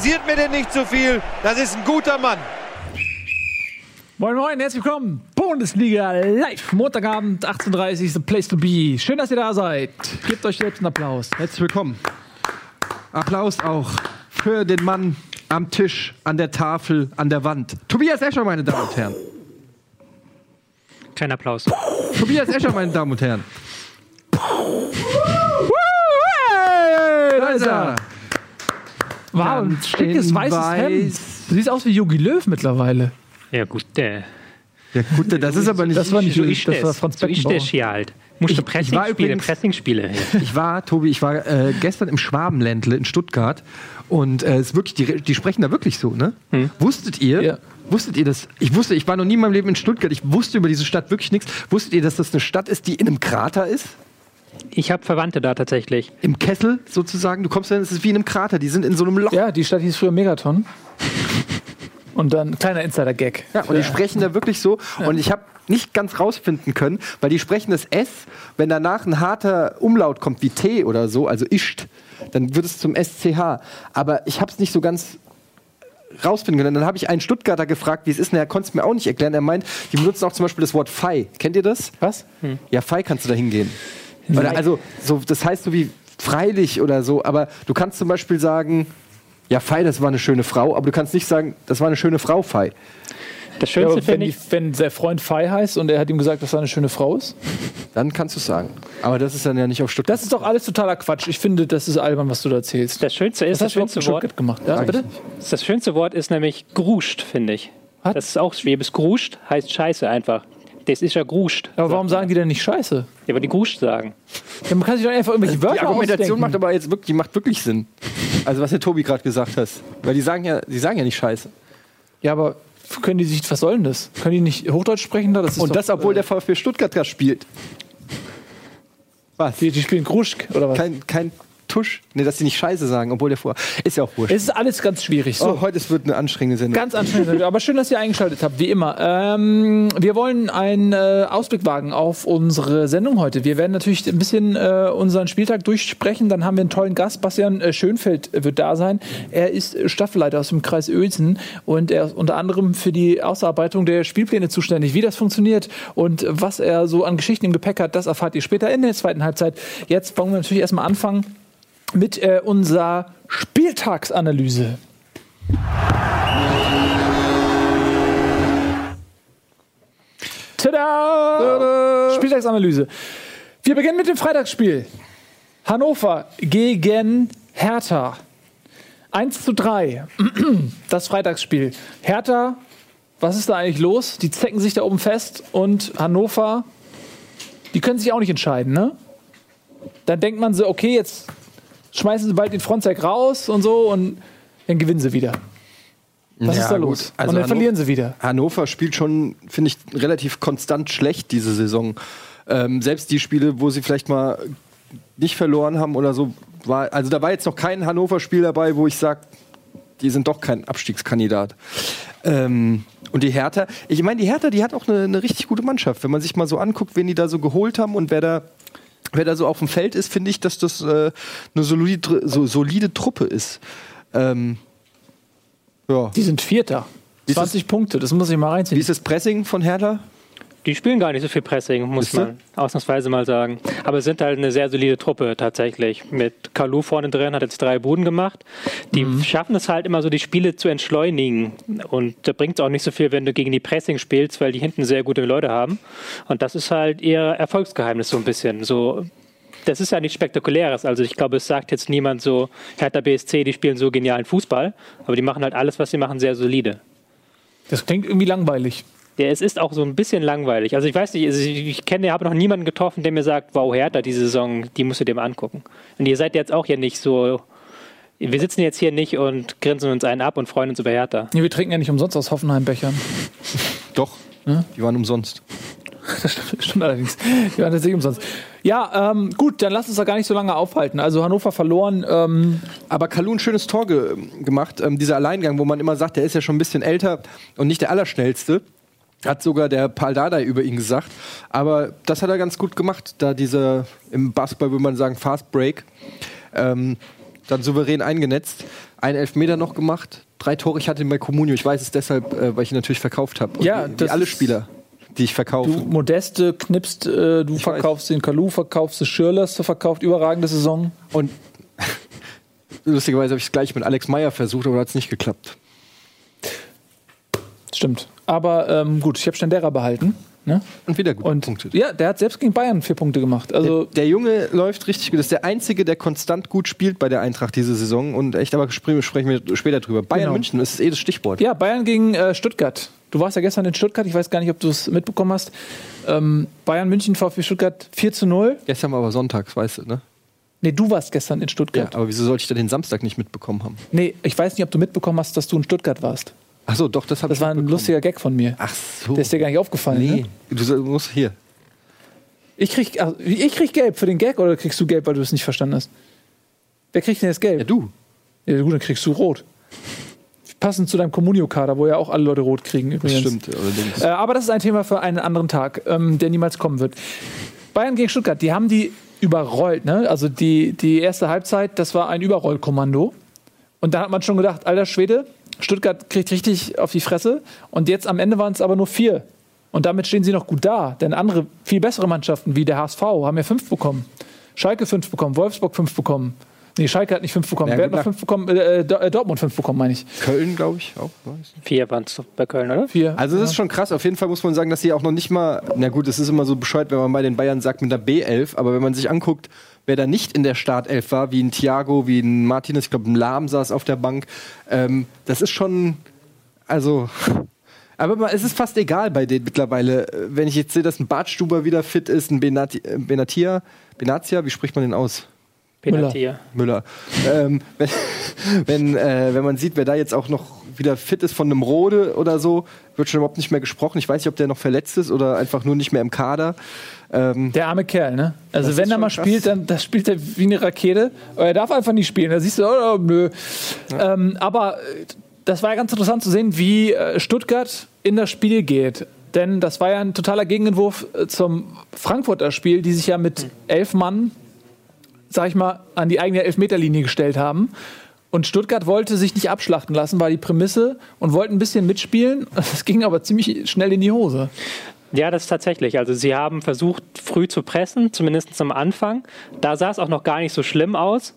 kritisiert mir denn nicht zu viel. Das ist ein guter Mann. Moin Moin, herzlich willkommen. Bundesliga live. Montagabend, 18.30 Uhr, the place to be. Schön, dass ihr da seid. Gebt euch selbst einen Applaus. Herzlich willkommen. Applaus auch für den Mann am Tisch, an der Tafel, an der Wand. Tobias Escher, meine Damen und Herren. Kein Applaus. Tobias Escher, meine Damen und Herren. Da ist er. Wow, ein schickes weißes weiß. Hemd. Du siehst aus wie Jogi Löw mittlerweile. Ja, gut, der. Ja, gut, das ist aber nicht. Das war nicht So Jogi, ist das war Franz so ist Beckenbauer. der hier halt. Musst du Ich- ich war Pressingspiele, Pressingspiele. Ich war, Tobi, ich war äh, gestern im Schwabenländle in Stuttgart und äh, es ist wirklich, die, die sprechen da wirklich so, ne? Wusstet ihr? Ja. Wusstet ihr das? Ich wusste, ich war noch nie in meinem Leben in Stuttgart. Ich wusste über diese Stadt wirklich nichts. Wusstet ihr, dass das eine Stadt ist, die in einem Krater ist? Ich habe Verwandte da tatsächlich. Im Kessel sozusagen. Du kommst dann, es ist wie in einem Krater. Die sind in so einem Loch. Ja, die Stadt hieß früher Megaton. Und dann kleiner Insider-Gag. Ja, und die sprechen da wirklich so. Und ich habe nicht ganz rausfinden können, weil die sprechen das S, wenn danach ein harter Umlaut kommt wie T oder so, also ischt, dann wird es zum SCH. Aber ich habe es nicht so ganz rausfinden können. Dann habe ich einen Stuttgarter gefragt, wie es ist, und er konnte es mir auch nicht erklären. Er meint, die benutzen auch zum Beispiel das Wort Fei. Kennt ihr das? Was? Ja, Fei kannst du da hingehen. Oder, also, so, das heißt so wie freilich oder so, aber du kannst zum Beispiel sagen, ja, Fei, das war eine schöne Frau, aber du kannst nicht sagen, das war eine schöne Frau, Fei. Das Ja, Schönste aber wenn, die, ich, wenn der Freund Fei heißt und er hat ihm gesagt, dass er eine schöne Frau ist. Dann kannst du es sagen. Aber das ist dann ja nicht auf Stuttgart. Das ist doch alles totaler Quatsch. Ich finde, das ist albern, was du da erzählst. das Schönste ist, das schönste Wort. Gemacht? Ja, bitte? Das schönste Wort ist nämlich gruscht, finde ich. Was? Das ist auch schwäbisch. Gruscht heißt Scheiße einfach. Das ist ja gruscht. Aber warum sagen die denn nicht Scheiße? Ja, aber die gruscht sagen. Ja, man kann sich doch einfach irgendwelche Die Wörter Argumentation ausdenken. macht aber jetzt wirklich, die macht wirklich Sinn. Also was der Tobi gerade gesagt hat. Weil die sagen ja, die sagen ja nicht Scheiße. Ja, aber können die sich, was soll denn das? Können die nicht Hochdeutsch sprechen da? Das ist Und doch, das, obwohl äh, der VfB Stuttgart gerade spielt. Was? Die, die spielen Kruschk oder was? Kein, kein Tusch? Nee, dass die nicht Scheiße sagen, obwohl der vor. Ist ja auch wurscht. es ist alles ganz schwierig. So. Oh, heute es wird eine anstrengende Sendung. Ganz anstrengend, aber schön, dass ihr eingeschaltet habt, wie immer. Ähm, wir wollen einen äh, Ausblick wagen auf unsere Sendung heute. Wir werden natürlich ein bisschen äh, unseren Spieltag durchsprechen. Dann haben wir einen tollen Gast. Bastian äh, Schönfeld wird da sein. Er ist äh, Staffelleiter aus dem Kreis Uelzen und er ist unter anderem für die Ausarbeitung der Spielpläne zuständig. Wie das funktioniert und was er so an Geschichten im Gepäck hat, das erfahrt ihr später in der zweiten Halbzeit. Jetzt wollen wir natürlich erstmal anfangen mit äh, unserer Spieltagsanalyse. Tada! Spieltagsanalyse. Wir beginnen mit dem Freitagsspiel. Hannover gegen Hertha. 1 zu 3. Das Freitagsspiel. Hertha, was ist da eigentlich los? Die zecken sich da oben fest und Hannover, die können sich auch nicht entscheiden, ne? Dann denkt man so, okay, jetzt schmeißen sie bald den Fronzek raus und so und dann gewinnen sie wieder. Was Ja, ist da los? Also und dann Hanno- verlieren sie wieder. Hannover spielt schon, finde ich, relativ konstant schlecht diese Saison. Ähm, selbst die Spiele, wo sie vielleicht mal nicht verloren haben oder so, war, also da war jetzt noch kein Hannover-Spiel dabei, wo ich sage, die sind doch kein Abstiegskandidat. Ähm, und die Hertha, ich meine, die Hertha, die hat auch eine, eine richtig gute Mannschaft. Wenn man sich mal so anguckt, wen die da so geholt haben und wer da, wer da so auf dem Feld ist, finde ich, dass das äh, eine solide, so, solide Truppe ist. Ähm, ja. Die sind Vierter. Wie ist 20 Punkte, das muss ich mal Wie reinziehen. ist das Pressing von Hertha? Die spielen gar nicht so viel Pressing, muss Siehste? man ausnahmsweise mal sagen. Aber es sind halt eine sehr solide Truppe tatsächlich. Mit Kalu vorne drin hat jetzt drei Buden gemacht. Die Mhm. schaffen es halt immer so, die Spiele zu entschleunigen. Und da bringt es auch nicht so viel, wenn du gegen die Pressing spielst, weil die hinten sehr gute Leute haben. Und das ist halt ihr Erfolgsgeheimnis so ein bisschen. So, das ist ja nichts Spektakuläres. Also ich glaube, es sagt jetzt niemand so, Hertha BSC, die spielen so genialen Fußball. Aber die machen halt alles, was sie machen, sehr solide. Das klingt irgendwie langweilig. Ja, es ist auch so ein bisschen langweilig. Also ich weiß nicht, also ich, ich kenne, habe noch niemanden getroffen, der mir sagt, wow, Hertha, diese Saison, die musst du dir mal angucken. Und ihr seid jetzt auch hier nicht so, wir sitzen jetzt hier nicht und grinsen uns einen ab und freuen uns über Hertha. Nee, wir trinken ja nicht umsonst aus Hoffenheim-Bechern. Doch. Die waren umsonst. Das stimmt, stimmt allerdings. Die waren tatsächlich umsonst. Ja, ähm, gut, dann lass uns da gar nicht so lange aufhalten. Also Hannover verloren. Ähm, Aber Kalu ein schönes Tor ge gemacht. Ähm, dieser Alleingang, wo man immer sagt, der ist ja schon ein bisschen älter und nicht der Allerschnellste. Hat sogar der Paul Dardai über ihn gesagt. Aber das hat er ganz gut gemacht. Da diese, im Basketball würde man sagen, Fast Break. Ähm, dann souverän eingenetzt, einen Elfmeter noch gemacht, drei Tore. Ich hatte ihn bei Comunio. Ich weiß es deshalb, äh, weil ich ihn natürlich verkauft habe. Ja, wie, das wie alle Spieler, die ich verkaufe. Du Modeste knippst, äh, du Ich verkaufst den Kalu, verkaufst den Schirlers, du verkauft überragende Saison. Und lustigerweise habe ich es gleich mit Alex Meyer versucht, aber hat es nicht geklappt. Stimmt. Aber ähm, gut, ich habe Stendera behalten. Ne? Und wieder gute Und Punkte. ja, der hat selbst gegen Bayern vier Punkte gemacht. Also der, der Junge läuft richtig gut. Das ist der Einzige, der konstant gut spielt bei der Eintracht diese Saison. Und echt, aber spre- sprechen wir später drüber. Bayern Genau. München, das ist eh das Stichwort. ja, Bayern gegen äh, Stuttgart. Du warst ja gestern in Stuttgart, ich weiß gar nicht, ob du es mitbekommen hast. Ähm, Bayern München, VfB Stuttgart 4 zu 0. Gestern war aber sonntags, weißt du, ne? Nee, du warst gestern in Ja, Stuttgart. aber wieso sollte ich da den Samstag nicht mitbekommen haben? Nee, ich weiß nicht, ob du mitbekommen hast, dass du in Stuttgart warst. Ach so, doch, das habe ich Das war ein mitbekommen. lustiger Gag von mir. Ach so. Der ist dir gar nicht aufgefallen. nee, Ne? du musst hier. Ich krieg, also, ich krieg gelb für den Gag oder kriegst du gelb, weil du es nicht verstanden hast? Wer kriegt denn jetzt gelb? Ja, du. Ja, gut, dann kriegst du rot. Passend zu deinem Communio-Kader, wo ja auch alle Leute rot kriegen Das übrigens. stimmt, allerdings. Äh, aber das ist ein Thema für einen anderen Tag, ähm, der niemals kommen wird. Bayern gegen Stuttgart, die haben die überrollt. Ne? Also die, die erste Halbzeit, das war ein Überrollkommando. Und da hat man schon gedacht, alter Schwede, Stuttgart kriegt richtig auf die Fresse. Und jetzt am Ende waren es aber nur vier. Und damit stehen sie noch gut da. Denn andere, viel bessere Mannschaften wie der HSV haben ja fünf bekommen. Schalke fünf bekommen, Wolfsburg fünf bekommen. Nee, Schalke hat nicht fünf bekommen. Ja, Wer hat noch fünf bekommen? Äh, Do- äh, Dortmund fünf bekommen, meine ich. Köln, glaube ich, auch. Vier waren es bei Köln, oder? Vier. Also das ist schon krass. Auf jeden Fall muss man sagen, dass sie auch noch nicht mal, na gut, es ist immer so bescheuert, wenn man bei den Bayern sagt mit der B11, aber wenn man sich anguckt, wer da nicht in der Startelf war, wie ein Thiago, wie ein Martinez, ich glaube ein Lahm saß auf der Bank, ähm, das ist schon, also, aber es ist fast egal bei denen mittlerweile. Äh, Wenn ich jetzt sehe, dass ein Bartstuber wieder fit ist, ein Benati, äh, Benatia, Benatia, wie spricht man den aus? Penalty. Müller. ähm, wenn wenn, äh, wenn man sieht, wer da jetzt auch noch wieder fit ist von einem Rode oder so, wird schon überhaupt nicht mehr gesprochen. Ich weiß nicht, ob der noch verletzt ist oder einfach nur nicht mehr im Kader. Ähm, Der arme Kerl, ne? Also wenn er mal krass. spielt, dann das spielt er wie eine Rakete. Er darf einfach nicht spielen. Da siehst du, oh, nö. Ähm, aber äh, das war ja ganz interessant zu sehen, wie äh, Stuttgart in das Spiel geht. Denn das war ja ein totaler Gegenentwurf äh, zum Frankfurter Spiel, die sich ja mit elf Mann, sag ich mal, an die eigene Elfmeterlinie gestellt haben. Und Stuttgart wollte sich nicht abschlachten lassen, war die Prämisse und wollten ein bisschen mitspielen. Das ging aber ziemlich schnell in die Hose. Ja, das ist tatsächlich. Also sie haben versucht, früh zu pressen, zumindest am Anfang. Da sah es auch noch gar nicht so schlimm aus.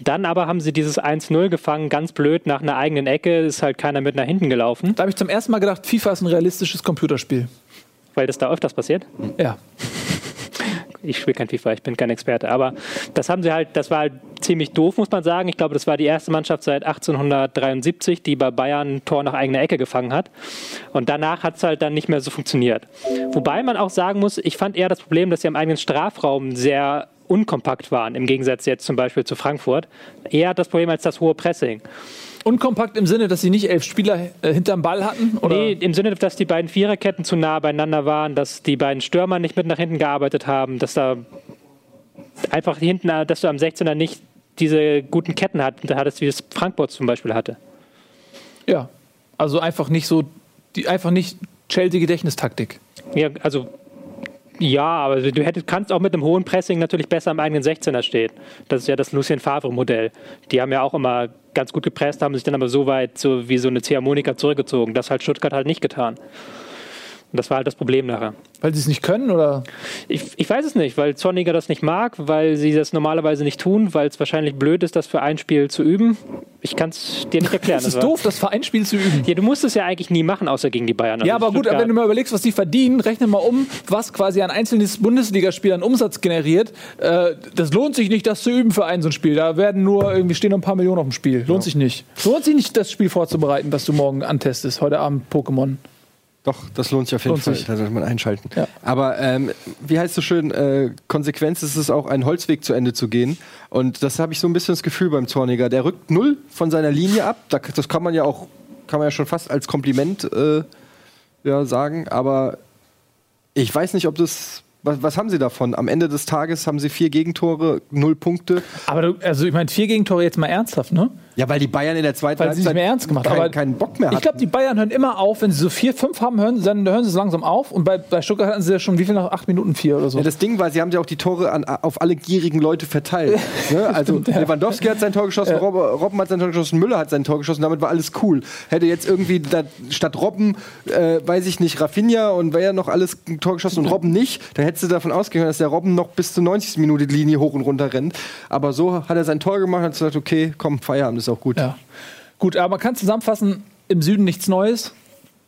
Dann aber haben sie dieses 1-0 gefangen, ganz blöd, nach einer eigenen Ecke. Ist halt keiner mit nach hinten gelaufen, Da habe ich zum ersten Mal gedacht, FIFA ist ein realistisches Computerspiel. weil das da öfters passiert. Ja. Ich spiele kein FIFA, ich bin kein Experte. Aber das haben sie halt, das war halt ziemlich doof, muss man sagen. Ich glaube, das war die erste Mannschaft seit 1873, die bei Bayern ein Tor nach eigener Ecke gefangen hat. Und danach hat es halt dann nicht mehr so funktioniert. Wobei man auch sagen muss, ich fand eher das Problem, dass sie am eigenen Strafraum sehr unkompakt waren, im Gegensatz jetzt zum Beispiel zu Frankfurt. Eher das Problem als das hohe Pressing. Unkompakt im Sinne, dass sie nicht elf Spieler äh, hinterm Ball hatten? Oder? Nee, im Sinne, dass die beiden Viererketten zu nah beieinander waren, dass die beiden Stürmer nicht mit nach hinten gearbeitet haben, dass da einfach hinten, dass du am 16er nicht diese guten Ketten hat- hattest, wie es Frankfurt zum Beispiel hatte. Ja. Also einfach nicht so, die, einfach nicht Chelsea-Gedächtnistaktik. Ja, also ja, aber du hättest, kannst auch mit einem hohen Pressing natürlich besser am eigenen 16er stehen. Das ist ja das Lucien Favre-Modell. Die haben ja auch immer ganz gut gepresst, haben sich dann aber so weit so wie so eine Ziehharmonika zurückgezogen. Das hat Stuttgart halt nicht getan. Und das war halt das Problem nachher. Weil sie es nicht können? Oder? Ich, ich weiß es nicht, weil Zorniger das nicht mag, weil sie das normalerweise nicht tun, weil es wahrscheinlich blöd ist, das für ein Spiel zu üben. Ich kann es dir nicht erklären. Es ist doof, das Vereinsspiel zu üben. Ja, du musst es ja eigentlich nie machen, außer gegen die Bayern. Also Ja, aber gut, Stuttgart- wenn du mal überlegst, was die verdienen, rechne mal um, was quasi ein einzelnes Bundesligaspiel an Umsatz generiert. Äh, das lohnt sich nicht, das zu üben für ein so ein Spiel. Da werden nur irgendwie stehen noch ein paar Millionen auf dem Spiel. Lohnt sich nicht. Lohnt sich nicht, das Spiel vorzubereiten, was du morgen antestest, heute Abend Pokémon. Doch, das lohnt sich auf jeden Lohnt Fall. sich. Da sollte man einschalten. Ja. Aber ähm, wie heißt es so schön, äh, Konsequenz ist es auch, einen Holzweg zu Ende zu gehen. Und das habe ich so ein bisschen das Gefühl beim Zorniger. Der rückt null von seiner Linie ab. Da, das kann man ja auch, kann man ja schon fast als Kompliment äh, ja, sagen. Aber ich weiß nicht, ob das Was, was haben sie davon? Am Ende des Tages haben sie vier Gegentore, null Punkte. Aber du, also ich meine, vier Gegentore jetzt mal ernsthaft, ne? Ja, weil die Bayern in der zweiten Weil sie nicht mehr ernst gemacht kein, aber keinen Bock mehr hatten. Ich glaube, die Bayern hören immer auf, wenn sie so vier, fünf haben, hören, dann hören sie es langsam auf. Und bei, bei Stuttgart hatten sie ja schon wie viel nach acht Minuten vier oder so. Ja, das Ding war, sie haben ja auch die Tore an, auf alle gierigen Leute verteilt. ne? Also Lewandowski hat sein Tor geschossen, Rob, Robben hat sein Tor geschossen, Müller hat sein Tor geschossen, damit war alles cool. Hätte jetzt irgendwie da, statt Robben, äh, weiß ich nicht, Rafinha und wer ja noch alles ein Tor geschossen und Robben nicht, dann hättest du davon ausgehen können, dass der Robben noch bis zur 90. Minute die Linie hoch und runter rennt. Aber so hat er sein Tor gemacht und hat gesagt, okay, komm, Feierabend ist auch gut. Ja. Gut, aber man kann zusammenfassen, im Süden nichts Neues.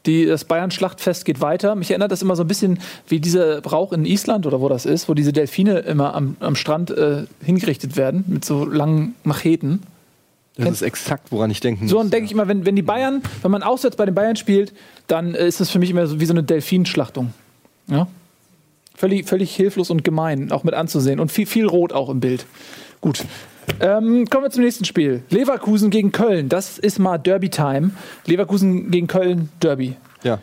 Die, das Bayern-Schlachtfest geht weiter. Mich erinnert das immer so ein bisschen wie dieser Brauch in Island oder wo das ist, wo diese Delfine immer am, am Strand äh, hingerichtet werden mit so langen Macheten. Das ist exakt, woran ich denken muss. So, und denke ich immer, wenn, wenn die Bayern, wenn man auswärts bei den Bayern spielt, dann äh, ist das für mich immer so wie so eine Delfinschlachtung. Ja? Völlig, völlig hilflos und gemein, auch mit anzusehen. Und viel, viel Rot auch im Bild. Gut. Ähm, kommen wir zum nächsten Spiel. Leverkusen gegen Köln. Das ist mal Derby-Time. Leverkusen gegen Köln, Derby. Ja.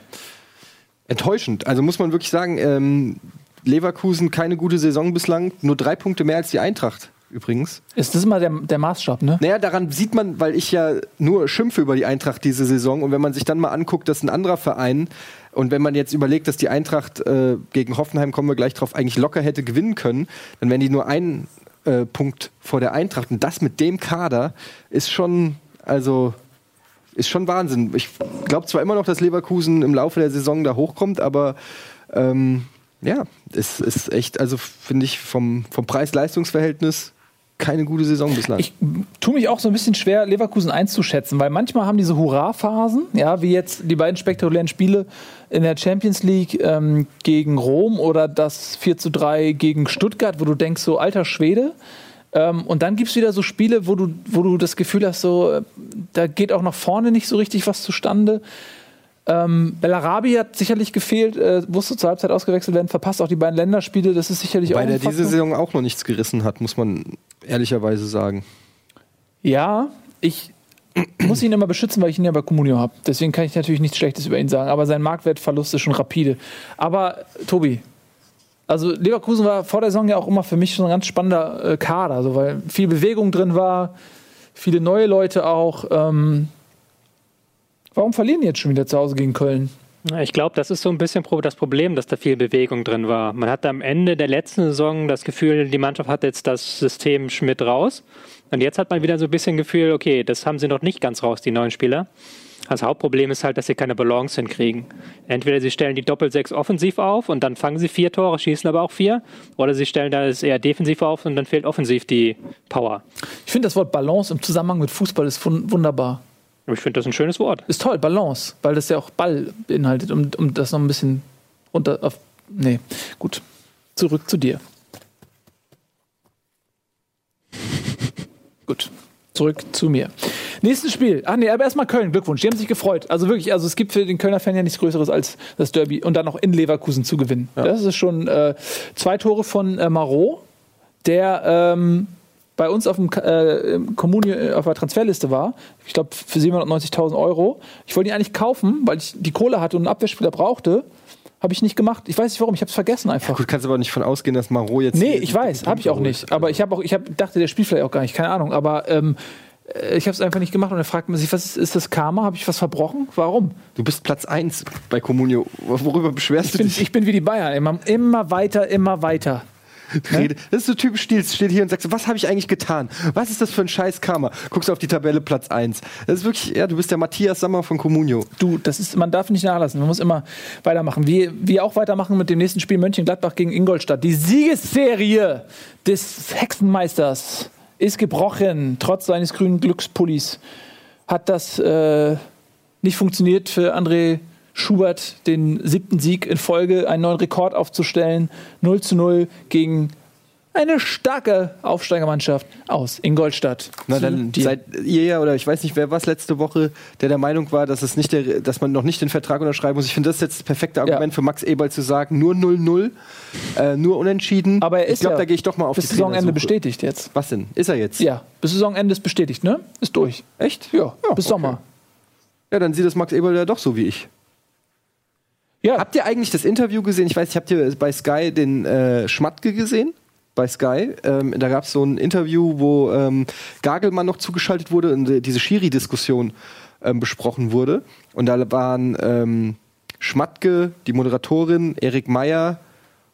Enttäuschend. Also muss man wirklich sagen, ähm, Leverkusen keine gute Saison bislang. Nur drei Punkte mehr als die Eintracht übrigens. Ist das immer der, der Maßstab, ne? Naja, daran sieht man, weil ich ja nur schimpfe über die Eintracht diese Saison. Und wenn man sich dann mal anguckt, dass ein anderer Verein und wenn man jetzt überlegt, dass die Eintracht äh, gegen Hoffenheim, kommen wir gleich drauf, eigentlich locker hätte gewinnen können, dann wären die nur einen äh, Punkt vor der Eintracht. Und das mit dem Kader ist schon, also ist schon Wahnsinn. Ich glaube zwar immer noch, dass Leverkusen im Laufe der Saison da hochkommt, aber ähm, ja, es ist echt, also finde ich vom, vom Preis-Leistungs-Verhältnis keine gute Saison bislang. Ich tue mich auch so ein bisschen schwer, Leverkusen einzuschätzen, weil manchmal haben diese Hurra-Phasen, ja, wie jetzt die beiden spektakulären Spiele in der Champions League ähm, gegen Rom oder das 4 zu 3 gegen Stuttgart, wo du denkst, so alter Schwede. Ähm, und dann gibt es wieder so Spiele, wo du, wo du das Gefühl hast, so, äh, da geht auch nach vorne nicht so richtig was zustande. Ähm, Bellarabi hat sicherlich gefehlt, äh, musste zur Halbzeit ausgewechselt werden, verpasst auch die beiden Länderspiele, das ist sicherlich Weil auch der ein diese. Saison auch noch nichts gerissen hat, muss man ehrlicherweise sagen. Ja, ich muss ihn immer beschützen, weil ich ihn ja bei Comunio habe. Deswegen kann ich natürlich nichts Schlechtes über ihn sagen. Aber sein Marktwertverlust ist schon rapide. Aber Tobi, also Leverkusen war vor der Saison ja auch immer für mich schon ein ganz spannender äh, Kader, so, weil viel Bewegung drin war, viele neue Leute auch. Ähm, warum verlieren die jetzt schon wieder zu Hause gegen Köln? Ich glaube, das ist so ein bisschen das Problem, dass da viel Bewegung drin war. Man hatte am Ende der letzten Saison das Gefühl, die Mannschaft hat jetzt das System Schmidt raus. Und jetzt hat man wieder so ein bisschen Gefühl, okay, das haben sie noch nicht ganz raus, die neuen Spieler. Das Hauptproblem ist halt, dass sie keine Balance hinkriegen. Entweder sie stellen die Doppel-Sechs offensiv auf und dann fangen sie vier Tore, schießen aber auch vier. Oder sie stellen das eher defensiv auf und dann fehlt offensiv die Power. Ich finde das Wort Balance im Zusammenhang mit Fußball ist wun- wunderbar. Aber Ich finde das ein schönes Wort. Ist toll, Balance, weil das ja auch Ball beinhaltet, um, um das noch ein bisschen runter auf. Nee, gut. Zurück zu dir. Gut. Zurück zu mir. Nächstes Spiel. Ach nee, aber erstmal Köln. Glückwunsch. Die haben sich gefreut. Also wirklich, also es gibt für den Kölner Fan ja nichts Größeres als das Derby und dann noch in Leverkusen zu gewinnen. Das ist schon äh, zwei Tore von äh, Marot, der ähm, bei uns auf dem äh, im Kommune äh, auf der Transferliste war. Ich glaube für 790.000 Euro. Ich wollte ihn eigentlich kaufen, weil ich die Kohle hatte und einen Abwehrspieler brauchte. Habe ich nicht gemacht. Ich weiß nicht warum. Ich habe es vergessen einfach. Gut, kannst aber nicht von ausgehen, dass Maro jetzt. Nee, ich weiß, habe ich auch nicht. Aber ich habe auch, ich hab, dachte, der spielt vielleicht auch gar nicht, keine Ahnung. Aber ähm, äh, ich habe es einfach nicht gemacht und er fragt man sich, was ist, ist das Karma? Habe ich was verbrochen? Warum? Du bist Platz 1 bei Comunio. Worüber beschwerst Ich du bin, dich? ich bin wie die Bayern, immer, immer weiter, immer weiter. Rede. Das ist so typisch Stils, steht hier und sagst, was habe ich eigentlich getan? Was ist das für ein scheiß Karma? Guckst auf die Tabelle Platz 1. Das ist wirklich, ja, du bist der Matthias Sammer von Comunio. Du, das ist, man darf nicht nachlassen. Man muss immer weitermachen. Wir, wir auch weitermachen mit dem nächsten Spiel Mönchengladbach gegen Ingolstadt. Die Siegesserie des Hexenmeisters ist gebrochen, trotz seines grünen Glückspullis. Hat das äh, nicht funktioniert für André Schubert, den siebten Sieg in Folge, einen neuen Rekord aufzustellen. 0 zu 0 gegen eine starke Aufsteigermannschaft aus Ingolstadt. Na, dann dir. seid ihr ja, oder ich weiß nicht, wer war es letzte Woche, der der Meinung war, dass, es nicht der, dass man noch nicht den Vertrag unterschreiben muss. Ich finde, das ist jetzt das perfekte Argument für Max Eberl zu sagen, nur 0-0, äh, nur unentschieden. Aber er ist ich glaube, ja da gehe ich doch mal auf bis die Saisonende bestätigt jetzt. Was denn? Ist er jetzt? Ja, bis Saisonende ist bestätigt, ne? Ist durch. Echt? Ja, bis okay. Sommer. Ja, dann sieht das Max Eberl ja doch so wie ich. Ja. Habt ihr eigentlich das Interview gesehen? Ich weiß, ich habt ihr bei Sky den äh, Schmatke gesehen? Bei Sky. Ähm, da gab es so ein Interview, wo ähm, Gagelmann noch zugeschaltet wurde und diese Schiri-Diskussion ähm, besprochen wurde. Und da waren ähm, Schmatke, die Moderatorin, Erik Meyer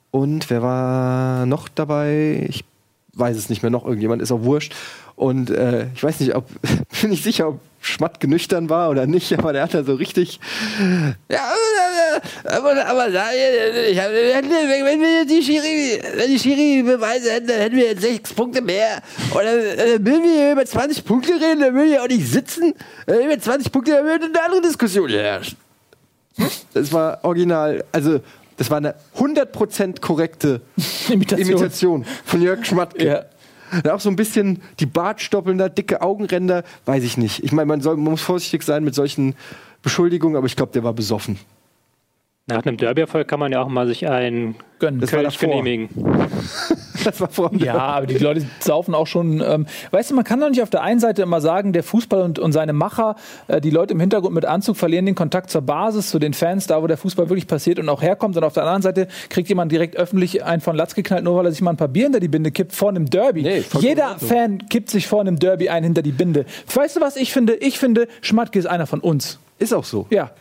und wer war noch dabei? Ich weiß es nicht mehr, noch irgendjemand, ist auch wurscht. Und äh, ich weiß nicht, ob, bin ich sicher, ob Schmatt genüchtern war oder nicht, aber der hat da so richtig. Ja, aber, aber ich hab, wenn wir die Schiri, wenn die Schiri Beweise hätten, dann hätten wir jetzt sechs Punkte mehr. Dann, dann würden wir über 20 Punkte reden, dann würden wir auch nicht sitzen. Wenn wir 20 Punkte, dann würde eine andere Diskussion herrschen. Das war original, also das war eine 100% korrekte Imitation. Imitation von Jörg Schmatke. Ja. Auch so ein bisschen die Bartstoppeln da, dicke Augenränder, weiß ich nicht. Ich meine, man, man muss vorsichtig sein mit solchen Beschuldigungen, aber ich glaube, der war besoffen. Nach einem Derby-Erfolg kann man ja auch mal sich ein Gönnen. Das war Kölsch genehmigen. Das war vor Ja, aber die Leute saufen auch schon. Ähm, weißt du, man kann doch nicht auf der einen Seite immer sagen, der Fußball und, und seine Macher, äh, die Leute im Hintergrund mit Anzug verlieren den Kontakt zur Basis, zu den Fans, da wo der Fußball wirklich passiert und auch herkommt. Und auf der anderen Seite kriegt jemand direkt öffentlich einen von Latz geknallt, nur weil er sich mal ein paar Bier hinter die Binde kippt vor einem Derby. Nee, Jeder. Fan kippt sich vor einem Derby ein hinter die Binde. Weißt du, was ich finde? Ich finde, Schmatke ist einer von uns. Ist auch so. Ja.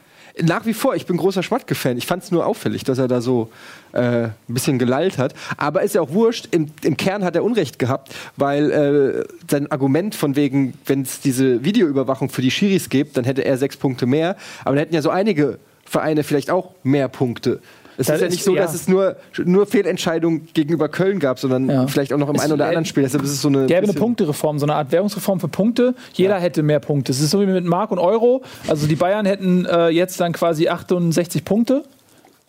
Nach wie vor, ich bin großer Schmatke-Fan. Ich fand es nur auffällig, dass er da so äh, ein bisschen gelallt hat. Aber ist ja auch wurscht, im, im Kern hat er Unrecht gehabt, weil äh, sein Argument von wegen, wenn es diese Videoüberwachung für die Schiris gibt, dann hätte er sechs Punkte mehr. Aber dann hätten ja so einige Vereine vielleicht auch mehr Punkte. Es Das ist ja nicht so, dass ja. es nur, nur Fehlentscheidungen gegenüber Köln gab, sondern Ja. vielleicht auch noch im Es einen oder anderen Spiel. Deshalb ist es so eine. Gäbe eine Punktereform, so eine Art Währungsreform für Punkte. Jeder hätte mehr Punkte. Es ist so wie mit Mark und Euro. Also die Bayern hätten äh, jetzt dann quasi 68 Punkte.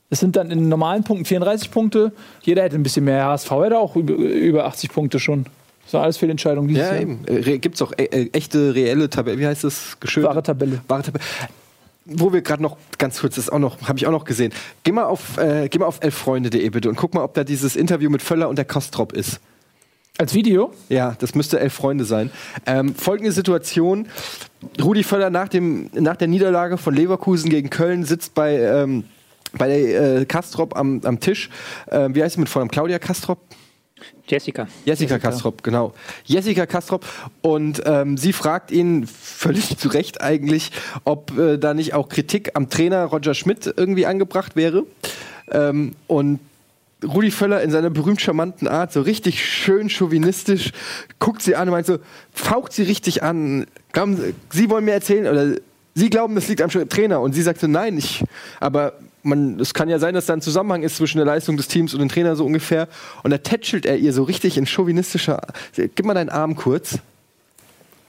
Es sind dann in normalen Punkten 34 Punkte. Jeder hätte ein bisschen mehr. HSV hätte auch über, über 80 Punkte schon. Das waren alles Fehlentscheidungen dieses Ja, Jahr. eben. Äh, Gibt es auch äh, äh, echte, reelle Tabelle? Wie heißt das? Geschönte? Wahre Tabelle. Wahre Tabelle. Wo wir gerade noch ganz kurz, das auch noch, habe ich auch noch gesehen. Geh mal auf, äh, geh mal auf elffreunde.de bitte und guck mal, ob da dieses Interview mit Völler und der Kostrop ist. Als Video? Ja, das müsste elf Freunde sein. Ähm, folgende Situation: Rudi Völler nach, dem, nach der Niederlage von Leverkusen gegen Köln sitzt bei, ähm, bei äh, Kastrop am, am Tisch. Ähm, wie heißt sie mit Vornamen? Claudia Kastrop? Jessica. Jessica, Kastrop, genau. Jessica Kastrop. Und ähm, sie fragt ihn völlig zu Recht eigentlich, ob äh, da nicht auch Kritik am Trainer Roger Schmidt irgendwie angebracht wäre. Ähm, und Rudi Völler in seiner berühmt charmanten Art, so richtig schön chauvinistisch, guckt sie an und meint so, faucht sie richtig an. Glauben Sie, sie wollen mir erzählen, oder Sie glauben, das liegt am Trainer. Und sie sagt so, nein, ich, aber man, es kann ja sein, dass da ein Zusammenhang ist zwischen der Leistung des Teams und dem Trainer so ungefähr. Und da tätschelt er ihr so richtig in chauvinistischer, gib mal deinen Arm kurz.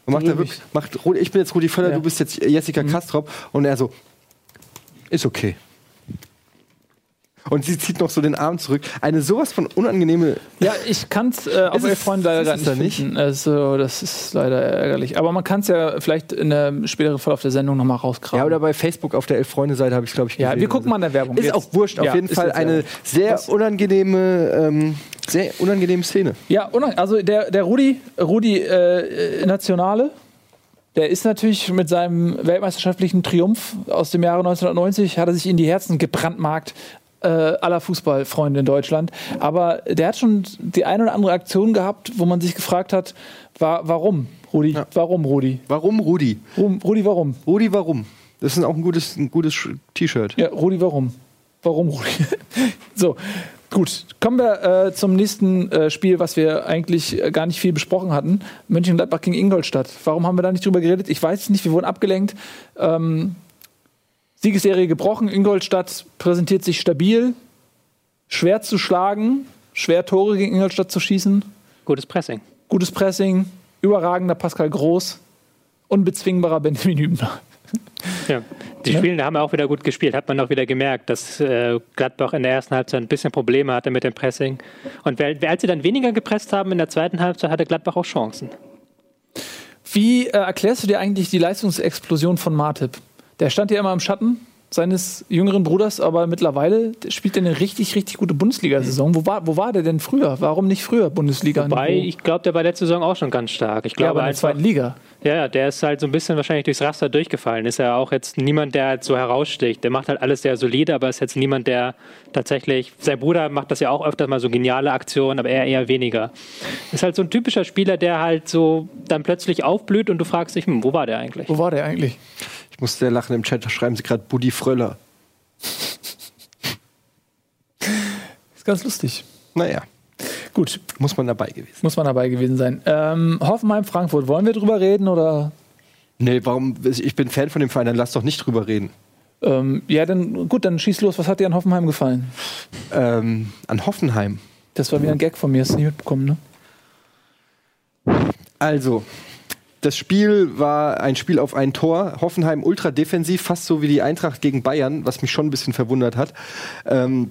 Und macht da wirklich, macht, ich bin jetzt Rudi Völler, Ja. du bist jetzt Jessica Kastrop. Und er so, ist okay. Und sie zieht noch so den Arm zurück. Eine sowas von unangenehme. Ja, ich kann es äh, auf es- Elf Freunde leider ist gar nicht, da nicht? finden. Also, das ist leider ärgerlich. Aber man kann es ja vielleicht in der späteren Verlauf der Sendung nochmal rauskramen. Ja, oder bei Facebook auf der Elf-Freunde-Seite habe ich, glaube ich, Ja, gesehen. wir gucken mal in der Werbung. Ist Jetzt- auch wurscht. Auf Ja, jeden Fall eine sehr Was? unangenehme, ähm, sehr unangenehme Szene. Ja, also der, der Rudi, Rudi äh, Nationale, der ist natürlich mit seinem weltmeisterschaftlichen Triumph aus dem Jahre 1990, hat er sich in die Herzen gebrandmarkt äh, aller Fußballfreunde in Deutschland. Aber der hat schon die eine oder andere Aktion gehabt, wo man sich gefragt hat, wa warum, Rudi? Warum, Rudi? Warum Rudi? Rum, Rudi, warum? Rudi, warum? Das ist auch ein gutes, ein gutes T-Shirt. Ja, Rudi, warum? Warum, Rudi? so, gut. Kommen wir äh, zum nächsten äh, Spiel, was wir eigentlich äh, gar nicht viel besprochen hatten. Mönchengladbach gegen Ingolstadt. Warum haben wir da nicht drüber geredet? Ich weiß es nicht, wir wurden abgelenkt. Ähm, Siegesserie gebrochen. Ingolstadt präsentiert sich stabil, schwer zu schlagen, schwer Tore gegen Ingolstadt zu schießen. Gutes Pressing. Gutes Pressing, überragender Pascal Groß, unbezwingbarer Benjamin Hübner. Ja. Die. Spielenden haben auch wieder gut gespielt. Hat man auch wieder gemerkt, dass äh, Gladbach in der ersten Halbzeit ein bisschen Probleme hatte mit dem Pressing. Und wer, wer- als sie dann weniger gepresst haben in der zweiten Halbzeit, hatte Gladbach auch Chancen. Wie äh, erklärst du dir eigentlich die Leistungsexplosion von Martip? Der stand ja immer im Schatten seines jüngeren Bruders, aber mittlerweile spielt er eine richtig, richtig gute Bundesliga-Saison. Wo war, wo war der denn früher? Warum nicht früher Bundesliga? Wobei, ich glaube, der war letzte Saison auch schon ganz stark. Ich ja, glaube aber in der zweiten Liga. ja, ja, der ist halt so ein bisschen wahrscheinlich durchs Raster durchgefallen. Ist ja auch jetzt niemand, der halt so heraussticht. Der macht halt alles sehr solide, aber ist jetzt niemand, der tatsächlich, sein Bruder macht das ja auch öfter mal so geniale Aktionen, aber er eher weniger. Ist halt so ein typischer Spieler, der halt so dann plötzlich aufblüht und du fragst dich, hm, wo war der eigentlich? Wo war der eigentlich? Muss sehr lachen im Chat, da schreiben sie gerade Buddy Fröller. Ist ganz lustig. Naja, Gut, muss man dabei gewesen. muss man dabei gewesen sein. Ähm, Hoffenheim, Frankfurt, wollen wir drüber reden oder? Nee, warum? Ich bin Fan von dem Verein, dann lass doch nicht drüber reden. Ähm, ja, dann gut, dann schieß los. Was hat dir an Hoffenheim gefallen? Ähm, an Hoffenheim. Das war wieder ein Gag von mir, hast du nicht mitbekommen, ne? Also, das Spiel war ein Spiel auf ein Tor. Hoffenheim ultra defensiv, fast so wie die Eintracht gegen Bayern, was mich schon ein bisschen verwundert hat. Ähm,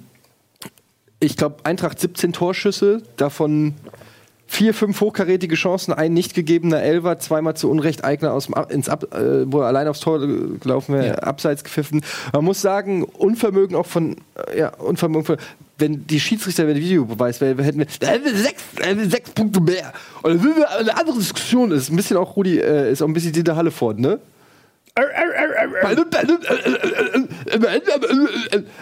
ich glaube, Eintracht 17 Torschüsse, davon vier, fünf hochkarätige Chancen, ein nicht gegebener Elfer, zweimal zu Unrecht Eigner aus dem Ab ins Ab äh, wo er allein aufs Tor gelaufen wäre, Ja. abseits gepfiffen. Man muss sagen, Unvermögen auch von, äh, ja, Unvermögen von, wenn die Schiedsrichter, wenn der Videobeweis wäre, hätten wir, da hätten wir sechs, wir sechs Punkte mehr. Und dann wir eine andere Diskussion. ist ein bisschen auch Rudi, äh, ist auch ein bisschen Dieter Halleford, ne?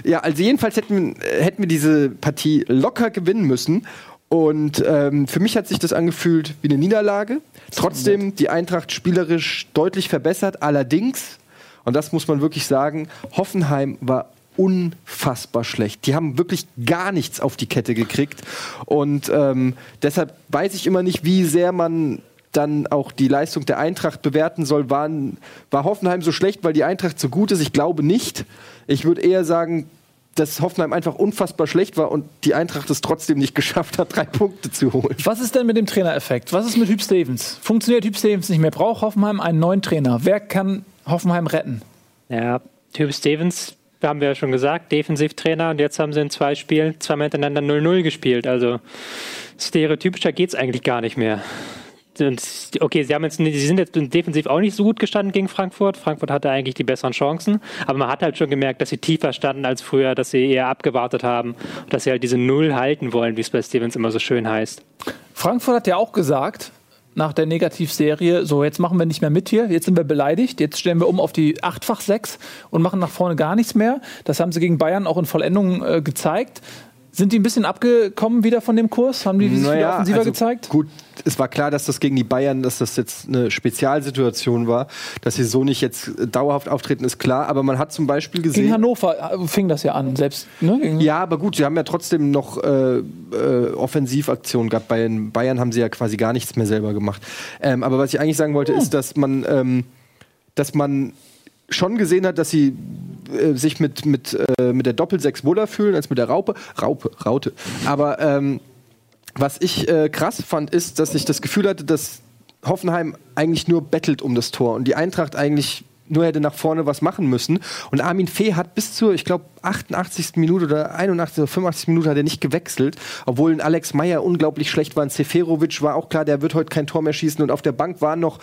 Ja, also jedenfalls hätten, wir- hätten wir diese Partie locker gewinnen müssen. Und ähm, für mich hat sich das angefühlt wie eine Niederlage. Trotzdem die Eintracht spielerisch deutlich verbessert. Allerdings, und das muss man wirklich sagen, Hoffenheim war unfassbar schlecht. Die haben wirklich gar nichts auf die Kette gekriegt. Und ähm, deshalb weiß ich immer nicht, wie sehr man dann auch die Leistung der Eintracht bewerten soll. Waren, war Hoffenheim so schlecht, weil die Eintracht so gut ist? Ich glaube nicht. Ich würde eher sagen, dass Hoffenheim einfach unfassbar schlecht war und die Eintracht es trotzdem nicht geschafft hat, drei Punkte zu holen. Was ist denn mit dem Trainereffekt? Was ist mit Hüb Stevens? Funktioniert Hüb Stevens nicht mehr? Braucht Hoffenheim einen neuen Trainer? Wer kann Hoffenheim retten? Ja, Typ Stevens, haben wir ja schon gesagt, Defensivtrainer und jetzt haben sie in zwei Spielen zweimal hintereinander 0-0 gespielt. Also stereotypischer geht's eigentlich gar nicht mehr. Und, okay, sie, haben jetzt, sie sind jetzt defensiv auch nicht so gut gestanden gegen Frankfurt. Frankfurt hatte eigentlich die besseren Chancen, aber man hat halt schon gemerkt, dass sie tiefer standen als früher, dass sie eher abgewartet haben und dass sie halt diese Null halten wollen, wie es bei Stevens immer so schön heißt. Frankfurt hat ja auch gesagt, nach der Negativserie, so jetzt machen wir nicht mehr mit hier, jetzt sind wir beleidigt, jetzt stellen wir um auf die 8-fach 6 und machen nach vorne gar nichts mehr. Das haben sie gegen Bayern auch in Vollendung äh, gezeigt. Sind die ein bisschen abgekommen wieder von dem Kurs? Haben die sich wieder offensiver also gezeigt? Gut, es war klar, dass das gegen die Bayern, dass das jetzt eine Spezialsituation war, dass sie so nicht jetzt dauerhaft auftreten, ist klar. Aber man hat zum Beispiel gesehen. Gegen Hannover äh, fing das ja an, selbst. Ne? Ja, aber gut, sie haben ja trotzdem noch äh, äh, Offensivaktionen gehabt. Bei den Bayern haben sie ja quasi gar nichts mehr selber gemacht. Ähm, aber was ich eigentlich sagen wollte, ist, dass man, ähm, dass man schon gesehen hat, dass sie äh, sich mit, mit, äh, mit der Doppelsechs wohler fühlen als mit der Raupe. Raupe, Raute. Aber ähm, was ich äh, krass fand, ist, dass ich das Gefühl hatte, dass Hoffenheim eigentlich nur bettelt um das Tor und die Eintracht eigentlich nur hätte nach vorne was machen müssen. Und Armin Fee hat bis zur, ich glaube, 88. Minute oder 81. oder 85. Minute hat er nicht gewechselt, obwohl ein Alex Meyer unglaublich schlecht war. Ein Seferovic war auch klar, der wird heute kein Tor mehr schießen. Und auf der Bank waren noch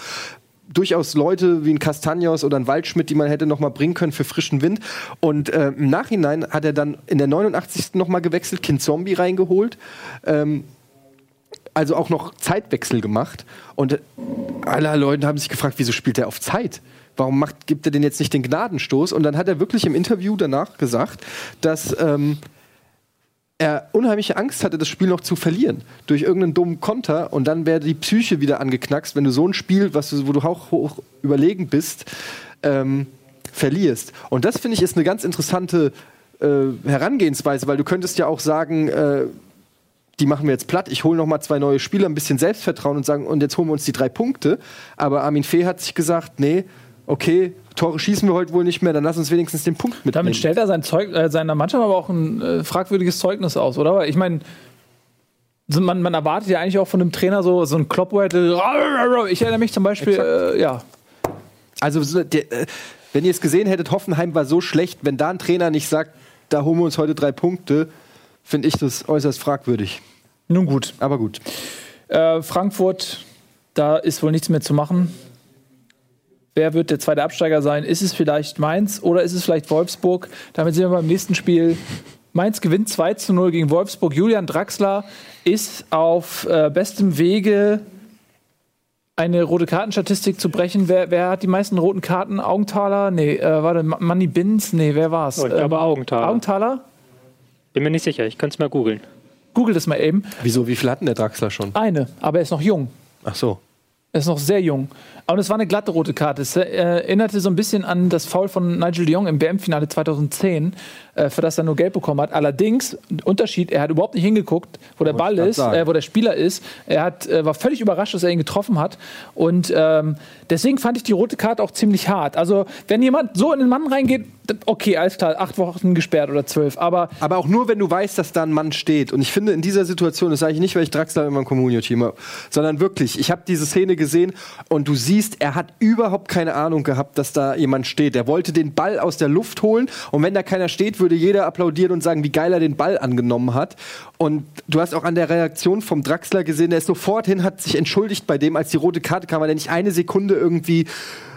durchaus Leute wie ein Castagnos oder ein Waldschmidt, die man hätte noch mal bringen können für frischen Wind. Und äh, im Nachhinein hat er dann in der 89. noch mal gewechselt, Kind Zombie reingeholt. Ähm, also auch noch Zeitwechsel gemacht. Und äh, alle Leute haben sich gefragt, wieso spielt er auf Zeit? Warum macht, gibt er denn jetzt nicht den Gnadenstoß? Und dann hat er wirklich im Interview danach gesagt, dass ähm, er unheimliche Angst hatte, das Spiel noch zu verlieren. Durch irgendeinen dummen Konter. Und dann wäre die Psyche wieder angeknackst, wenn du so ein Spiel, was du, wo du auch hoch überlegen bist, ähm, verlierst. Und das finde ich ist eine ganz interessante äh, Herangehensweise, weil du könntest ja auch sagen, äh, die machen wir jetzt platt, ich hole noch mal zwei neue Spieler, ein bisschen Selbstvertrauen und sagen, und jetzt holen wir uns die drei Punkte. Aber Armin Fee hat sich gesagt, nee, okay, Tore schießen wir heute wohl nicht mehr, dann lass uns wenigstens den Punkt mitnehmen. Damit stellt er sein Zeug, äh, seiner Mannschaft aber auch ein äh, fragwürdiges Zeugnis aus, oder? Weil ich meine, so, man, man erwartet ja eigentlich auch von einem Trainer so, so ein Klopp, ich erinnere mich zum Beispiel, äh, ja, Also, so, der, äh, wenn ihr es gesehen hättet, Hoffenheim war so schlecht, wenn da ein Trainer nicht sagt, da holen wir uns heute drei Punkte, finde ich das äußerst fragwürdig. nun gut. Aber gut. Äh, Frankfurt, da ist wohl nichts mehr zu machen. Wer wird der zweite Absteiger sein? Ist es vielleicht Mainz oder ist es vielleicht Wolfsburg? Damit sind wir beim nächsten Spiel. Mainz gewinnt 2 zu 0 gegen Wolfsburg. Julian Draxler ist auf äh, bestem Wege, eine rote Kartenstatistik zu brechen. Wer, wer hat die meisten roten Karten? Augenthaler? Nee, äh, warte, Manny Binz? Nee, wer war's? Oh, ich glaube Ähm, Augenthaler. Augenthaler? Bin mir nicht sicher, ich könnte es mal googeln. Google das mal eben. Wieso, wie viel hatten der Draxler schon? Eine, aber er ist noch jung. Ach so. Er ist noch sehr jung. Und es war eine glatte rote Karte. Es erinnerte so ein bisschen an das Foul von Nigel de Jong im WM-Finale 2010, äh, für das er nur Gelb bekommen hat. Allerdings, Unterschied, er hat überhaupt nicht hingeguckt, wo der Ball ist, äh, wo der Spieler ist. Er hat, äh, war völlig überrascht, dass er ihn getroffen hat. Und ähm, deswegen fand ich die rote Karte auch ziemlich hart. Also, wenn jemand so in den Mann reingeht, okay, alles klar, acht Wochen gesperrt oder zwölf. Aber Aber auch nur, wenn du weißt, dass da ein Mann steht. Und ich finde, in dieser Situation, das sage ich nicht, weil ich Draxler in meinem Communio-Team habe, sondern wirklich, ich habe diese Szene gesehen und du siehst, er hat überhaupt keine Ahnung gehabt, dass da jemand steht. Er wollte den Ball aus der Luft holen und wenn da keiner steht, würde jeder applaudieren und sagen, wie geil er den Ball angenommen hat. Und du hast auch an der Reaktion vom Draxler gesehen, der ist sofort hin, hat sich entschuldigt bei dem, als die rote Karte kam, weil er nicht eine Sekunde irgendwie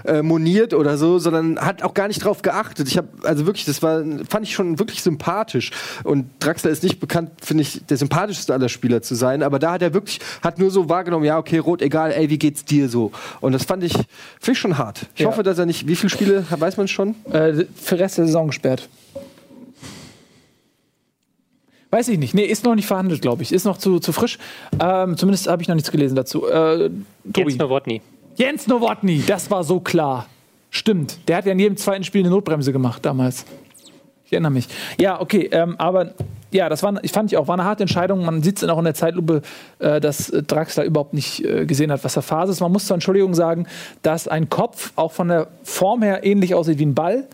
äh, moniert oder so, sondern hat auch gar nicht drauf geachtet. Ich habe also wirklich, das war fand ich schon wirklich sympathisch und Draxler ist nicht bekannt, finde ich, der sympathischste aller Spieler zu sein, aber da hat er wirklich hat nur so wahrgenommen, ja, okay, rot egal, ey, wie geht's dir so? Und das fand ich finde ich schon hart. Ich Ja. hoffe, dass er nicht wie viele Spiele weiß man schon? äh, für den Rest der Saison gesperrt. Weiß ich nicht. Nee, ist noch nicht verhandelt, glaube ich. Ist noch zu, zu frisch. Ähm, zumindest habe ich noch nichts gelesen dazu. Äh, Tobi. Jens Nowotny. Jens Nowotny, das war so klar. Stimmt. Der hat ja in jedem zweiten Spiel eine Notbremse gemacht damals. Ich erinnere mich. Ja, okay, ähm, aber ja, das war, ich fand ich auch, war eine harte Entscheidung. Man sieht es auch in der Zeitlupe, äh, dass äh, Draxler überhaupt nicht äh, gesehen hat, was der Phase ist. Man muss zur Entschuldigung sagen, dass ein Kopf auch von der Form her ähnlich aussieht wie ein Ball.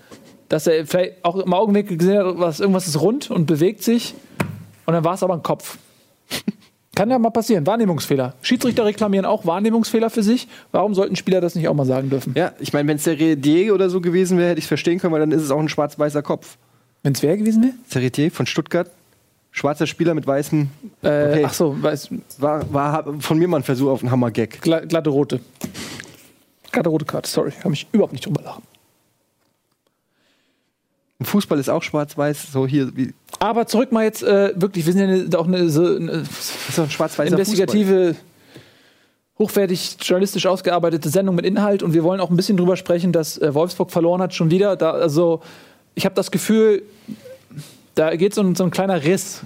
Dass er vielleicht auch im Augenblick gesehen hat, was, irgendwas ist rund und bewegt sich. Und dann war es aber ein Kopf. Kann ja mal passieren. Wahrnehmungsfehler. Schiedsrichter reklamieren auch Wahrnehmungsfehler für sich. Warum sollten Spieler das nicht auch mal sagen dürfen? Ja, ich meine, wenn es der Redier oder so gewesen wäre, hätte ich es verstehen können, weil dann ist es auch ein schwarz-weißer Kopf. Wenn es wer gewesen wäre? Serretier von Stuttgart, schwarzer Spieler mit weißem. Äh, Okay. Ach so, weiß, War, war von mir mal ein Versuch auf einen Hammer-Gag. gla glatte rote. Glatte rote Karte, sorry. Kann mich überhaupt nicht drüber lachen. Fußball ist auch schwarz-weiß, so hier wie. Aber zurück mal jetzt, äh, wirklich, wir sind ja auch eine, so, eine doch ein schwarz-weißer investigative, hochwertig journalistisch ausgearbeitete Sendung mit Inhalt und wir wollen auch ein bisschen drüber sprechen, dass äh, Wolfsburg verloren hat schon wieder. Da, also ich habe das Gefühl, da geht so ein, so ein kleiner Riss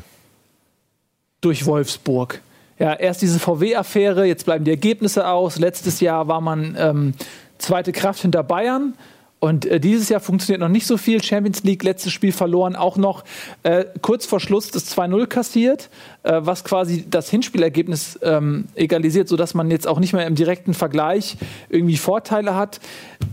durch Wolfsburg. Ja, erst diese VW-Affäre, jetzt bleiben die Ergebnisse aus. Letztes Jahr war man ähm, zweite Kraft hinter Bayern. Und äh, dieses Jahr funktioniert noch nicht so viel. Champions League, letztes Spiel verloren, auch noch äh, kurz vor Schluss das 2-0 kassiert, äh, was quasi das Hinspielergebnis ähm, egalisiert, sodass man jetzt auch nicht mehr im direkten Vergleich irgendwie Vorteile hat.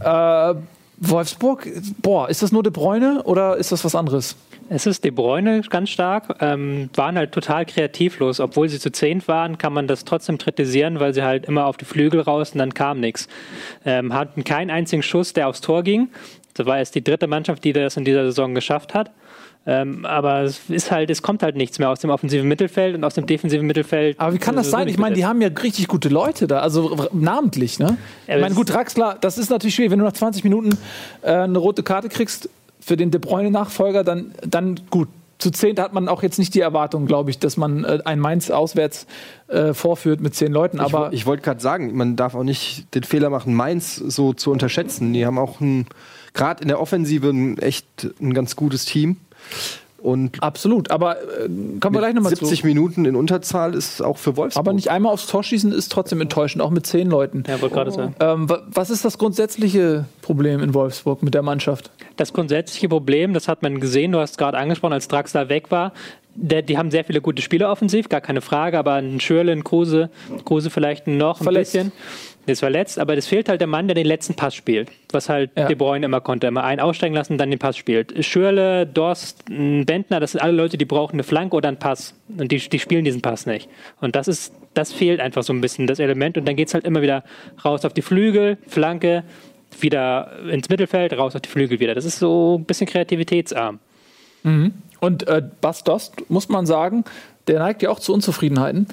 Äh, Wolfsburg, boah, ist das nur De Bruyne oder ist das was anderes? Es ist De Bruyne ganz stark, ähm, waren halt total kreativlos. Obwohl sie zu zehnt waren, kann man das trotzdem kritisieren, weil sie halt immer auf die Flügel raus und dann kam nichts. Ähm, hatten keinen einzigen Schuss, der aufs Tor ging. Das war jetzt die dritte Mannschaft, die das in dieser Saison geschafft hat. Ähm, aber es ist halt, es kommt halt nichts mehr aus dem offensiven Mittelfeld und aus dem defensiven Mittelfeld. Aber wie kann das sowieso sein? Ich meine, die haben ja richtig gute Leute da, also namentlich, ne? Ich meine, das- gut, Draxler, das ist natürlich schwierig, wenn du nach 20 Minuten äh, eine rote Karte kriegst für den De Bruyne-Nachfolger, dann, dann gut. Zu zehnt hat man auch jetzt nicht die Erwartung, glaube ich, dass man äh, ein Mainz auswärts äh, vorführt mit zehn Leuten. Ich, Aber wo- ich wollte gerade sagen, man darf auch nicht den Fehler machen, Mainz so zu unterschätzen. Die haben auch gerade in der Offensive ein echt ein ganz gutes Team. Und absolut. Aber äh, kommen wir gleich nochmal zu. 70 Minuten in Unterzahl ist auch für Wolfsburg. Aber nicht einmal aufs Tor schießen ist trotzdem enttäuschend, auch mit zehn Leuten. Ja, wollte gerade sagen. Ähm, wa- was ist das grundsätzliche Problem in Wolfsburg mit der Mannschaft? Das grundsätzliche Problem, das hat man gesehen, du hast gerade angesprochen, als Draxler weg war, der, die haben sehr viele gute Spieler offensiv, gar keine Frage, aber ein Schürle, ein Kruse, Kruse vielleicht noch ein Verletzt. bisschen. Ist verletzt, aber es fehlt halt der Mann, der den letzten Pass spielt. Was halt Ja. De Bruyne immer konnte. Immer einen aussteigen lassen, dann den Pass spielt. Schürle, Dorst, Bentner, das sind alle Leute, die brauchen eine Flanke oder einen Pass. Und die, die spielen diesen Pass nicht. Und das ist, das fehlt einfach so ein bisschen, das Element. Und dann geht es halt immer wieder raus auf die Flügel, Flanke, wieder ins Mittelfeld, raus auf die Flügel wieder. Das ist so ein bisschen kreativitätsarm. Und äh, Bas Dost, muss man sagen, der neigt ja auch zu Unzufriedenheiten.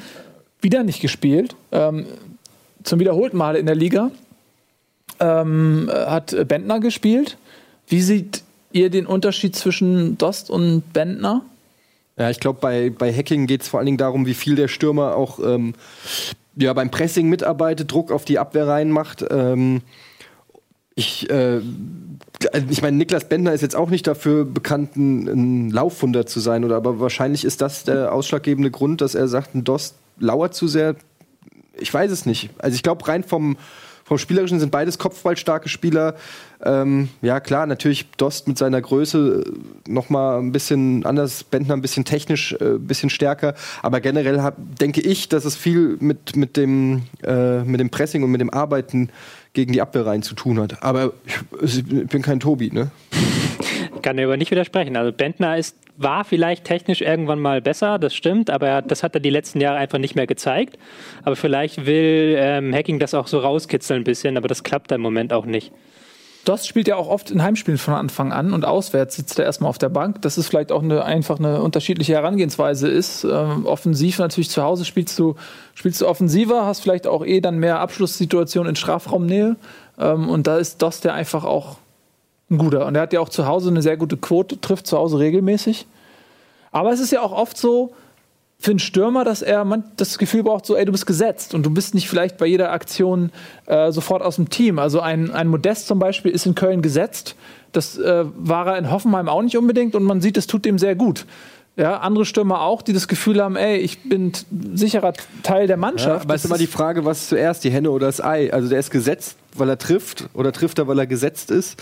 Wieder nicht gespielt. Ähm, zum wiederholten Male in der Liga. ähm, hat Bentner gespielt. Wie sieht ihr den Unterschied zwischen Dost und Bentner? Ja, ich glaube, bei, bei Hacking geht es vor allen Dingen darum, wie viel der Stürmer auch ähm, ja, beim Pressing mitarbeitet, Druck auf die Abwehr reinmacht. Ähm, ich, äh, ich meine, Niklas Bender ist jetzt auch nicht dafür bekannt, ein, ein Laufwunder zu sein, oder aber wahrscheinlich ist das der ausschlaggebende Grund, dass er sagt, ein Dost lauert zu sehr. Ich weiß es nicht. Also ich glaube, rein vom, vom Spielerischen sind beides kopfballstarke Spieler. Ähm, ja, klar, natürlich Dost mit seiner Größe äh, noch mal ein bisschen anders, Bentner ein bisschen technisch, äh, ein bisschen stärker. Aber generell hab, denke ich, dass es viel mit, mit, dem, äh, mit dem Pressing und mit dem Arbeiten gegen die Abwehr rein zu tun hat. Aber ich, ich bin kein Tobi, ne? Kann dir aber nicht widersprechen. Also Bentner ist, war vielleicht technisch irgendwann mal besser, das stimmt, aber er, das hat er die letzten Jahre einfach nicht mehr gezeigt. Aber vielleicht will ähm, Hacking das auch so rauskitzeln ein bisschen, aber das klappt da im Moment auch nicht. Dost spielt ja auch oft in Heimspielen von Anfang an und auswärts sitzt er erstmal auf der Bank. Das ist vielleicht auch eine, einfach eine unterschiedliche Herangehensweise ist. Ähm, offensiv natürlich zu Hause spielst du, spielst du offensiver, hast vielleicht auch eh dann mehr Abschlusssituationen in Strafraumnähe. Ähm, und da ist Dost ja einfach auch ein guter. Und er hat ja auch zu Hause eine sehr gute Quote, trifft zu Hause regelmäßig. Aber es ist ja auch oft so, für einen Stürmer, dass er das Gefühl braucht, so, ey, du bist gesetzt und du bist nicht vielleicht bei jeder Aktion äh, sofort aus dem Team. Also ein, ein Modest zum Beispiel ist in Köln gesetzt. Das äh, war er in Hoffenheim auch nicht unbedingt und man sieht, es tut dem sehr gut. Ja, andere Stürmer auch, die das Gefühl haben, ey, ich bin sicherer Teil der Mannschaft. Ja, aber es ist immer die Frage, was zuerst, die Henne oder das Ei? Also der ist gesetzt, weil er trifft oder trifft er, weil er gesetzt ist?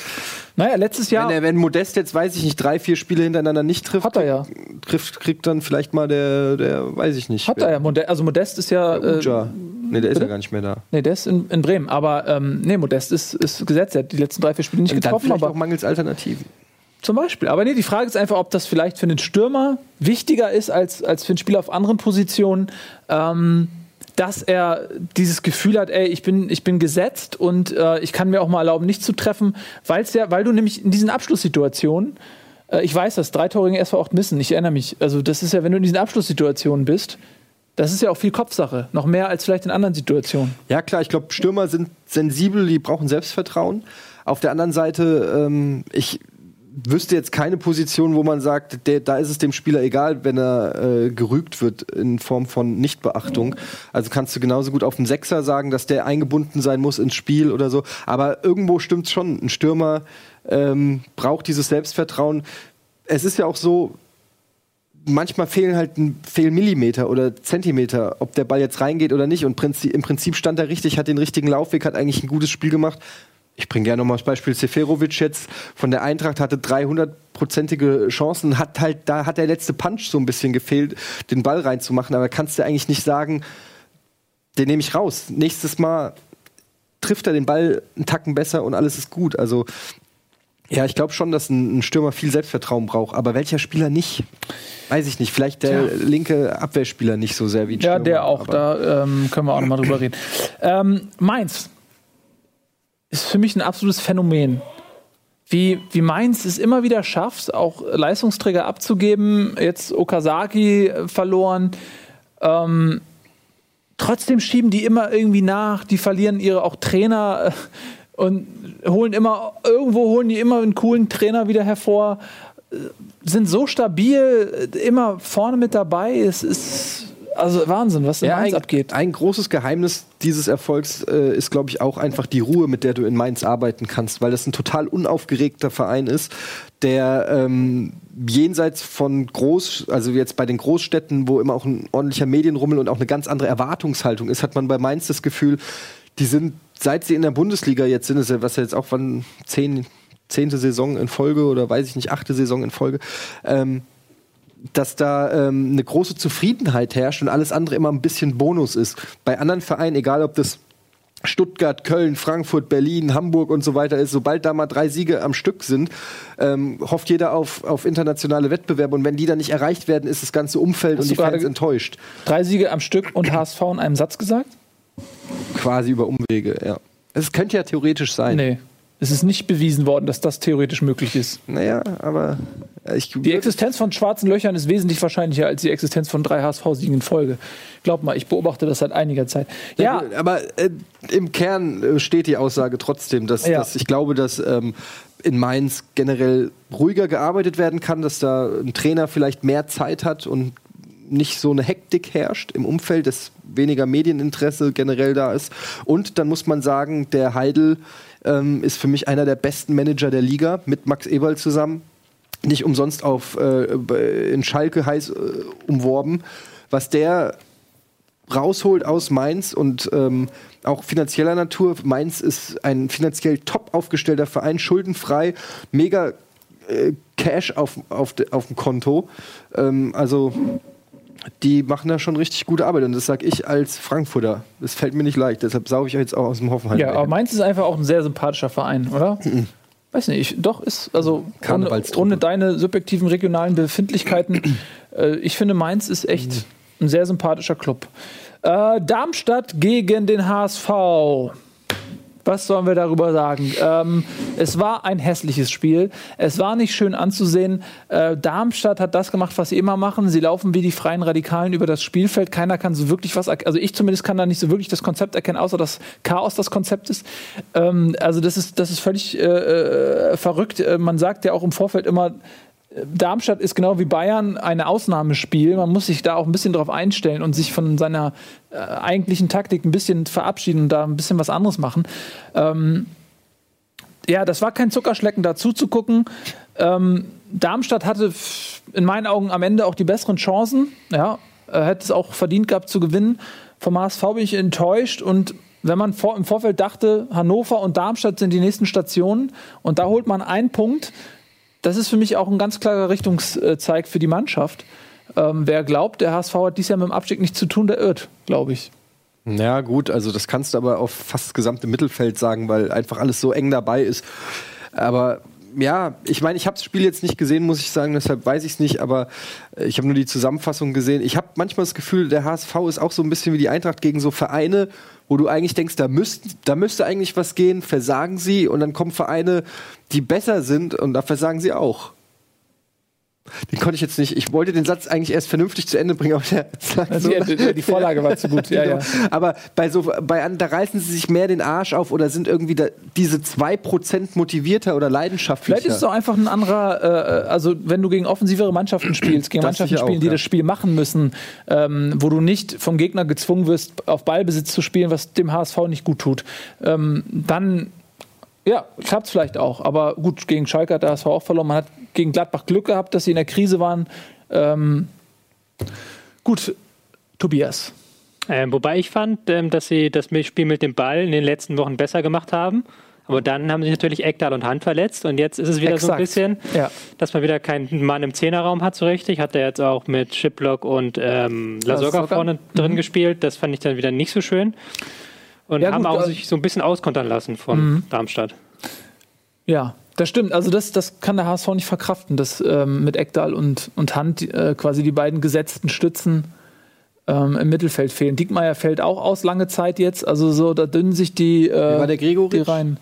Naja, letztes Jahr. Wenn, er, wenn Modest jetzt, weiß ich nicht, drei, vier Spiele hintereinander nicht trifft, hat er ja. Trifft, kriegt dann vielleicht mal der, der weiß ich nicht. Hat er ja. also Modest ist ja. Der Uja. Äh, nee, der ist ja gar nicht mehr da. Nee, der ist in, in Bremen. Aber ähm, nee, Modest ist, ist gesetzt. Er hat die letzten drei, vier Spiele nicht getroffen. Dann aber auch mangels Alternativen. Zum Beispiel. Aber nee, die Frage ist einfach, ob das vielleicht für einen Stürmer wichtiger ist als, als für einen Spieler auf anderen Positionen, ähm, dass er dieses Gefühl hat, ey, ich bin, ich bin gesetzt und äh, ich kann mir auch mal erlauben, nicht zu treffen, weil's ja, weil du nämlich in diesen Abschlusssituationen, äh, ich weiß das, dreitorigen SV auch missen, ich erinnere mich. Also, das ist ja, wenn du in diesen Abschlusssituationen bist, das ist ja auch viel Kopfsache, noch mehr als vielleicht in anderen Situationen. Ja, klar, ich glaube, Stürmer sind sensibel, die brauchen Selbstvertrauen. Auf der anderen Seite, ähm, ich wüsste jetzt keine Position, wo man sagt, der, da ist es dem Spieler egal, wenn er äh, gerügt wird in Form von Nichtbeachtung. Also kannst du genauso gut auf den Sechser sagen, dass der eingebunden sein muss ins Spiel oder so. Aber irgendwo stimmt schon. Ein Stürmer ähm, braucht dieses Selbstvertrauen. Es ist ja auch so, manchmal fehlen halt ein Fehlmillimeter oder Zentimeter, ob der Ball jetzt reingeht oder nicht. Und im Prinzip stand er richtig, hat den richtigen Laufweg, hat eigentlich ein gutes Spiel gemacht ich bringe gerne nochmal das Beispiel Seferovic jetzt von der Eintracht hatte 300-prozentige Chancen, hat halt, da hat der letzte Punch so ein bisschen gefehlt, den Ball reinzumachen, aber kannst du eigentlich nicht sagen, den nehme ich raus. Nächstes Mal trifft er den Ball einen Tacken besser und alles ist gut. Also, ja, ich glaube schon, dass ein, ein, Stürmer viel Selbstvertrauen braucht, aber welcher Spieler nicht? Weiß ich nicht. Vielleicht der Tja. linke Abwehrspieler nicht so sehr wie ein Ja, Stürmer, der auch. Da ähm, können wir auch nochmal drüber reden. Ähm, Mainz ist für mich ein absolutes Phänomen. Wie, wie Mainz es immer wieder schafft, auch Leistungsträger abzugeben, jetzt Okazaki äh, verloren. Ähm, trotzdem schieben die immer irgendwie nach, die verlieren ihre auch Trainer äh, und holen immer, irgendwo holen die immer einen coolen Trainer wieder hervor, äh, sind so stabil, immer vorne mit dabei. Es ist also Wahnsinn, was in ja, Mainz ein, abgeht. Ein großes Geheimnis dieses Erfolgs äh, ist, glaube ich, auch einfach die Ruhe, mit der du in Mainz arbeiten kannst, weil das ein total unaufgeregter Verein ist, der ähm, jenseits von Groß, also jetzt bei den Großstädten, wo immer auch ein ordentlicher Medienrummel und auch eine ganz andere Erwartungshaltung ist, hat man bei Mainz das Gefühl, die sind, seit sie in der Bundesliga jetzt sind, was ja jetzt auch von zehn, zehnte Saison in Folge oder weiß ich nicht, achte Saison in Folge, ähm, dass da ähm, eine große Zufriedenheit herrscht und alles andere immer ein bisschen Bonus ist. Bei anderen Vereinen, egal ob das Stuttgart, Köln, Frankfurt, Berlin, Hamburg und so weiter ist, sobald da mal drei Siege am Stück sind, ähm, hofft jeder auf, auf internationale Wettbewerbe. Und wenn die dann nicht erreicht werden, ist das ganze Umfeld Hast und die Fans enttäuscht. Drei Siege am Stück und HSV in einem Satz gesagt? Quasi über Umwege, ja. Es könnte ja theoretisch sein. Nee. Es ist nicht bewiesen worden, dass das theoretisch möglich ist. Naja, aber ich. Die Existenz von schwarzen Löchern ist wesentlich wahrscheinlicher als die Existenz von drei HSV-Siegen in Folge. Glaub mal, ich beobachte das seit einiger Zeit. Ja, Ja, aber äh, im Kern äh, steht die Aussage trotzdem, dass, Ja. dass ich glaube, dass ähm, in Mainz generell ruhiger gearbeitet werden kann, dass da ein Trainer vielleicht mehr Zeit hat und nicht so eine Hektik herrscht im Umfeld, dass weniger Medieninteresse generell da ist. Und dann muss man sagen, der Heidel ähm, ist für mich einer der besten Manager der Liga mit Max Eberl zusammen. Nicht umsonst auf äh, in Schalke heiß äh, umworben. Was der rausholt aus Mainz und ähm, auch finanzieller Natur. Mainz ist ein finanziell top aufgestellter Verein, schuldenfrei, mega äh, Cash auf, auf, auf dem Konto. Ähm, also die machen da schon richtig gute Arbeit und das sage ich als Frankfurter. Das fällt mir nicht leicht, deshalb sauge ich euch jetzt auch aus dem Hoffenheim. ja, aber Mainz ist einfach auch ein sehr sympathischer Verein, oder? Weiß nicht, ich, doch ist, also ohne, ohne deine subjektiven regionalen Befindlichkeiten, äh, ich finde Mainz ist echt ein sehr sympathischer Club. Äh, Darmstadt gegen den HSV. Was sollen wir darüber sagen? Ähm, es war ein hässliches Spiel. Es war nicht schön anzusehen. Äh, Darmstadt hat das gemacht, was sie immer machen. Sie laufen wie die freien Radikalen über das Spielfeld. Keiner kann so wirklich was, also ich zumindest kann da nicht so wirklich das Konzept erkennen, außer dass Chaos das Konzept ist. Ähm, also das ist, das ist völlig äh, äh, verrückt. Äh, man sagt ja auch im Vorfeld immer, Darmstadt ist genau wie Bayern ein Ausnahmespiel. Man muss sich da auch ein bisschen drauf einstellen und sich von seiner äh, eigentlichen Taktik ein bisschen verabschieden und da ein bisschen was anderes machen. Ähm, ja, das war kein Zuckerschlecken, da zuzugucken. Ähm, Darmstadt hatte in meinen Augen am Ende auch die besseren Chancen. Ja, äh, hätte es auch verdient gehabt zu gewinnen. Vom HSV bin ich enttäuscht und wenn man vor, im Vorfeld dachte, Hannover und Darmstadt sind die nächsten Stationen und da holt man einen Punkt, das ist für mich auch ein ganz klarer Richtungszeig für die Mannschaft. Ähm, wer glaubt, der HSV hat dies Jahr mit dem Abstieg nichts zu tun, der irrt, glaube ich. Ja, gut, also das kannst du aber auf fast das gesamte Mittelfeld sagen, weil einfach alles so eng dabei ist. Aber ja, ich meine, ich habe das Spiel jetzt nicht gesehen, muss ich sagen, deshalb weiß ich es nicht, aber äh, ich habe nur die Zusammenfassung gesehen. Ich habe manchmal das Gefühl, der HSV ist auch so ein bisschen wie die Eintracht gegen so Vereine, wo du eigentlich denkst, da, müsst, da müsste eigentlich was gehen, versagen sie und dann kommen Vereine, die besser sind und da versagen sie auch. Den konnte ich jetzt nicht. Ich wollte den Satz eigentlich erst vernünftig zu Ende bringen, aber der Also, die, die, die Vorlage war zu gut. Ja, ja. aber bei so, bei da reißen sie sich mehr den Arsch auf oder sind irgendwie da, diese 2% motivierter oder leidenschaftlicher. Vielleicht ist es auch einfach ein anderer, äh, also wenn du gegen offensivere Mannschaften spielst, gegen Das Mannschaften spielen, auch, die ja. das Spiel machen müssen, ähm, wo du nicht vom Gegner gezwungen wirst, auf Ballbesitz zu spielen, was dem HSV nicht gut tut, ähm, dann ja, klappt es vielleicht auch. Aber gut, gegen Schalke hat der HSV auch verloren. Man hat gegen Gladbach Glück gehabt, dass sie in der Krise waren. Ähm, gut, Tobias. Ähm, wobei ich fand, ähm, dass sie das Spiel mit dem Ball in den letzten Wochen besser gemacht haben. Aber dann haben sich natürlich Eckdahl und Hand verletzt und jetzt ist es wieder so ein Exakt. bisschen, Ja. dass man wieder keinen Mann im Zehnerraum hat so richtig. Hat er jetzt auch mit Shiplock und ähm, Lasogga. vorne drin gespielt. Das fand ich dann wieder nicht so schön. Und Ja, haben gut, auch sich so ein bisschen auskontern lassen von Darmstadt. Ja, das stimmt. Also das, das kann der HSV nicht verkraften, dass ähm, mit Eckdahl und, und Hand äh, quasi die beiden gesetzten Stützen ähm, im Mittelfeld fehlen. Diekmeyer fällt auch aus lange Zeit jetzt. Also so, da dünnen sich die, äh, war der Gregoritsch? die rein.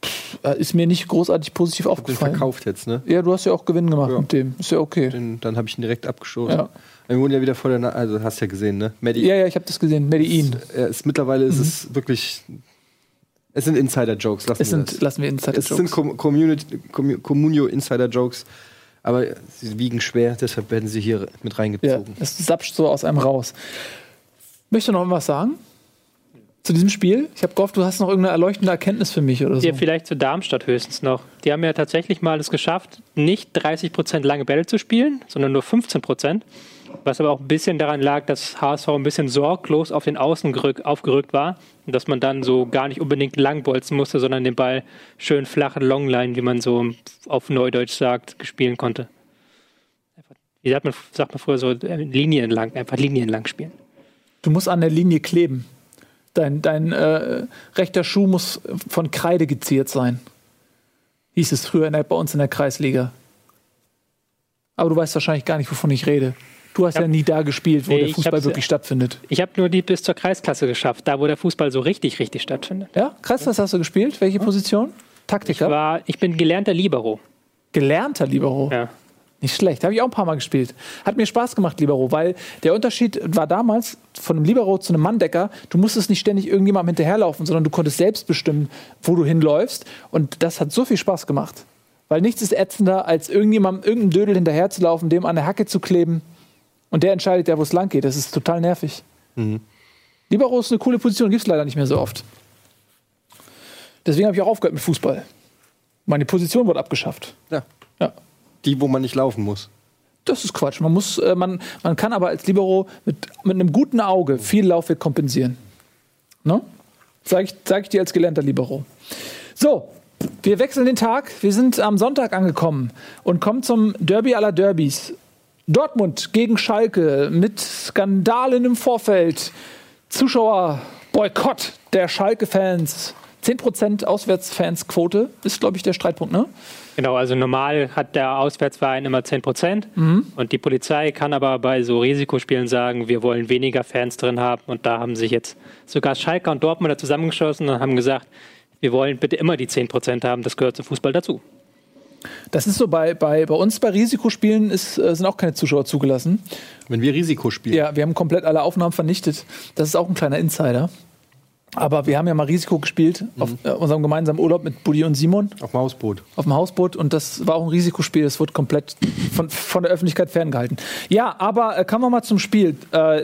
Pff, äh, ist mir nicht großartig positiv den aufgefallen. verkauft jetzt, ne? Ja, du hast ja auch Gewinn gemacht Ja. mit dem. Ist ja okay. Den, dann habe ich ihn direkt abgestoßen. Ja. Wir wurden ja wieder vor der Na also hast ja gesehen, ne? Maddie Ja, ja, ich habe das gesehen. Medellin. Er ist mittlerweile ist es wirklich es sind Insider-Jokes, lassen Es wir sind, das. lassen wir Insider Es sind Com Community, Com Communio Insider-Jokes, aber sie wiegen schwer, deshalb werden sie hier mit Ja, reingezogen. es sapscht so aus einem raus. Möchtest du noch was sagen? Zu diesem Spiel? Ich habe gehofft, du hast noch irgendeine erleuchtende Erkenntnis für mich oder so. Ja, vielleicht zu Darmstadt höchstens noch. Die haben ja tatsächlich mal es geschafft, nicht 30 Prozent lange Bälle zu spielen, sondern nur 15 Prozent. Was aber auch ein bisschen daran lag, dass HSV ein bisschen sorglos auf den Außen gerück, aufgerückt war und dass man dann so gar nicht unbedingt langbolzen musste, sondern den Ball schön flache Longline, wie man so auf Neudeutsch sagt, spielen konnte. Wie sagt man, sagt man früher so, äh, Linien entlang, einfach Linien entlang spielen. Du musst an der Linie kleben. Dein, dein äh, rechter Schuh muss von Kreide geziert sein. Hieß es früher der, bei uns in der Kreisliga. Aber du weißt wahrscheinlich gar nicht, wovon ich rede. Du hast ja, Ja. nie da gespielt, wo Nee, der ich Fußball wirklich stattfindet. Ich habe nur die bis zur Kreisklasse geschafft, da wo der Fußball so richtig, richtig stattfindet. Ja, krass, was hast du gespielt? Welche Position? Ich, Taktiker? war, ich bin gelernter Libero. Gelernter Libero. Ja. Nicht schlecht. Habe ich auch ein paar Mal gespielt. Hat mir Spaß gemacht, Libero, weil der Unterschied war damals von einem Libero zu einem Manndecker, du musstest nicht ständig irgendjemandem hinterherlaufen, sondern du konntest selbst bestimmen, wo du hinläufst. Und das hat so viel Spaß gemacht. Weil nichts ist ätzender, als irgendjemandem, irgendeinem Dödel hinterherzulaufen, dem an der Hacke zu kleben. Und der entscheidet ja, wo es lang geht. Das ist total nervig. Libero ist eine coole Position, gibt es leider nicht mehr so oft. Deswegen habe ich auch aufgehört mit Fußball. Meine Position wurde abgeschafft. Ja. Ja. Die, wo man nicht laufen muss. Das ist Quatsch. Man, muss, äh, man, man kann aber als Libero mit, mit einem guten Auge viel Laufweg kompensieren. Ne? Sag ich, sag ich dir als gelernter Libero. So, wir wechseln den Tag. Wir sind am Sonntag angekommen und kommen zum Derby aller Derbys. Dortmund gegen Schalke mit Skandalen im Vorfeld. Zuschauerboykott der Schalke-Fans. 10% Auswärtsfansquote ist, glaube ich, der Streitpunkt, ne? Genau, also normal hat der Auswärtsverein immer 10 Prozent und die Polizei kann aber bei so Risikospielen sagen, wir wollen weniger Fans drin haben und da haben sich jetzt sogar Schalke und Dortmunder zusammengeschlossen und haben gesagt, wir wollen bitte immer die 10 Prozent haben, das gehört zum Fußball dazu. Das ist so bei, bei, bei uns bei Risikospielen ist, äh, sind auch keine Zuschauer zugelassen. Wenn wir Risiko spielen. Ja, wir haben komplett alle Aufnahmen vernichtet. Das ist auch ein kleiner Insider. Aber wir haben ja mal Risiko gespielt auf äh, unserem gemeinsamen Urlaub mit Buddy und Simon Auf dem Hausboot. auf dem Hausboot und das war auch ein Risikospiel. Das wurde komplett von, von der Öffentlichkeit ferngehalten. Ja, aber äh, kommen wir mal zum Spiel. Äh,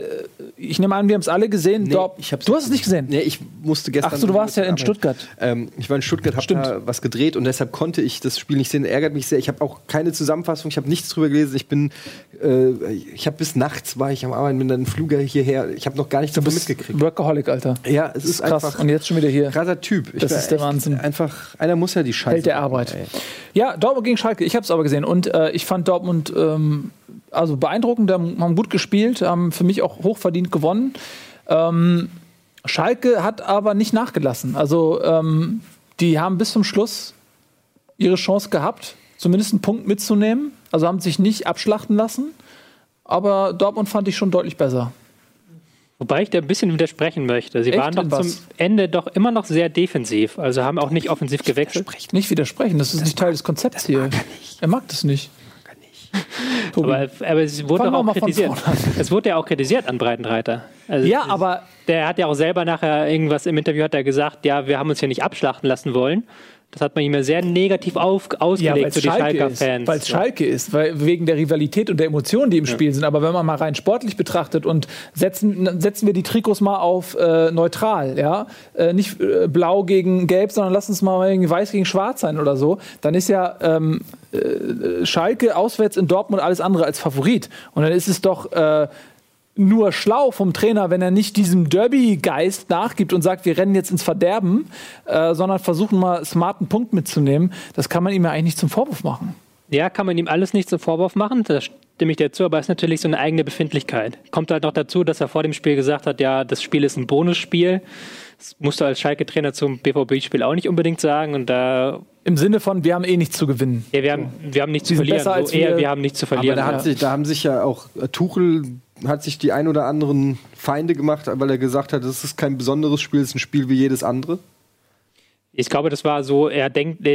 ich nehme an, wir haben es alle gesehen. Dort- ich hab's du hast es nicht gesehen. Nee, ich musste gestern. Ach so, du warst ja in. Stuttgart. Ähm, ich war in Stuttgart, habe da was gedreht und deshalb konnte ich das Spiel nicht sehen. Ärgert mich sehr. Ich habe auch keine Zusammenfassung, ich habe nichts drüber gelesen. Ich bin, äh, ich habe bis nachts war ich am Arbeiten, bin dann Flüger hierher. Ich habe noch gar nichts davon mitgekriegt. Workaholic, Alter. Ja, es ist, ist krass. einfach Und jetzt schon wieder hier. krasser Typ. Ich Das ist der Wahnsinn. Einfach, einer muss ja die Scheiße. Held der Arbeit. ey. Ja, Dortmund gegen Schalke. Ich habe es aber gesehen und äh, ich fand Dortmund ähm, also beeindruckend. Haben haben gut gespielt, haben für mich auch hochverdient gewonnen. Ähm, Schalke hat aber nicht nachgelassen. Also ähm, die haben bis zum Schluss ihre Chance gehabt, zumindest einen Punkt mitzunehmen. Also haben sich nicht abschlachten lassen. Aber Dortmund fand ich schon deutlich besser. Wobei ich da ein bisschen widersprechen möchte. Sie Echt? waren doch zum? Ende doch immer noch sehr defensiv, also haben auch nicht offensiv gewechselt. Nicht widersprechen, das ist nicht Teil des Konzepts hier. Er mag das nicht. Aber, aber es wurde Fangen auch kritisiert. Es wurde ja auch kritisiert an Breitenreiter. Also Ja, aber Der hat ja auch selber nachher irgendwas im Interview hat er gesagt, ja, wir haben uns hier nicht abschlachten lassen wollen. Das hat man ihm ja sehr negativ auf, Ja, ausgelegt weil für die Schalke Schalker ist. Fans. Weil es Schalke ist, weil wegen der Rivalität und der Emotionen, die im Spiel sind. Aber wenn man mal rein sportlich betrachtet und setzen, setzen wir die Trikots mal auf äh, neutral, ja, äh, nicht äh, blau gegen gelb, sondern lass uns mal irgendwie weiß gegen schwarz sein oder so, dann ist ja ähm, äh, Schalke auswärts in Dortmund alles andere als Favorit. Und dann ist es doch äh, nur schlau vom Trainer, wenn er nicht diesem Derby-Geist nachgibt und sagt, wir rennen jetzt ins Verderben, äh, sondern versuchen mal smarten Punkt mitzunehmen. Das kann man ihm ja eigentlich nicht zum Vorwurf machen. Ja, kann man ihm alles nicht zum Vorwurf machen, da stimme ich dir zu, aber es ist natürlich so eine eigene Befindlichkeit. Kommt halt noch dazu, dass er vor dem Spiel gesagt hat, ja, das Spiel ist ein Bonusspiel. Das musst du als Schalke-Trainer zum BVB-Spiel auch nicht unbedingt sagen und da, Im Sinne von, wir haben eh nichts zu gewinnen. ja, wir haben, wir haben nichts zu verlieren, besser als so eher, wir. wir haben nichts zu Aber verlieren. da, hat Ja. sich, da haben sich ja auch äh, Tuchel hat sich die ein oder anderen Feinde gemacht, weil er gesagt hat, das ist kein besonderes Spiel, es ist ein Spiel wie jedes andere. Ich glaube, das war so, er denkt,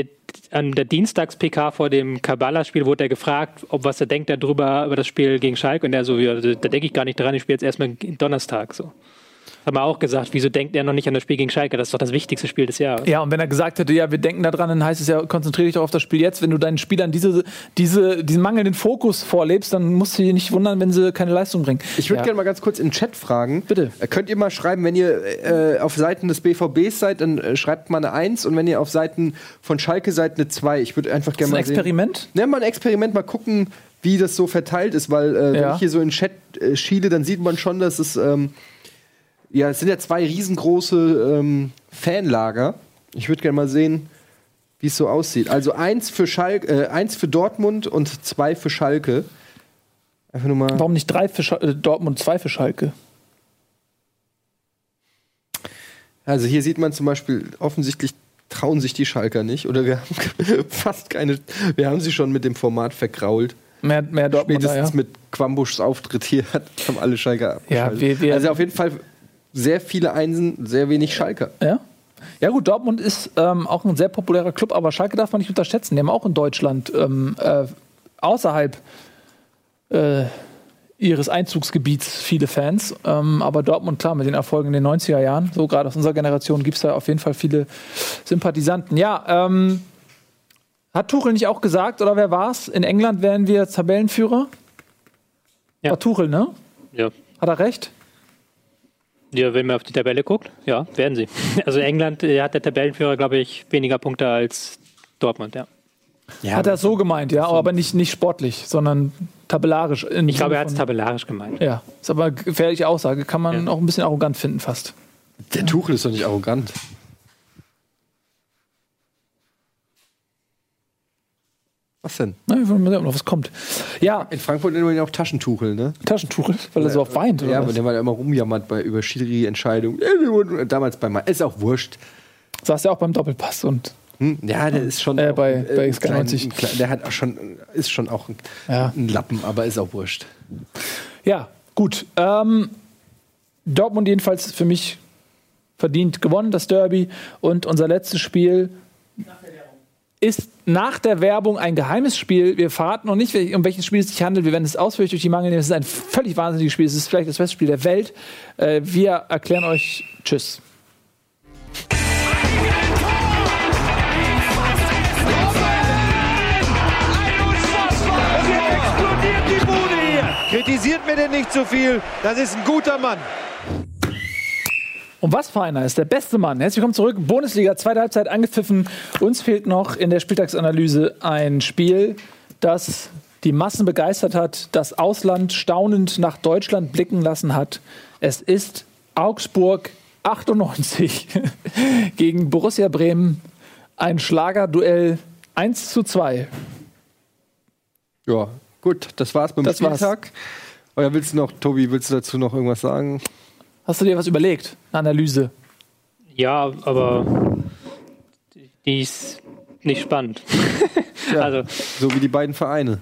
an der Dienstags-PK vor dem Kabbalah-Spiel wurde er gefragt, ob was er denkt darüber, über das Spiel gegen Schalke. Und er so, da denke ich gar nicht dran, ich spiele jetzt erstmal Donnerstag. So. Haben wir auch gesagt, wieso denkt er noch nicht an das Spiel gegen Schalke? Das ist doch das wichtigste Spiel des Jahres. Ja, und wenn er gesagt hätte, ja, wir denken da dran, dann heißt es ja, konzentriere dich doch auf das Spiel jetzt. Wenn du deinen Spielern diese, diese, diesen mangelnden Fokus vorlebst, dann musst du dich nicht wundern, wenn sie keine Leistung bringen. Ich würde ja. gerne mal ganz kurz in den Chat fragen. Bitte. Äh, Könnt ihr mal schreiben, wenn ihr äh, auf Seiten des BVBs seid, dann äh, schreibt mal eine 1 und wenn ihr auf Seiten von Schalke seid, eine 2. Ich würde einfach gerne ist ein mal sehen. Experiment. Ne, mal ein Experiment, mal gucken, wie das so verteilt ist, weil äh, wenn Ja. ich hier so in den Chat äh, schiele, dann sieht man schon, dass es ähm, ja, es sind ja zwei riesengroße ähm, Fanlager. Ich würde gerne mal sehen, wie es so aussieht. Also eins für Schalke, äh, eins für Dortmund und zwei für Schalke. Einfach nur mal. Warum nicht drei für Schal- äh, Dortmund, zwei für Schalke? Also hier sieht man zum Beispiel offensichtlich trauen sich die Schalker nicht oder wir haben fast keine. Wir haben sie schon mit dem Format vergrault. Mehr, mehr Dortmund, Spätestens ja. mit Quambuschs Auftritt hier hat, haben alle Schalker Ja, abgeschaltet. wir- wir- Also auf jeden Fall sehr viele Einsen, sehr wenig Schalker. ja. Ja gut, Dortmund ist ähm, auch ein sehr populärer Club, aber Schalke darf man nicht unterschätzen. Die haben auch in Deutschland ähm, äh, außerhalb äh, ihres Einzugsgebiets viele Fans. Ähm, aber Dortmund, klar, mit den Erfolgen in den 90er Jahren, so gerade aus unserer Generation, gibt es da auf jeden Fall viele Sympathisanten. Ja, ähm, hat Tuchel nicht auch gesagt, oder wer war's? In England wären wir Tabellenführer? Ja. War Tuchel, ne? Ja. Hat er recht? Ja, wenn man auf die Tabelle guckt, ja, werden sie. Also England äh, hat der Tabellenführer, glaube ich, weniger Punkte als Dortmund, ja. Hat er so gemeint, ja, aber nicht, nicht sportlich, sondern tabellarisch. in Ich glaube, er hat es tabellarisch gemeint. Ja, ist aber eine gefährliche Aussage. Kann man Ja. auch ein bisschen arrogant finden, fast. Der Tuchel ist doch nicht arrogant. Was denn? Na, wir wollen mal sehen, ob noch was kommt. Ja, In Frankfurt nennen wir ihn auch Taschentuchel, ne? Taschentuch, weil er so oft weint. Oder Ja, was? aber der war immer rumjammert bei über Schiri-Entscheidungen. Damals bei mal. Ist auch wurscht. Saß ja auch beim Doppelpass und Hm? Ja, der ist schon. Äh, bei- ein- bei ein Sky klein- 90. ein klein- Der hat auch schon, ist schon auch ein, Ja. ein Lappen, aber ist auch wurscht. Ja, gut. Ähm, Dortmund jedenfalls für mich verdient gewonnen, das Derby. Und unser letztes Spiel ist nach der Werbung ein geheimes Spiel. Wir verraten noch nicht, um welches Spiel es sich handelt. Wir werden es ausführlich durch die Mangel nehmen. Es ist ein völlig wahnsinniges Spiel. Es ist vielleicht das beste Spiel der Welt. Äh, wir erklären euch Tschüss. Kritisiert mir denn nicht zu viel. Das ist ein guter Mann. Und was für einer ist der beste Mann? Herzlich willkommen zurück. Bundesliga, zweite Halbzeit angepfiffen. Uns fehlt noch in der Spieltagsanalyse ein Spiel, das die Massen begeistert hat, das Ausland staunend nach Deutschland blicken lassen hat. Es ist Augsburg 98 gegen Borussia Bremen. Ein Schlagerduell 1 zu 2. Ja, gut, das war's beim Das war's. Spieltag. Oder willst du noch, Tobi, willst du dazu noch irgendwas sagen? Hast du dir was überlegt? Eine Analyse? Ja, aber die ist nicht spannend. Also, So wie die beiden Vereine.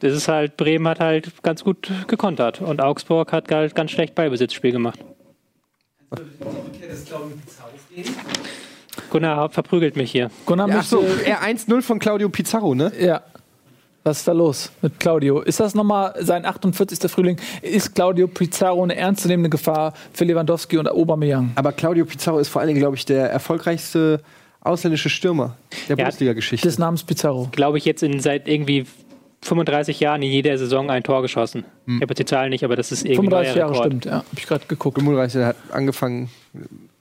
das ist halt, Bremen hat halt ganz gut gekontert und Augsburg hat halt ganz schlecht Ballbesitzspiel gemacht. Gunnar verprügelt mich hier. Gunnar Ja, so, möchte- er 1-0 von Claudio Pizarro, ne? Ja. Was ist da los mit Claudio? Ist das nochmal sein 48. Frühling? Ist Claudio Pizarro eine ernstzunehmende Gefahr für Lewandowski und Aubameyang? Aber Claudio Pizarro ist vor allen Dingen, glaube ich, der erfolgreichste ausländische Stürmer der Ja, Bundesliga-Geschichte. Des Namens Pizarro. Glaube ich jetzt in seit irgendwie 35 Jahren in jeder Saison ein Tor geschossen. Ich habe jetzt die Zahlen nicht, aber das ist irgendwie 35 neuer Jahre Rekord. stimmt, ja. Hab ich gerade geguckt. 35, der hat angefangen.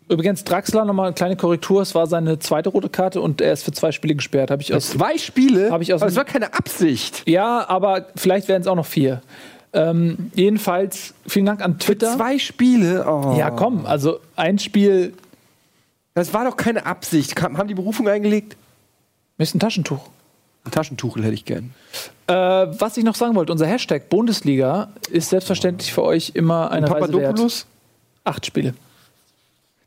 Übrigens, Draxler, nochmal eine kleine Korrektur. Es war seine zweite rote Karte und er ist für zwei Spiele gesperrt. Ich aus. Zwei Spiele? Hab ich aus aber dem- war keine Absicht. Ja, aber vielleicht werden es auch noch vier. Ähm, jedenfalls, vielen Dank an Twitter. Zwei Spiele? Oh. Ja, komm, also ein Spiel. Das war doch keine Absicht. Haben die Berufung eingelegt? Mir ist ein Taschentuch. Ein Taschentuchel hätte ich gern. Äh, was ich noch sagen wollte, unser Hashtag Bundesliga ist selbstverständlich für euch immer eine Reise wert. Papadopoulos? Acht Spiele.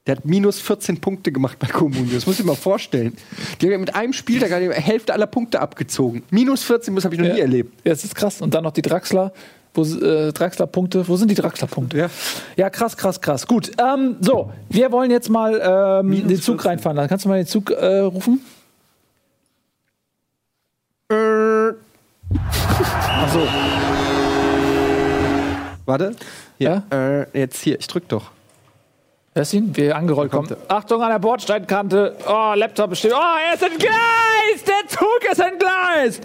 Der hat minus 14 Punkte gemacht bei Comunio. Das muss ich mir mal vorstellen. Die haben ja mit einem Spiel da gerade die Hälfte aller Punkte abgezogen. Minus 14, das habe ich noch nie erlebt. Ja, das ist krass. Und dann noch die Draxler. Wo, äh, Draxler-Punkte. Wo sind die Draxler-Punkte? Ja. Ja, krass, krass, krass. Gut. Ähm, so, wir wollen jetzt mal ähm, den Zug 14. reinfahren. Dann kannst du mal den Zug äh, rufen? Ach so. Warte. Hier. Äh, jetzt hier, ich drück doch. Wer ist ihn? Wir angerollt kommt kommen. Achtung an der Bordsteinkante. Oh, Laptop steht. Oh, er ist entgleist! Der Zug ist entgleist!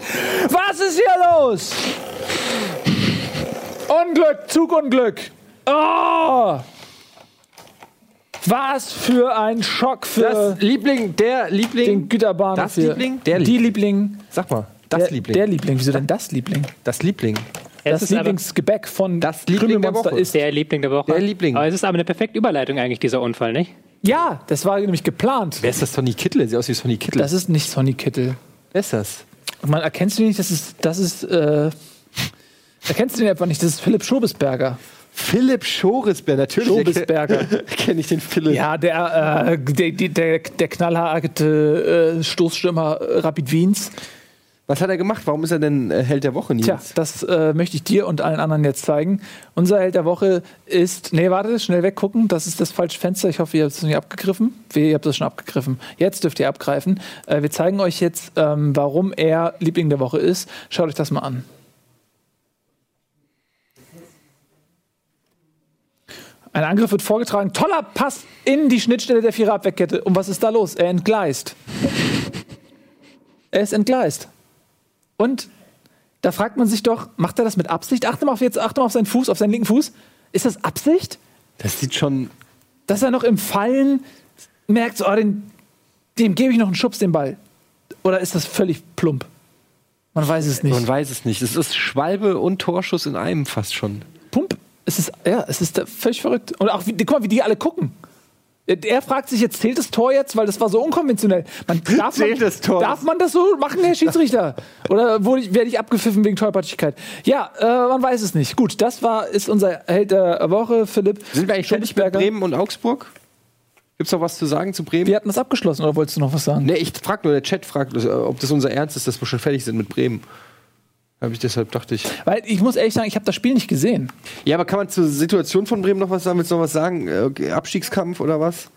Was ist hier los? Unglück, Zugunglück. Oh! Was für ein Schock für Das Liebling, der den Liebling. Güterbahnhof Das hier. Liebling? Der Die Liebling. Sag mal, das der, Liebling. Der Liebling. Wieso denn das Liebling? das Liebling. Es Das Lieblingsgebäck von Das Liebling der Woche. ist. der Liebling der Woche. Der Liebling. Aber es ist aber eine perfekte Überleitung eigentlich, dieser Unfall, nicht? Ja, das war nämlich geplant. Wer ist das? Sonny Kittel? Der Sieht aus wie Sonny Kittel. Das ist nicht Sonny Kittel. Wer ist das? Man erkennst du nicht, das ist, das ist, äh, erkennst du den einfach nicht, das ist Philipp Schobesberger. Philipp Schorisberger, natürlich. Schobesberger. Kenne ich den Philipp. Ja, der, äh, der, der, der, knallharte äh, Stoßstürmer Rapid Wiens. Was hat er gemacht? Warum ist er denn äh, Held der Woche, Nils? Tja, das äh, möchte ich dir und allen anderen jetzt zeigen. Unser Held der Woche ist. Nee, warte, schnell weggucken. Das ist das falsche Fenster. Ich hoffe, ihr habt es nicht abgegriffen. Wehe, ihr habt es schon abgegriffen. Jetzt dürft ihr abgreifen. Äh, wir zeigen euch jetzt, ähm, warum er Liebling der Woche ist. Schaut euch das mal an. Ein Angriff wird vorgetragen. Toller Pass in die Schnittstelle der Viererabwehrkette. Und was ist da los? Er entgleist. Er ist entgleist. Und da fragt man sich doch, macht er das mit Absicht? Achte mal auf, jetzt, achte mal auf seinen Fuß, auf seinen linken Fuß. Ist das Absicht? Das sieht schon. Dass er noch im Fallen merkt, so, oh, den, dem gebe ich noch einen Schubs, den Ball. Oder ist das völlig plump? Man weiß es nicht. Man weiß es nicht. Es ist Schwalbe und Torschuss in einem fast schon. Pump. Es ist, ja, es ist völlig verrückt. Und auch, wie, guck mal, wie die alle gucken. Er fragt sich jetzt, zählt das Tor jetzt, weil das war so unkonventionell. Man, darf, Zählt man, das Tor? darf man das so machen, Herr Schiedsrichter? Oder wurde ich- werde ich abgepfiffen wegen Tollpatschigkeit? Ja, äh, man weiß es nicht. Gut, das war, ist unser Held der Woche, Philipp. Sind wir eigentlich fertig mit Schulzberger. Bremen und Augsburg? Gibt's noch was zu sagen zu Bremen? Wir hatten das abgeschlossen, oder wolltest du noch was sagen? Nee, ich frag nur, der Chat fragt, äh, ob das unser Ernst ist, dass wir schon fertig sind mit Bremen. Hab ich deshalb dachte ich. Weil ich muss ehrlich sagen, ich habe das Spiel nicht gesehen. Ja, aber kann man zur Situation von Bremen noch was sagen? Willst du noch was sagen? Äh, okay, Abstiegskampf oder was?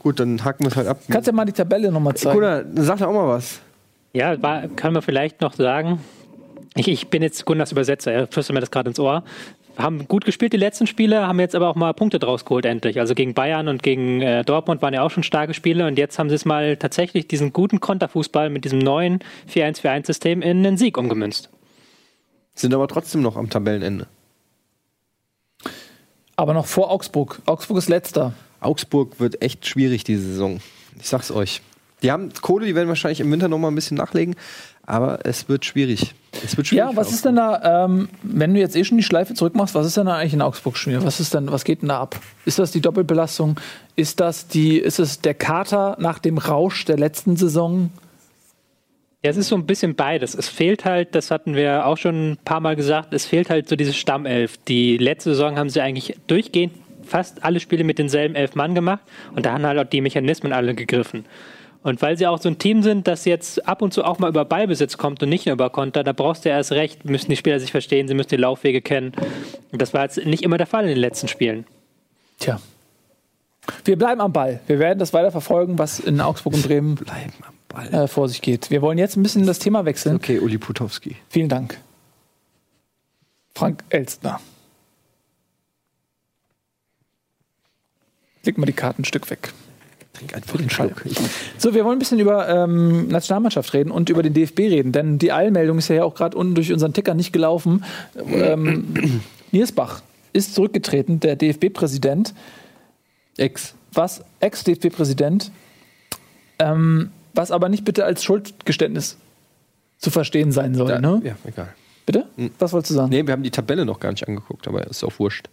Gut, dann hacken wir es halt ab. Kannst du ja mal die Tabelle nochmal zeigen? Gunnar, sag doch auch mal was. Ja, war, kann man vielleicht noch sagen. Ich, ich bin jetzt Gunnars Übersetzer, er flüstert mir das gerade ins Ohr. Haben gut gespielt die letzten Spiele, haben jetzt aber auch mal Punkte draus geholt endlich. Also gegen Bayern und gegen äh, Dortmund waren ja auch schon starke Spiele und jetzt haben sie es mal tatsächlich diesen guten Konterfußball mit diesem neuen 4-1-4-1-System in einen Sieg umgemünzt. Sind aber trotzdem noch am Tabellenende. Aber noch vor Augsburg. Augsburg ist letzter. Augsburg wird echt schwierig diese Saison. Ich sag's euch. Die haben Kohle, die werden wahrscheinlich im Winter noch mal ein bisschen nachlegen, aber es wird schwierig. Es wird schwierig. Ja, was ist denn da, ähm, wenn du jetzt eh schon die Schleife zurückmachst, was ist denn da eigentlich in Augsburg schon wieder? Was ist denn, was geht denn da ab? Ist das die Doppelbelastung? Ist das die, ist es der Kater nach dem Rausch der letzten Saison? Ja, es ist so ein bisschen beides. Es fehlt halt, das hatten wir auch schon ein paar Mal gesagt, es fehlt halt so diese Stammelf. Die letzte Saison haben sie eigentlich durchgehend fast alle Spiele mit denselben elf Mann gemacht und da haben halt auch die Mechanismen alle gegriffen. Und weil sie auch so ein Team sind, das jetzt ab und zu auch mal über Ballbesitz kommt und nicht nur über Konter, da brauchst du ja erst recht, müssen die Spieler sich verstehen, sie müssen die Laufwege kennen. Und das war jetzt nicht immer der Fall in den letzten Spielen. Tja. Wir bleiben am Ball. Wir werden das weiter verfolgen, was in Augsburg und Bremen Bleiben am Ball. äh, vor sich geht. Wir wollen jetzt ein bisschen das Thema wechseln. Okay, Uli Putowski. Vielen Dank. Frank Elstner. Leg mal die Karten ein Stück weg. Trink einfach einen Schluck. So, wir wollen ein bisschen über ähm, Nationalmannschaft reden und über den DFB reden, denn die Eilmeldung ist ja auch gerade unten durch unseren Ticker nicht gelaufen. Ähm, Niersbach ist zurückgetreten, der DFB-Präsident, Ex. was Ex-DFB-Präsident, ähm, was aber nicht bitte als Schuldgeständnis zu verstehen sein soll. Ja, ne? ja, egal. Bitte? Was wolltest du sagen? Nee, wir haben die Tabelle noch gar nicht angeguckt, aber ist auch wurscht.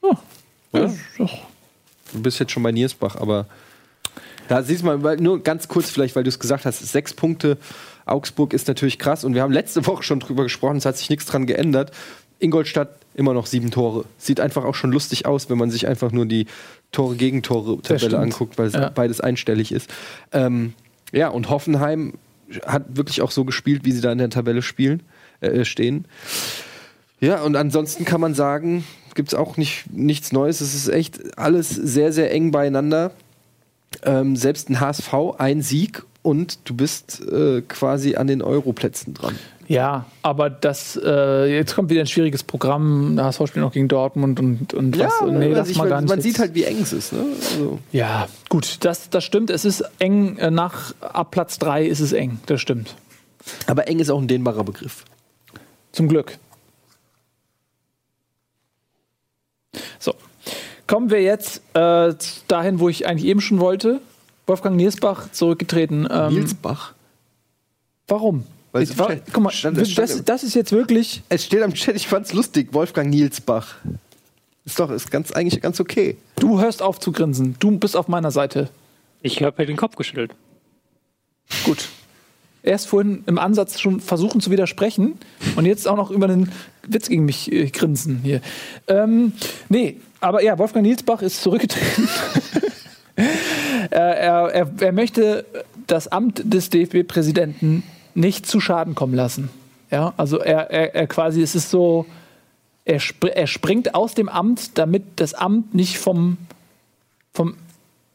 Oh, Ja. Du bist jetzt schon bei Niersbach, aber da siehst du mal, nur ganz kurz vielleicht, weil du es gesagt hast, sechs Punkte. Augsburg ist natürlich krass und wir haben letzte Woche schon drüber gesprochen, es hat sich nichts dran geändert. Ingolstadt immer noch sieben Tore. Sieht einfach auch schon lustig aus, wenn man sich einfach nur die Tore-Gegentore-Tabelle anguckt, weil Ja. beides einstellig ist. Ähm, ja, und Hoffenheim hat wirklich auch so gespielt, wie sie da in der Tabelle spielen, äh, stehen. Ja, und ansonsten kann man sagen, gibt es auch nicht, nichts Neues. Es ist echt alles sehr, sehr eng beieinander. Ähm, selbst ein HSV, ein Sieg und du bist äh, quasi an den Europlätzen dran. Ja, aber das, äh, jetzt kommt wieder ein schwieriges Programm. HSV spielt noch gegen Dortmund und, und was. Nee, sich- mal gar nicht man sieht halt, wie eng es ist. Ne? Also, Ja, gut, das, das stimmt. Es ist eng. äh, Nach ab Platz 3 ist es eng. Das stimmt. aber eng ist auch ein dehnbarer Begriff. Zum Glück. So. Kommen wir jetzt äh, dahin, wo ich eigentlich eben schon wollte. Wolfgang Niersbach zurückgetreten. Ähm, Nielsbach. Warum? Weil Ich, es wa- stand- guck mal, stand- das, stand- das ist jetzt wirklich. Es steht am Chat, ich fand's lustig, Wolfgang Nielsbach. Ist doch, ist ganz, eigentlich ganz okay. Du hörst auf zu grinsen. Du bist auf meiner Seite. Ich habe den Kopf geschüttelt. Gut. Erst vorhin im Ansatz schon versuchen zu widersprechen und jetzt auch noch über einen Witz gegen mich äh, grinsen hier. Ähm, nee, aber ja, Wolfgang Nielsbach ist zurückgetreten. er, er, er, möchte das Amt des DFB-Präsidenten nicht zu Schaden kommen lassen. Ja, also er, er, er quasi, es ist so, er, spr er springt aus dem Amt, damit das Amt nicht vom, vom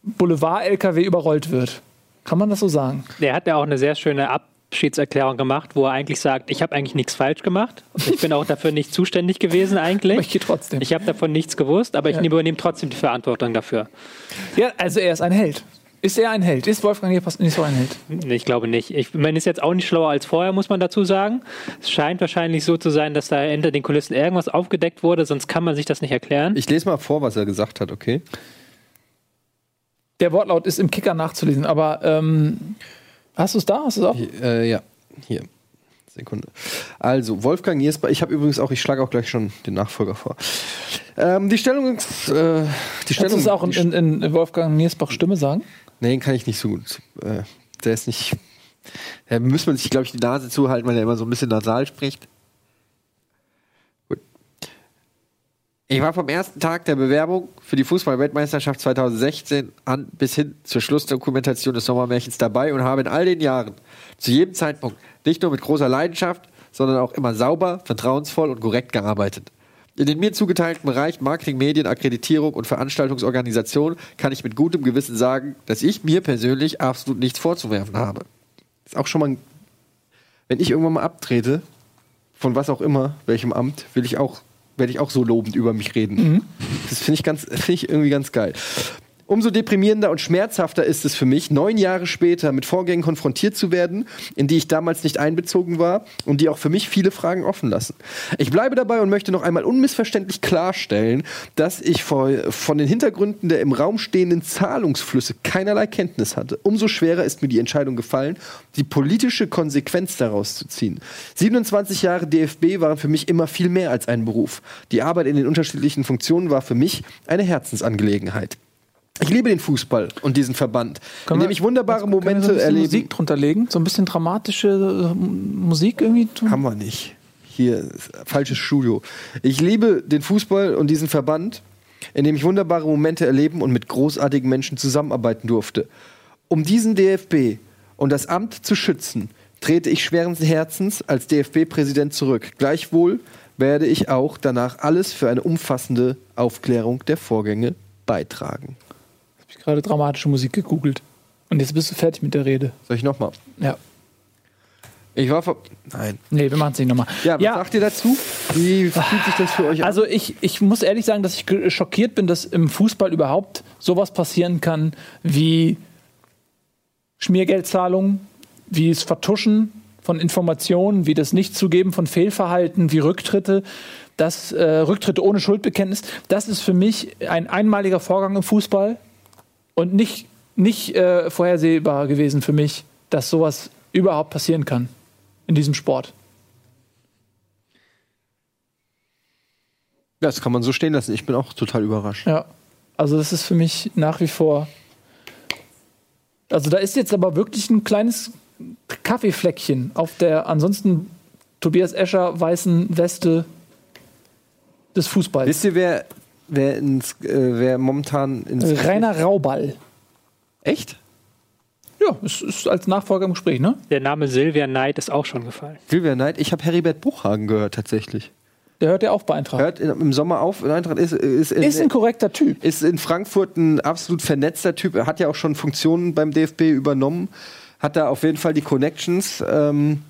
Boulevard-LKW überrollt wird. Kann man das so sagen? Der hat ja auch eine sehr schöne Abschiedserklärung gemacht, wo er eigentlich sagt, ich habe eigentlich nichts falsch gemacht. Ich bin auch dafür nicht zuständig gewesen eigentlich. Aber ich gehe trotzdem. Ich habe davon nichts gewusst, aber ich Ja. übernehme trotzdem die Verantwortung dafür. Ja, also er ist ein Held. Ist er ein Held? Ist Wolfgang Niepass nicht so ein Held? Nee, Ich glaube nicht. Ich, man ist jetzt auch nicht schlauer als vorher, muss man dazu sagen. Es scheint wahrscheinlich so zu sein, dass da hinter den Kulissen irgendwas aufgedeckt wurde, sonst kann man sich das nicht erklären. Ich lese mal vor, was er gesagt hat, okay? Der Wortlaut ist im Kicker nachzulesen, aber ähm, hast du es da? Hast du es auch? Hier, äh, ja, hier. Sekunde. Also, Wolfgang Niersbach, ich habe übrigens auch, ich schlage auch gleich schon den Nachfolger vor. Ähm, die Stellung, äh, die Kannst du Stellung. es auch in, in, in Wolfgang Niersbach Stimme sagen? nee, den kann ich nicht so gut. Äh, der ist nicht. Da muss man sich, glaube ich, die Nase zuhalten, weil er immer so ein bisschen nasal spricht. Ich war vom ersten Tag der Bewerbung für die Fußball-Weltmeisterschaft 2016 an bis hin zur Schlussdokumentation des Sommermärchens dabei und habe in all den Jahren zu jedem Zeitpunkt nicht nur mit großer Leidenschaft, sondern auch immer sauber, vertrauensvoll und korrekt gearbeitet. In den mir zugeteilten Bereichen Marketing, Medien, Akkreditierung und Veranstaltungsorganisation kann ich mit gutem Gewissen sagen, dass ich mir persönlich absolut nichts vorzuwerfen habe. Ist auch schon mal, wenn ich irgendwann mal abtrete, von was auch immer, welchem Amt, will ich auch, werde ich auch so lobend über mich reden. Das finde ich ganz, finde ich irgendwie ganz geil. Umso deprimierender und schmerzhafter ist es für mich, neun Jahre später mit Vorgängen konfrontiert zu werden, in die ich damals nicht einbezogen war und die auch für mich viele Fragen offen lassen. Ich bleibe dabei und möchte noch einmal unmissverständlich klarstellen, dass ich von den Hintergründen der im Raum stehenden Zahlungsflüsse keinerlei Kenntnis hatte. Umso schwerer ist mir die Entscheidung gefallen, die politische Konsequenz daraus zu ziehen. 27 Jahre DFB waren für mich immer viel mehr als ein Beruf. Die Arbeit in den unterschiedlichen Funktionen war für mich eine Herzensangelegenheit. Ich liebe den Fußball und diesen Verband, in dem ich wunderbare Können wir so Momente bisschen erlebe. Musik drunter legen? So ein bisschen dramatische äh, Musik irgendwie? tun? Haben wir nicht. Hier, falsches Studio. Ich liebe den Fußball und diesen Verband, in dem ich wunderbare Momente erleben und mit großartigen Menschen zusammenarbeiten durfte. Um diesen DFB und das Amt zu schützen, trete ich schweren Herzens als DFB-Präsident zurück. Gleichwohl werde ich auch danach alles für eine umfassende Aufklärung der Vorgänge beitragen. Gerade dramatische Musik gegoogelt. Und jetzt bist du fertig mit der Rede. Soll ich nochmal? Ja. Ich war vor. Nein. Nee, wir machen es nicht nochmal. Ja, was sagt ihr dazu? Wie fühlt sich das für euch an? Also ich, ich muss ehrlich sagen, dass ich schockiert bin, dass im Fußball überhaupt sowas passieren kann wie Schmiergeldzahlungen, wie das Vertuschen von Informationen, wie das Nichtzugeben von Fehlverhalten, wie Rücktritte, das äh, Rücktritte ohne Schuldbekenntnis. Das ist für mich ein einmaliger Vorgang im Fußball und nicht, nicht äh, vorhersehbar gewesen für mich, dass sowas überhaupt passieren kann in diesem Sport. Ja, das kann man so stehen lassen. Ich bin auch total überrascht. Ja, also das ist für mich nach wie vor. Also da ist jetzt aber wirklich ein kleines Kaffeefleckchen auf der ansonsten Tobias Escher weißen Weste des Fußballs. Wisst ihr, wer, wer, ins, äh, wer momentan ins. Rainer Rauball. Echt? Ja, es ist als Nachfolger im Gespräch, ne? Der Name Silvia Knight ist auch schon gefallen. Silvia Neid? Ich habe Heribert Buchhagen gehört, tatsächlich. Der hört ja auch bei Eintracht. Hört im Sommer auf. in Eintracht ist, ist, in, Ist ein korrekter Typ. ist in Frankfurt ein absolut vernetzter Typ. Er hat ja auch schon Funktionen beim DFB übernommen. Hat da auf jeden Fall die Connections. Ähm,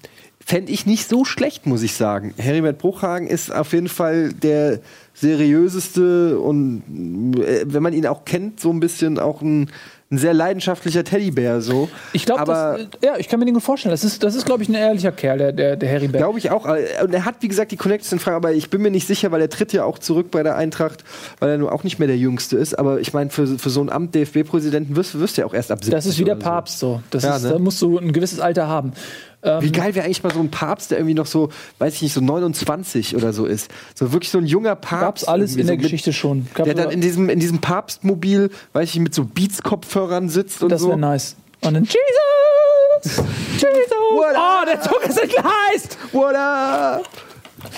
Fände ich nicht so schlecht, muss ich sagen. Heribert Bruchhagen ist auf jeden Fall der seriöseste und äh, wenn man ihn auch kennt, so ein bisschen auch ein, ein sehr leidenschaftlicher Teddybär. So. Ich glaube, das- ja, ich kann mir den gut vorstellen. Das ist, das ist glaube ich, ein ehrlicher Kerl, der, der, der Harry Berg. Glaube ich auch. Äh, Und er hat, wie gesagt, die Connections in Frage, aber ich bin mir nicht sicher, weil er tritt ja auch zurück bei der Eintracht, weil er nun auch nicht mehr der Jüngste ist. Aber ich meine, für, für so ein Amt DFB-Präsidenten wirst, wirst du ja auch erst ab 70 Das ist wie der oder so. Papst so. Das Ja, ist, ne? Da musst du ein gewisses Alter haben. Ähm, Wie geil wäre eigentlich mal so ein Papst, der irgendwie noch so, weiß ich nicht, so 29 oder so ist. So wirklich so ein junger Papst. Gab's alles in so der Geschichte schon. Gab Der dann in diesem, in diesem Papstmobil, weiß ich, mit so Beats-Kopfhörern sitzt und Das so. wäre nice. Und dann Jesus! Jesus! What Oh, der Zug ist entgleist! What up?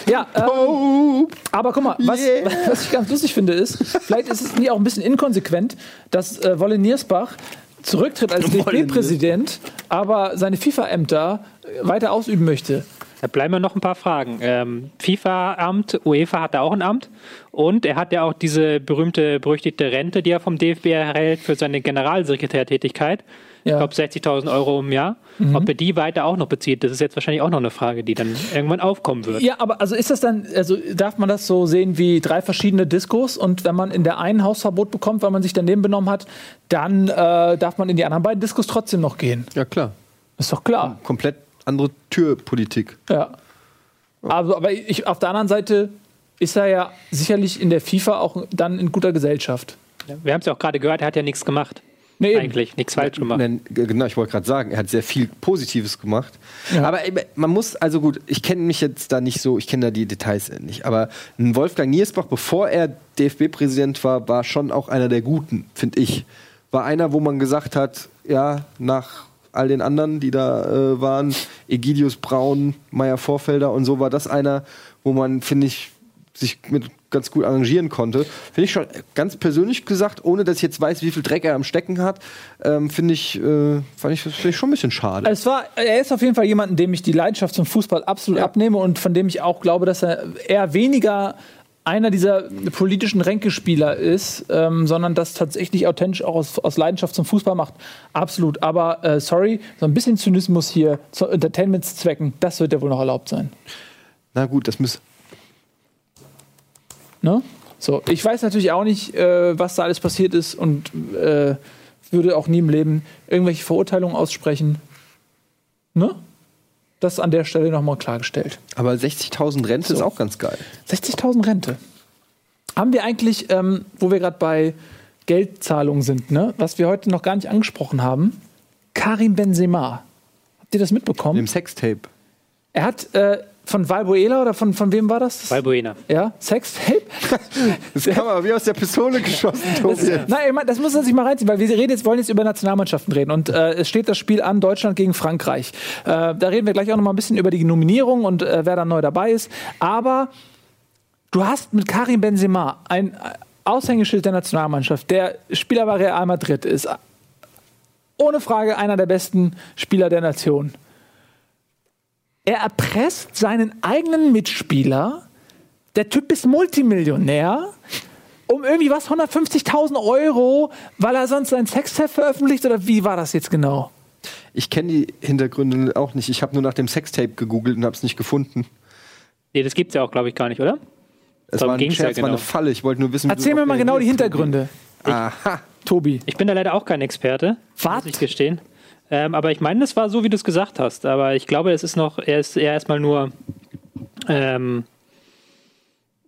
Ja, ähm, aber guck mal, was, Yeah. was ich ganz lustig finde ist, vielleicht ist es nie auch ein bisschen inkonsequent, dass äh, Wolle Niersbach zurücktritt als Wollende. DFB-Präsident, aber seine FIFA-Ämter weiter ausüben möchte. Da bleiben mir noch ein paar Fragen. Ähm, FIFA-Amt, UEFA hat da auch ein Amt. Und er hat ja auch diese berühmte, berüchtigte Rente, die er vom DFB erhält für seine Generalsekretärtätigkeit. Ja. Ich glaube 60.000 Euro im Jahr. Ob er die weiter auch noch bezieht, das ist jetzt wahrscheinlich auch noch eine Frage, die dann irgendwann aufkommen wird. Ja, aber also ist das dann, also darf man das so sehen wie drei verschiedene Diskos und wenn man in der einen Hausverbot bekommt, weil man sich daneben benommen hat, dann äh, darf man in die anderen beiden Diskos trotzdem noch gehen. Ja, klar. Ist doch klar. Komplett andere Türpolitik. Ja. Also, aber ich, auf der anderen Seite ist er ja sicherlich in der FIFA auch dann in guter Gesellschaft. Wir haben es ja auch gerade gehört, er hat ja nichts gemacht. Nee. Eigentlich, nichts falsch gemacht. Genau, ich wollte gerade sagen, er hat sehr viel Positives gemacht. Ja. Aber eben, man muss, also gut, ich kenne mich jetzt da nicht so, ich kenne da die Details nicht, aber ein Wolfgang Niersbach, bevor er DFB-Präsident war, war schon auch einer der Guten, finde ich. War einer, wo man gesagt hat, ja, nach all den anderen, die da äh, waren, Egidius Braun, Meier Vorfelder und so, war das einer, wo man, finde ich, sich mit ganz gut arrangieren konnte. Finde ich schon ganz persönlich gesagt, ohne dass ich jetzt weiß, wie viel Dreck er am Stecken hat, ähm, finde ich, äh, fand ich, find ich schon ein bisschen schade. Es war, er ist auf jeden Fall jemand, dem ich die Leidenschaft zum Fußball absolut Ja. abnehme und von dem ich auch glaube, dass er eher weniger einer dieser politischen Ränkespieler ist, ähm, sondern das tatsächlich authentisch auch aus, aus Leidenschaft zum Fußball macht. Absolut. Aber äh, sorry, so ein bisschen Zynismus hier zu Entertainment-Zwecken, das wird ja wohl noch erlaubt sein. Na gut, das muss. Ne? So, ich weiß natürlich auch nicht, äh, was da alles passiert ist und äh, würde auch nie im Leben irgendwelche Verurteilungen aussprechen. Ne? Das an der Stelle nochmal klargestellt. Aber 60.000 Rente ist So. auch ganz geil. 60.000 Rente. Haben wir eigentlich, ähm, wo wir gerade bei Geldzahlungen sind, ne? was wir heute noch gar nicht angesprochen haben, Karim Benzema. Habt ihr das mitbekommen? Dem Sextape. Er hat äh, von Valbuena oder von, von wem war das? Balbuena. ja, Sextape? Das kam aber wie aus der Pistole geschossen, Tobi. Nein, ich mein, das muss man sich mal reinziehen, weil wir reden jetzt, wollen jetzt über Nationalmannschaften reden. Und äh, es steht das Spiel an, Deutschland gegen Frankreich. Äh, da reden wir gleich auch noch mal ein bisschen über die Nominierung und äh, wer da neu dabei ist. Aber du hast mit Karim Benzema ein äh, Aushängeschild der Nationalmannschaft, der Spieler bei Real Madrid ist. Ohne Frage einer der besten Spieler der Nation. Er erpresst seinen eigenen Mitspieler. Der Typ ist Multimillionär um irgendwie was, 150.000 Euro, weil er sonst sein Sextape veröffentlicht oder wie war das jetzt genau? Ich kenne die Hintergründe auch nicht. Ich habe nur nach dem Sextape gegoogelt und habe es nicht gefunden. Nee, das gibt's ja auch, glaube ich, gar nicht, oder? Es Darum war ein ging's ja Scherz, war eine genau. Falle. Ich wollte nur wissen, wie Erzähl mir mal genau die Hintergründe, Tobi. Aha. Tobi. Ich bin da leider auch kein Experte, Was? muss ich gestehen. Ähm, aber ich meine, das war so, wie du es gesagt hast. Aber ich glaube, es ist noch, er ist eher erstmal nur, ähm,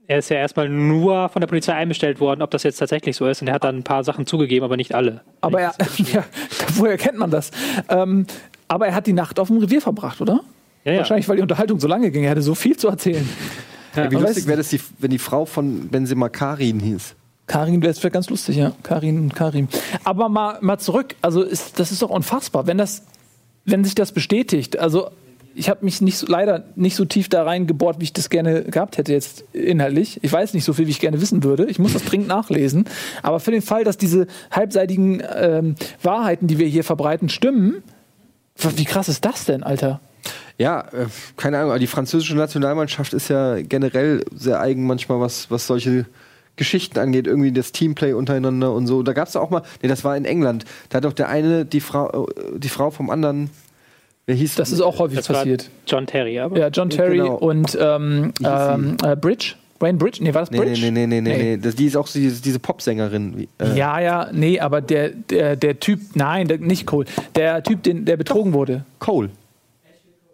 er ist ja erstmal nur von der Polizei einbestellt worden, ob das jetzt tatsächlich so ist. Und er hat dann ein paar Sachen zugegeben, aber nicht alle. Aber er, ja, woher kennt man das? Ähm, aber er hat die Nacht auf dem Revier verbracht, oder? Ja, ja. Wahrscheinlich, weil die Unterhaltung so lange ging. Er hatte so viel zu erzählen. Ey, wie Aber lustig es- wäre das, die, wenn die Frau von Benzema Karin hieß. Karin, wäre ganz lustig, ja. Karin und Karim. Aber mal, mal zurück. Also, ist, das ist doch unfassbar, wenn das, wenn sich das bestätigt. Also, ich habe mich nicht so, leider nicht so tief da reingebohrt, wie ich das gerne gehabt hätte jetzt inhaltlich. Ich weiß nicht so viel, wie ich gerne wissen würde. Ich muss das dringend nachlesen. Aber für den Fall, dass diese halbseitigen ähm, Wahrheiten, die wir hier verbreiten, stimmen, wie krass ist das denn, Alter? Ja, äh, keine Ahnung, aber die französische Nationalmannschaft ist ja generell sehr eigen manchmal, was, was solche Geschichten angeht, irgendwie das Teamplay untereinander und so. Da gab es auch mal, nee, das war in England, da hat doch der eine die Frau, äh, die Frau vom anderen, wer hieß Das ist auch häufig Das passiert. war John Terry, aber Ja, John Terry Genau. und ähm, ähm, äh, Bridge. Wayne Bridge? Nee, war das Bridge? nee, nee, nee, nee, nee, nee. Das, die ist auch so diese, diese Popsängerin. wie, Äh, Ja, ja, nee, aber der, der, der Typ, nein, der, nicht Cole, der Typ, den, der betrogen wurde. Cole.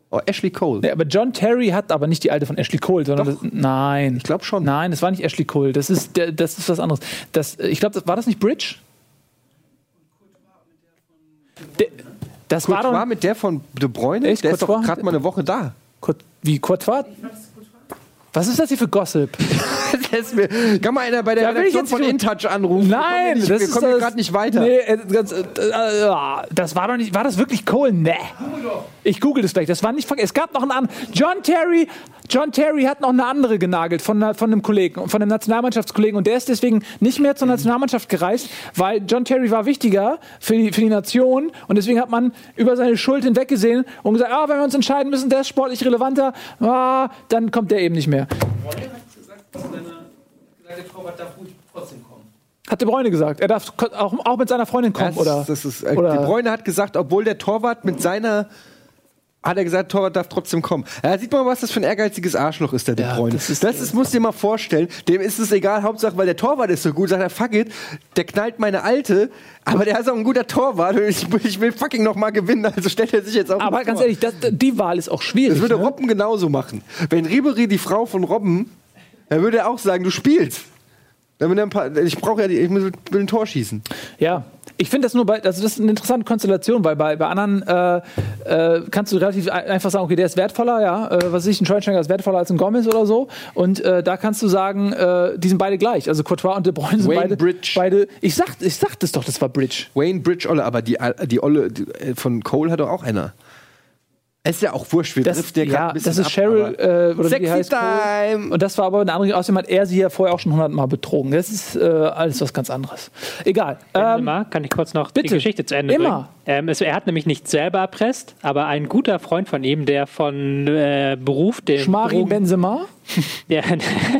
Oh, Ashley Cole. Nee, aber John Terry hat aber nicht die alte von Ashley Cole, sondern das, nein. Ich glaube schon. Nein, das war nicht Ashley Cole, das ist, der, das ist was anderes. Das, ich glaube, das, war das nicht Bridge? Der, das war Courtois doch. mit der von De Bruyne? Echt? Der ist doch Courtois? gerade mal eine Woche da. Court- Wie Courtois? Was ist das hier für Gossip? Mir, kann mal einer bei der Redaktion jetzt von nicht- InTouch anrufen? Nein, wir kommen das nicht, wir kommen hier das- gerade nicht weiter. Nee, äh, ganz, äh, äh, ja, das war doch nicht. War das wirklich Cole? Nee. Ich google das gleich. Das war nicht. Es gab noch einen anderen. John Terry. John Terry hat noch eine andere genagelt von, von einem Kollegen, von einem Nationalmannschaftskollegen und der ist deswegen nicht mehr zur Nationalmannschaft gereist, weil John Terry war wichtiger für die, für die Nation und deswegen hat man über seine Schuld hinweggesehen und gesagt, ah, wenn wir uns entscheiden müssen, der ist sportlich relevanter, ah, dann kommt der eben nicht mehr. Hat De Bruyne gesagt. Er darf auch, auch mit seiner Freundin kommen, Das, oder? das ist, äh, oder De Bruyne hat gesagt, obwohl der Torwart mit seiner hat er gesagt, Torwart darf trotzdem kommen. Ja, sieht man, was das für ein ehrgeiziges Arschloch ist, der De Ja, Bruyne. das ist- das ist, musst du dir mal vorstellen. Dem ist es egal, Hauptsache, weil der Torwart ist so gut, sagt er, fuck it, der knallt meine Alte, aber der ist auch ein guter Torwart ich, ich will fucking noch mal gewinnen, also stellt er sich jetzt auf aber ganz Tor. ehrlich, das, die Wahl ist auch schwierig. Das würde ne? Robben genauso machen. Wenn Ribery die Frau von Robben, dann würde er auch sagen, du spielst. Er ein paar, ich brauche ja die, ich will will ein Tor schießen. Ja, ich finde das nur bei, also das ist eine interessante Konstellation, weil bei, bei anderen äh, äh, kannst du relativ ein- einfach sagen, okay, der ist wertvoller, ja, äh, was weiß ich, ein Schweinsteiger ist wertvoller als ein Gomez oder so. Und äh, da kannst du sagen, äh, die sind beide gleich. Also Courtois und De Bruyne sind Wayne beide, Bridge. beide. Ich sag, ich sag das doch, das war Bridge. Wayne Bridge Olle, aber die, die Olle die, äh, von Cole hat doch auch einer. Es ist ja auch wurscht, wir Das, trifft der ja, ein bisschen das ist Cheryl, äh, oder wie Sexy die heißt. Time! Und das war aber eine andere, außerdem hat er sie ja vorher auch schon hundertmal betrogen. Das ist äh, alles was ganz anderes. Egal. Ähm, kann ich kurz noch bitte. die Geschichte zu Ende Immer. bringen? Ähm, es, er hat nämlich nicht selber erpresst, aber ein guter Freund von ihm, der von äh, Beruf dem Schmari Drogen- Benzema, der,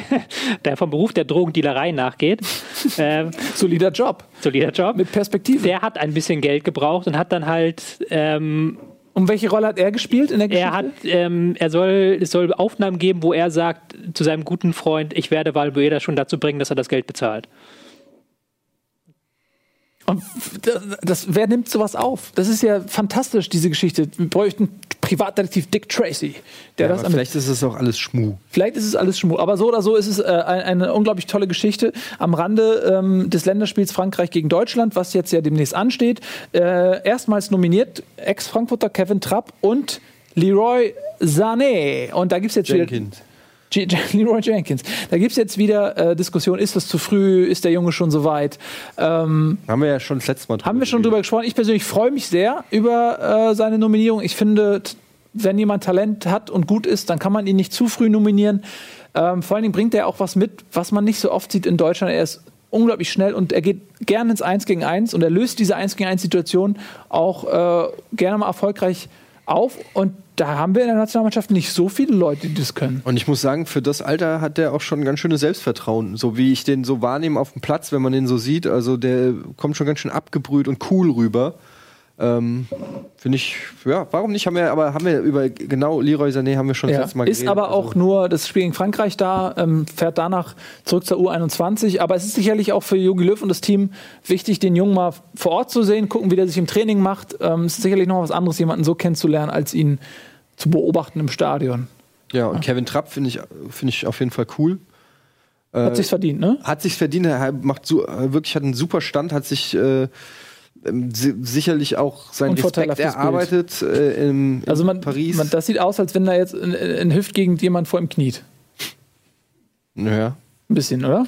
der vom Beruf der Drogendealerei nachgeht, äh, solider Job solider Job, mit Perspektive. der hat ein bisschen Geld gebraucht und hat dann halt ähm, Und welche Rolle hat er gespielt in der Geschichte? Er hat, ähm, er soll, es soll Aufnahmen geben, wo er sagt zu seinem guten Freund, ich werde Valbuena schon dazu bringen, dass er das Geld bezahlt. Und das, das, wer nimmt sowas auf? Das ist ja fantastisch, diese Geschichte. Wir bräuchten Privatdetektiv Dick Tracy, der das Aber am- vielleicht ist es auch alles Schmu. Vielleicht ist es alles Schmuck, aber so oder so ist es äh, ein, eine unglaublich tolle Geschichte am Rande ähm, des Länderspiels Frankreich gegen Deutschland, was jetzt ja demnächst ansteht. Äh, erstmals nominiert Ex-Frankfurter Kevin Trapp und Leroy Sané. Und da gibt es jetzt wieder. Jenkins. G Leroy Jenkins. Da gibt es jetzt wieder äh, Diskussion, ist das zu früh, ist der Junge schon so weit? Ähm, Haben wir ja schon das letzte Mal haben wir schon drüber gesprochen. Ich persönlich freue mich sehr über äh, seine Nominierung. Ich finde, wenn jemand Talent hat und gut ist, dann kann man ihn nicht zu früh nominieren. Ähm, vor allen Dingen bringt er auch was mit, was man nicht so oft sieht in Deutschland. Er ist unglaublich schnell und er geht gerne ins 1 gegen 1 und er löst diese 1 gegen 1 Situation auch äh, gerne mal erfolgreich auf. Und da haben wir in der Nationalmannschaft nicht so viele Leute, die das können. Und ich muss sagen, für das Alter hat der auch schon ganz schönes Selbstvertrauen. So wie ich den so wahrnehme auf dem Platz, wenn man den so sieht. Also der kommt schon ganz schön abgebrüht und cool rüber. Ähm, Finde ich, ja, warum nicht? Haben wir, aber haben wir über genau Leroy Sané haben wir schon das Ja, letzte Mal ist geredet. aber auch Also, nur das Spiel gegen Frankreich da, ähm, fährt danach zurück zur U21. Aber es ist sicherlich auch für Jogi Löw und das Team wichtig, den Jungen mal vor Ort zu sehen, gucken, wie der sich im Training macht. Ähm, es ist sicherlich noch was anderes, jemanden so kennenzulernen, als ihn zu beobachten im Stadion. ja, und Kevin Trapp finde ich, finde ich auf jeden Fall cool. Hat sich's verdient, ne? Hat sich verdient, er macht so, äh, wirklich hat einen super Stand, hat sich äh, sicherlich auch seinen Respekt erarbeitet äh, in, in Also man, Paris. man, das sieht aus, als wenn da jetzt in, in Hüftgegend jemand vor ihm kniet. ja. Ein bisschen, oder?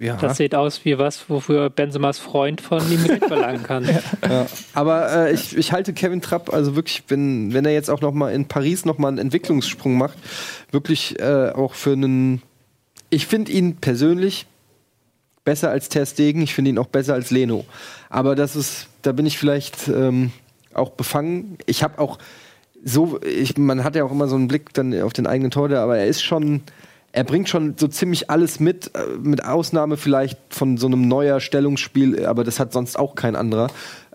Ja. Das sieht aus wie was, wofür Benzemas Freund von ihm Geld verlangen kann. Aber äh, ich, ich halte Kevin Trapp, also wirklich, wenn, wenn er jetzt auch noch mal in Paris noch mal einen Entwicklungssprung macht, wirklich äh, auch für einen. Ich finde ihn persönlich besser als Ter Stegen, ich finde ihn auch besser als Leno. Aber das ist, da bin ich vielleicht ähm, auch befangen. Ich habe auch so, ich, man hat ja auch immer so einen Blick dann auf den eigenen Torhüter, aber er ist schon, er bringt schon so ziemlich alles mit, äh, mit Ausnahme vielleicht von so einem neuer Stellungsspiel, aber das hat sonst auch kein anderer.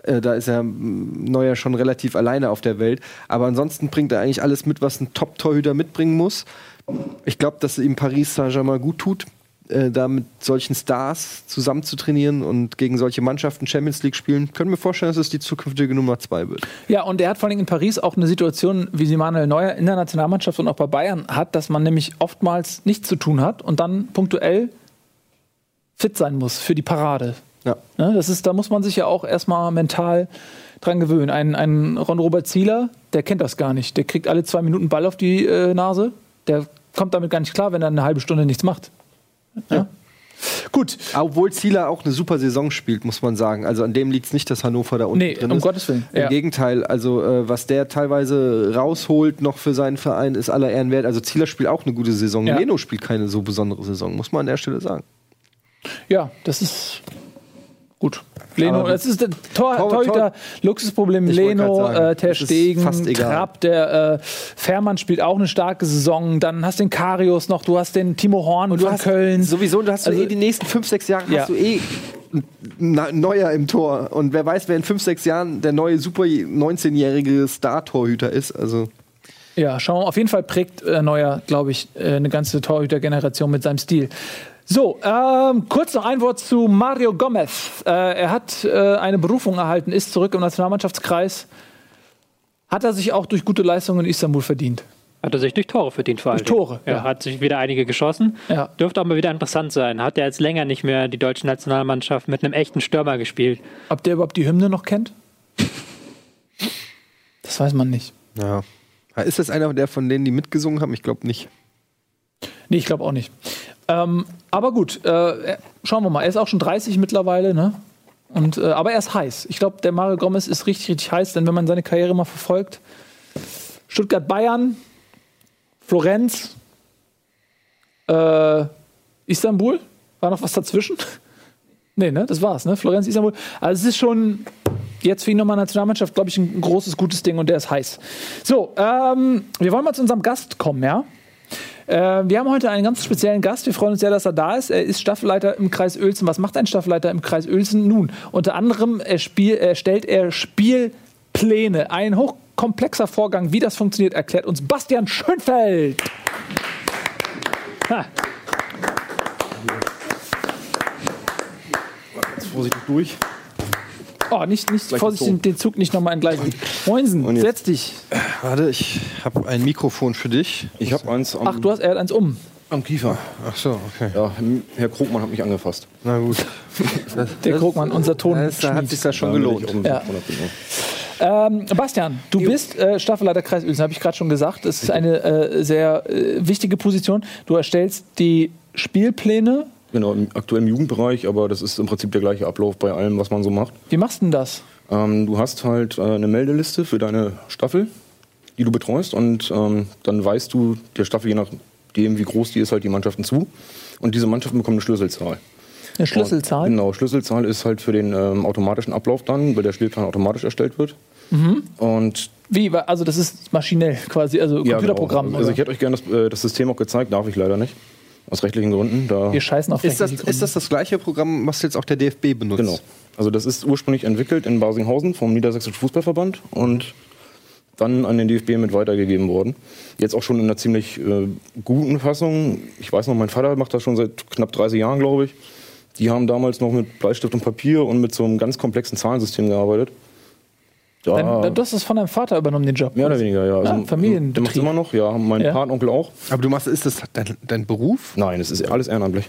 Äh, Da ist er Neuer schon relativ alleine auf der Welt. Aber ansonsten bringt er eigentlich alles mit, was ein Top-Torhüter mitbringen muss. Ich glaube, dass ihm Paris Saint-Germain gut tut, äh, da mit solchen Stars zusammen zu trainieren und gegen solche Mannschaften Champions League spielen. Können wir vorstellen, dass es die zukünftige Nummer zwei wird. Ja, und er hat vor allem in Paris auch eine Situation, wie sie Manuel Neuer in der Nationalmannschaft und auch bei Bayern hat, dass man nämlich oftmals nichts zu tun hat und dann punktuell fit sein muss für die Parade. Ja. Ne, das ist, da muss man sich ja auch erstmal mental dran gewöhnen. Ein, ein Ron-Robert Zieler, der kennt das gar nicht. Der kriegt alle zwei Minuten Ball auf die äh, Nase. Der kommt damit gar nicht klar, wenn er eine halbe Stunde nichts macht. Ja. Gut. Obwohl Zieler auch eine super Saison spielt, muss man sagen. Also an dem liegt es nicht, dass Hannover da unten Nee, drin um ist. Gottes Willen. Im Ja. Gegenteil, also äh, was der teilweise rausholt noch für seinen Verein, ist aller Ehren wert. Also Zieler spielt auch eine gute Saison. Ja. Leno spielt keine so besondere Saison, muss man an der Stelle sagen. Ja, das ist gut. Leno, das ist der Tor, Tor- Torhüter, Tor- Luxusproblem. Ich Leno, äh, Ter Stegen. Trapp, der äh, Fährmann spielt auch eine starke Saison. Dann hast du den Karius noch, du hast den Timo Horn von Köln. sowieso, du hast Also- eh die nächsten fünf, sechs Jahre Ja. hast du eh ein Neuer im Tor. Und wer weiß, wer in fünf, sechs Jahren der neue super 19-jährige Star-Torhüter ist. Also Ja, schauen wir. Auf jeden Fall prägt äh, Neuer, glaube ich, äh, eine ganze Torhütergeneration mit seinem Stil. So, ähm, kurz noch ein Wort zu Mario Gomez. Äh, er hat äh, eine Berufung erhalten, ist zurück im Nationalmannschaftskreis. Hat er sich auch durch gute Leistungen in Istanbul verdient? Hat er sich durch Tore verdient vor allem. Durch Tore, Er ja. hat sich wieder einige geschossen. Ja. Dürfte auch mal wieder interessant sein. Hat er jetzt länger nicht mehr die deutsche Nationalmannschaft mit einem echten Stürmer gespielt. Ob der überhaupt die Hymne noch kennt? Das weiß man nicht. Ja. Ist das einer der von denen, die mitgesungen haben? Ich glaube nicht. Nee, ich glaube auch nicht. Ähm, aber gut, äh, schauen wir mal. Er ist auch schon 30 mittlerweile, ne? Und, äh, aber er ist heiß. Ich glaube, der Mario Gomez ist richtig, richtig heiß, denn wenn man seine Karriere mal verfolgt, Stuttgart, Bayern, Florenz, äh, Istanbul, war noch was dazwischen? nee, ne? Das war's, ne? Florenz, Istanbul. Also es ist schon jetzt für ihn nochmal Nationalmannschaft, glaube ich, ein großes, gutes Ding und der ist heiß. So, ähm, wir wollen mal zu unserem Gast kommen, ja? Äh, wir haben heute einen ganz speziellen Gast. Wir freuen uns sehr, dass er da ist. Er ist Staffelleiter im Kreis Uelzen. Was macht ein Staffelleiter im Kreis Uelzen? Nun, unter anderem er spiel, erstellt er Spielpläne. Ein hochkomplexer Vorgang. Wie das funktioniert, erklärt uns Bastian Schönfeld. Ha. Vorsichtig durch. Oh, nicht, nicht vorsichtig, so. den Zug nicht nochmal entgleisen. Moinsen, setz dich. Warte, ich habe ein Mikrofon für dich. Ich habe eins am, Ach, du hast, er hat eins um. am Kiefer. Ach so, okay. Ja, Herr Krogmann hat mich angefasst. Na gut. Der Krogmann, unser Ton. Das, da hat sich das schon gelohnt. Ja. 100%. Ähm, Bastian, du bist äh, Staffelleiter Kreis Uelzen, habe ich gerade schon gesagt. Das ist eine äh, sehr äh, wichtige Position. Du erstellst die Spielpläne. Genau, im aktuellen Jugendbereich, aber das ist im Prinzip der gleiche Ablauf bei allem, was man so macht. Wie machst du denn das? Ähm, du hast halt äh, eine Meldeliste für deine Staffel, die du betreust und ähm, dann weißt du der Staffel, je nachdem wie groß die ist, halt die Mannschaften zu. Und diese Mannschaften bekommen eine Schlüsselzahl. Eine Schlüsselzahl? Und, genau, Schlüsselzahl ist halt für den ähm, automatischen Ablauf dann, weil der Spielplan automatisch erstellt wird. Mhm. Und Wie? Also das ist maschinell quasi, also ja, Computerprogramm. Genau. Also ich hätte euch gerne das, äh, das System auch gezeigt, darf ich leider nicht. Aus rechtlichen Gründen. Da Wir scheißen auf Ist das, ist das das gleiche Programm, was jetzt auch der DFB benutzt? Genau. Also das ist ursprünglich entwickelt in Basinghausen vom Niedersächsischen Fußballverband und dann an den DFB mit weitergegeben worden. Jetzt auch schon in einer ziemlich äh, guten Fassung. Ich weiß noch, mein Vater macht das schon seit knapp 30 Jahren, glaube ich. Die haben damals noch mit Bleistift und Papier und mit so einem ganz komplexen Zahlensystem gearbeitet. Da, Dein, du hast das von deinem Vater übernommen, den Job. mehr oder weniger, ja. Ah, Also, Familienbetrieb. Der macht's immer noch, ja. Mein Ja. Patenonkel auch. Aber du machst, ist das dein, dein Beruf? Nein, es ist alles ehrenamtlich.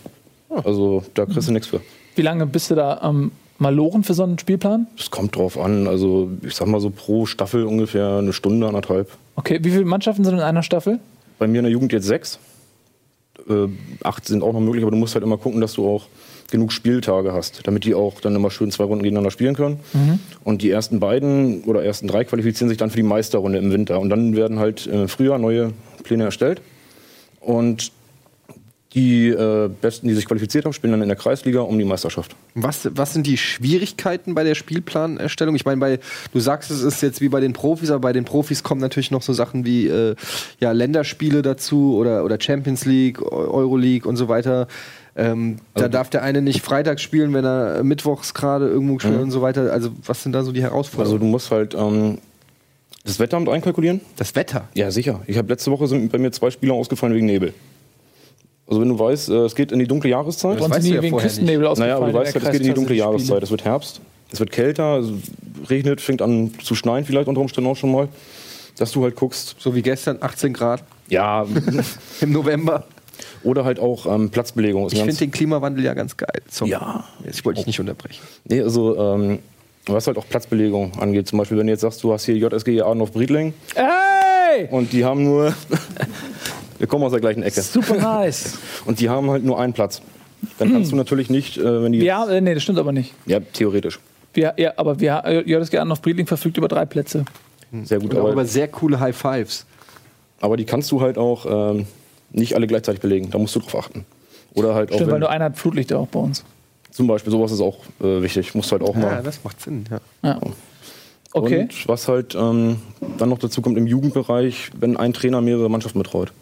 Also da kriegst du nichts für. Wie lange bist du da am Maloren für so einen Spielplan? Es kommt drauf an. Also ich sag mal so pro Staffel ungefähr eine Stunde, anderthalb. Okay, wie viele Mannschaften sind in einer Staffel? Bei mir in der Jugend jetzt sechs. Äh, acht sind auch noch möglich, aber du musst halt immer gucken, dass du auch genug Spieltage hast, damit die auch dann immer schön zwei Runden gegeneinander spielen können. Und die ersten beiden oder ersten drei qualifizieren sich dann für die Meisterrunde im Winter. Und dann werden halt im Frühjahr neue Pläne erstellt. Und die äh, Besten, die sich qualifiziert haben, spielen dann in der Kreisliga um die Meisterschaft. Was, was sind die Schwierigkeiten bei der Spielplanerstellung? Ich meine, bei, du sagst, es ist jetzt wie bei den Profis, aber bei den Profis kommen natürlich noch so Sachen wie äh, ja, Länderspiele dazu oder, oder Champions League, Eu- Euroleague und so weiter. Ähm, da darf der eine nicht freitags spielen, wenn er mittwochs gerade irgendwo spielt und so weiter. Also, was sind da so die Also Herausforderungen? du musst halt ähm, das Wetteramt einkalkulieren. das Wetter. Ja, sicher. Ich habe letzte Woche sind bei mir zwei Spieler ausgefallen wegen Nebel. Also wenn du weißt, äh, es geht in die dunkle Jahreszeit. Bei uns weißt du ja wegen Küstennebel Naja, aber du weißt halt, es geht in die dunkle Jahreszeit. Es wird Herbst, es wird kälter, es regnet, fängt an zu schneien vielleicht unter Umständen auch schon mal. Dass du halt guckst, So wie gestern, 18 Grad ja, im November. Oder halt auch ähm, Platzbelegung. Ist Ich finde den Klimawandel ja ganz geil. Sorry. Ja. Ich wollte dich nicht unterbrechen. Nee, also ähm, was halt auch Platzbelegung angeht. Zum Beispiel, wenn du jetzt sagst, du hast hier JSG Adolf Briedling Ey! und die haben nur, wir kommen aus der gleichen Ecke, Super nice. und die haben halt nur einen Platz. Dann kannst du natürlich nicht, äh, wenn die. Ja, äh, nee, das stimmt aber nicht. ja theoretisch. Wir, ja, aber wir, äh, JSG Arnhof Briedling verfügt über drei Plätze. Sehr gut. Aber, über sehr coole High Fives. aber die kannst du halt auch ähm, nicht alle gleichzeitig belegen. Da musst du drauf achten. Oder halt auch, Stimmt, weil wenn, nur einer hat Flutlichter auch bei uns. zum Beispiel sowas ist auch äh, wichtig. Musst du halt auch Ja, mal. das macht Sinn. Ja. Ja. Okay. Und was halt ähm, dann noch dazu kommt im Jugendbereich, wenn ein Trainer mehrere Mannschaften betreut.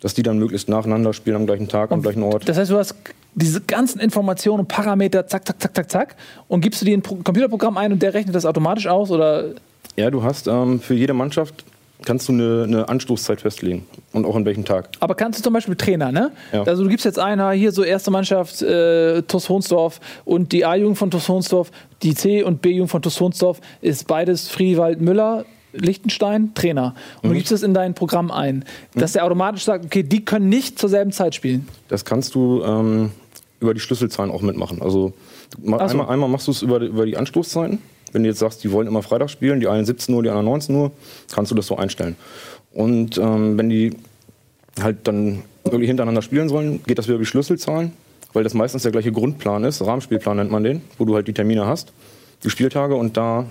Dass die dann möglichst nacheinander spielen am gleichen Tag, am gleichen Ort. Das heißt, du hast diese ganzen Informationen und Parameter, zack, zack, zack, zack, zack, und gibst du die in ein Pro- Computerprogramm ein und der rechnet das automatisch aus? Oder Ja, du hast ähm, für jede Mannschaft kannst du eine, eine Anstoßzeit festlegen. Und auch an welchem Tag. Aber kannst du zum Beispiel Trainer, ne? Ja. Also du gibst jetzt einer hier so erste Mannschaft äh, TuS Hohnsdorf und die A-Jugend von TuS Hohnsdorf, die C- und B-Jugend von TuS Hohnsdorf ist beides Friedwald Müller, Lichtenstein, Trainer. Und du gibst das in dein Programm ein, dass der automatisch sagt, okay, die können nicht zur selben Zeit spielen. Das kannst du ähm, über die Schlüsselzahlen auch mitmachen. Also so. einmal, einmal machst du es über, über die Anstoßzeiten. Wenn du jetzt sagst, die wollen immer Freitag spielen, die einen 17 Uhr, die anderen 19 Uhr, kannst du das so einstellen. Und ähm, wenn die halt dann wirklich hintereinander spielen sollen, geht das wieder über die Schlüsselzahlen, weil das meistens der gleiche Grundplan ist. Rahmenspielplan nennt man den, wo du halt die Termine hast, die Spieltage und da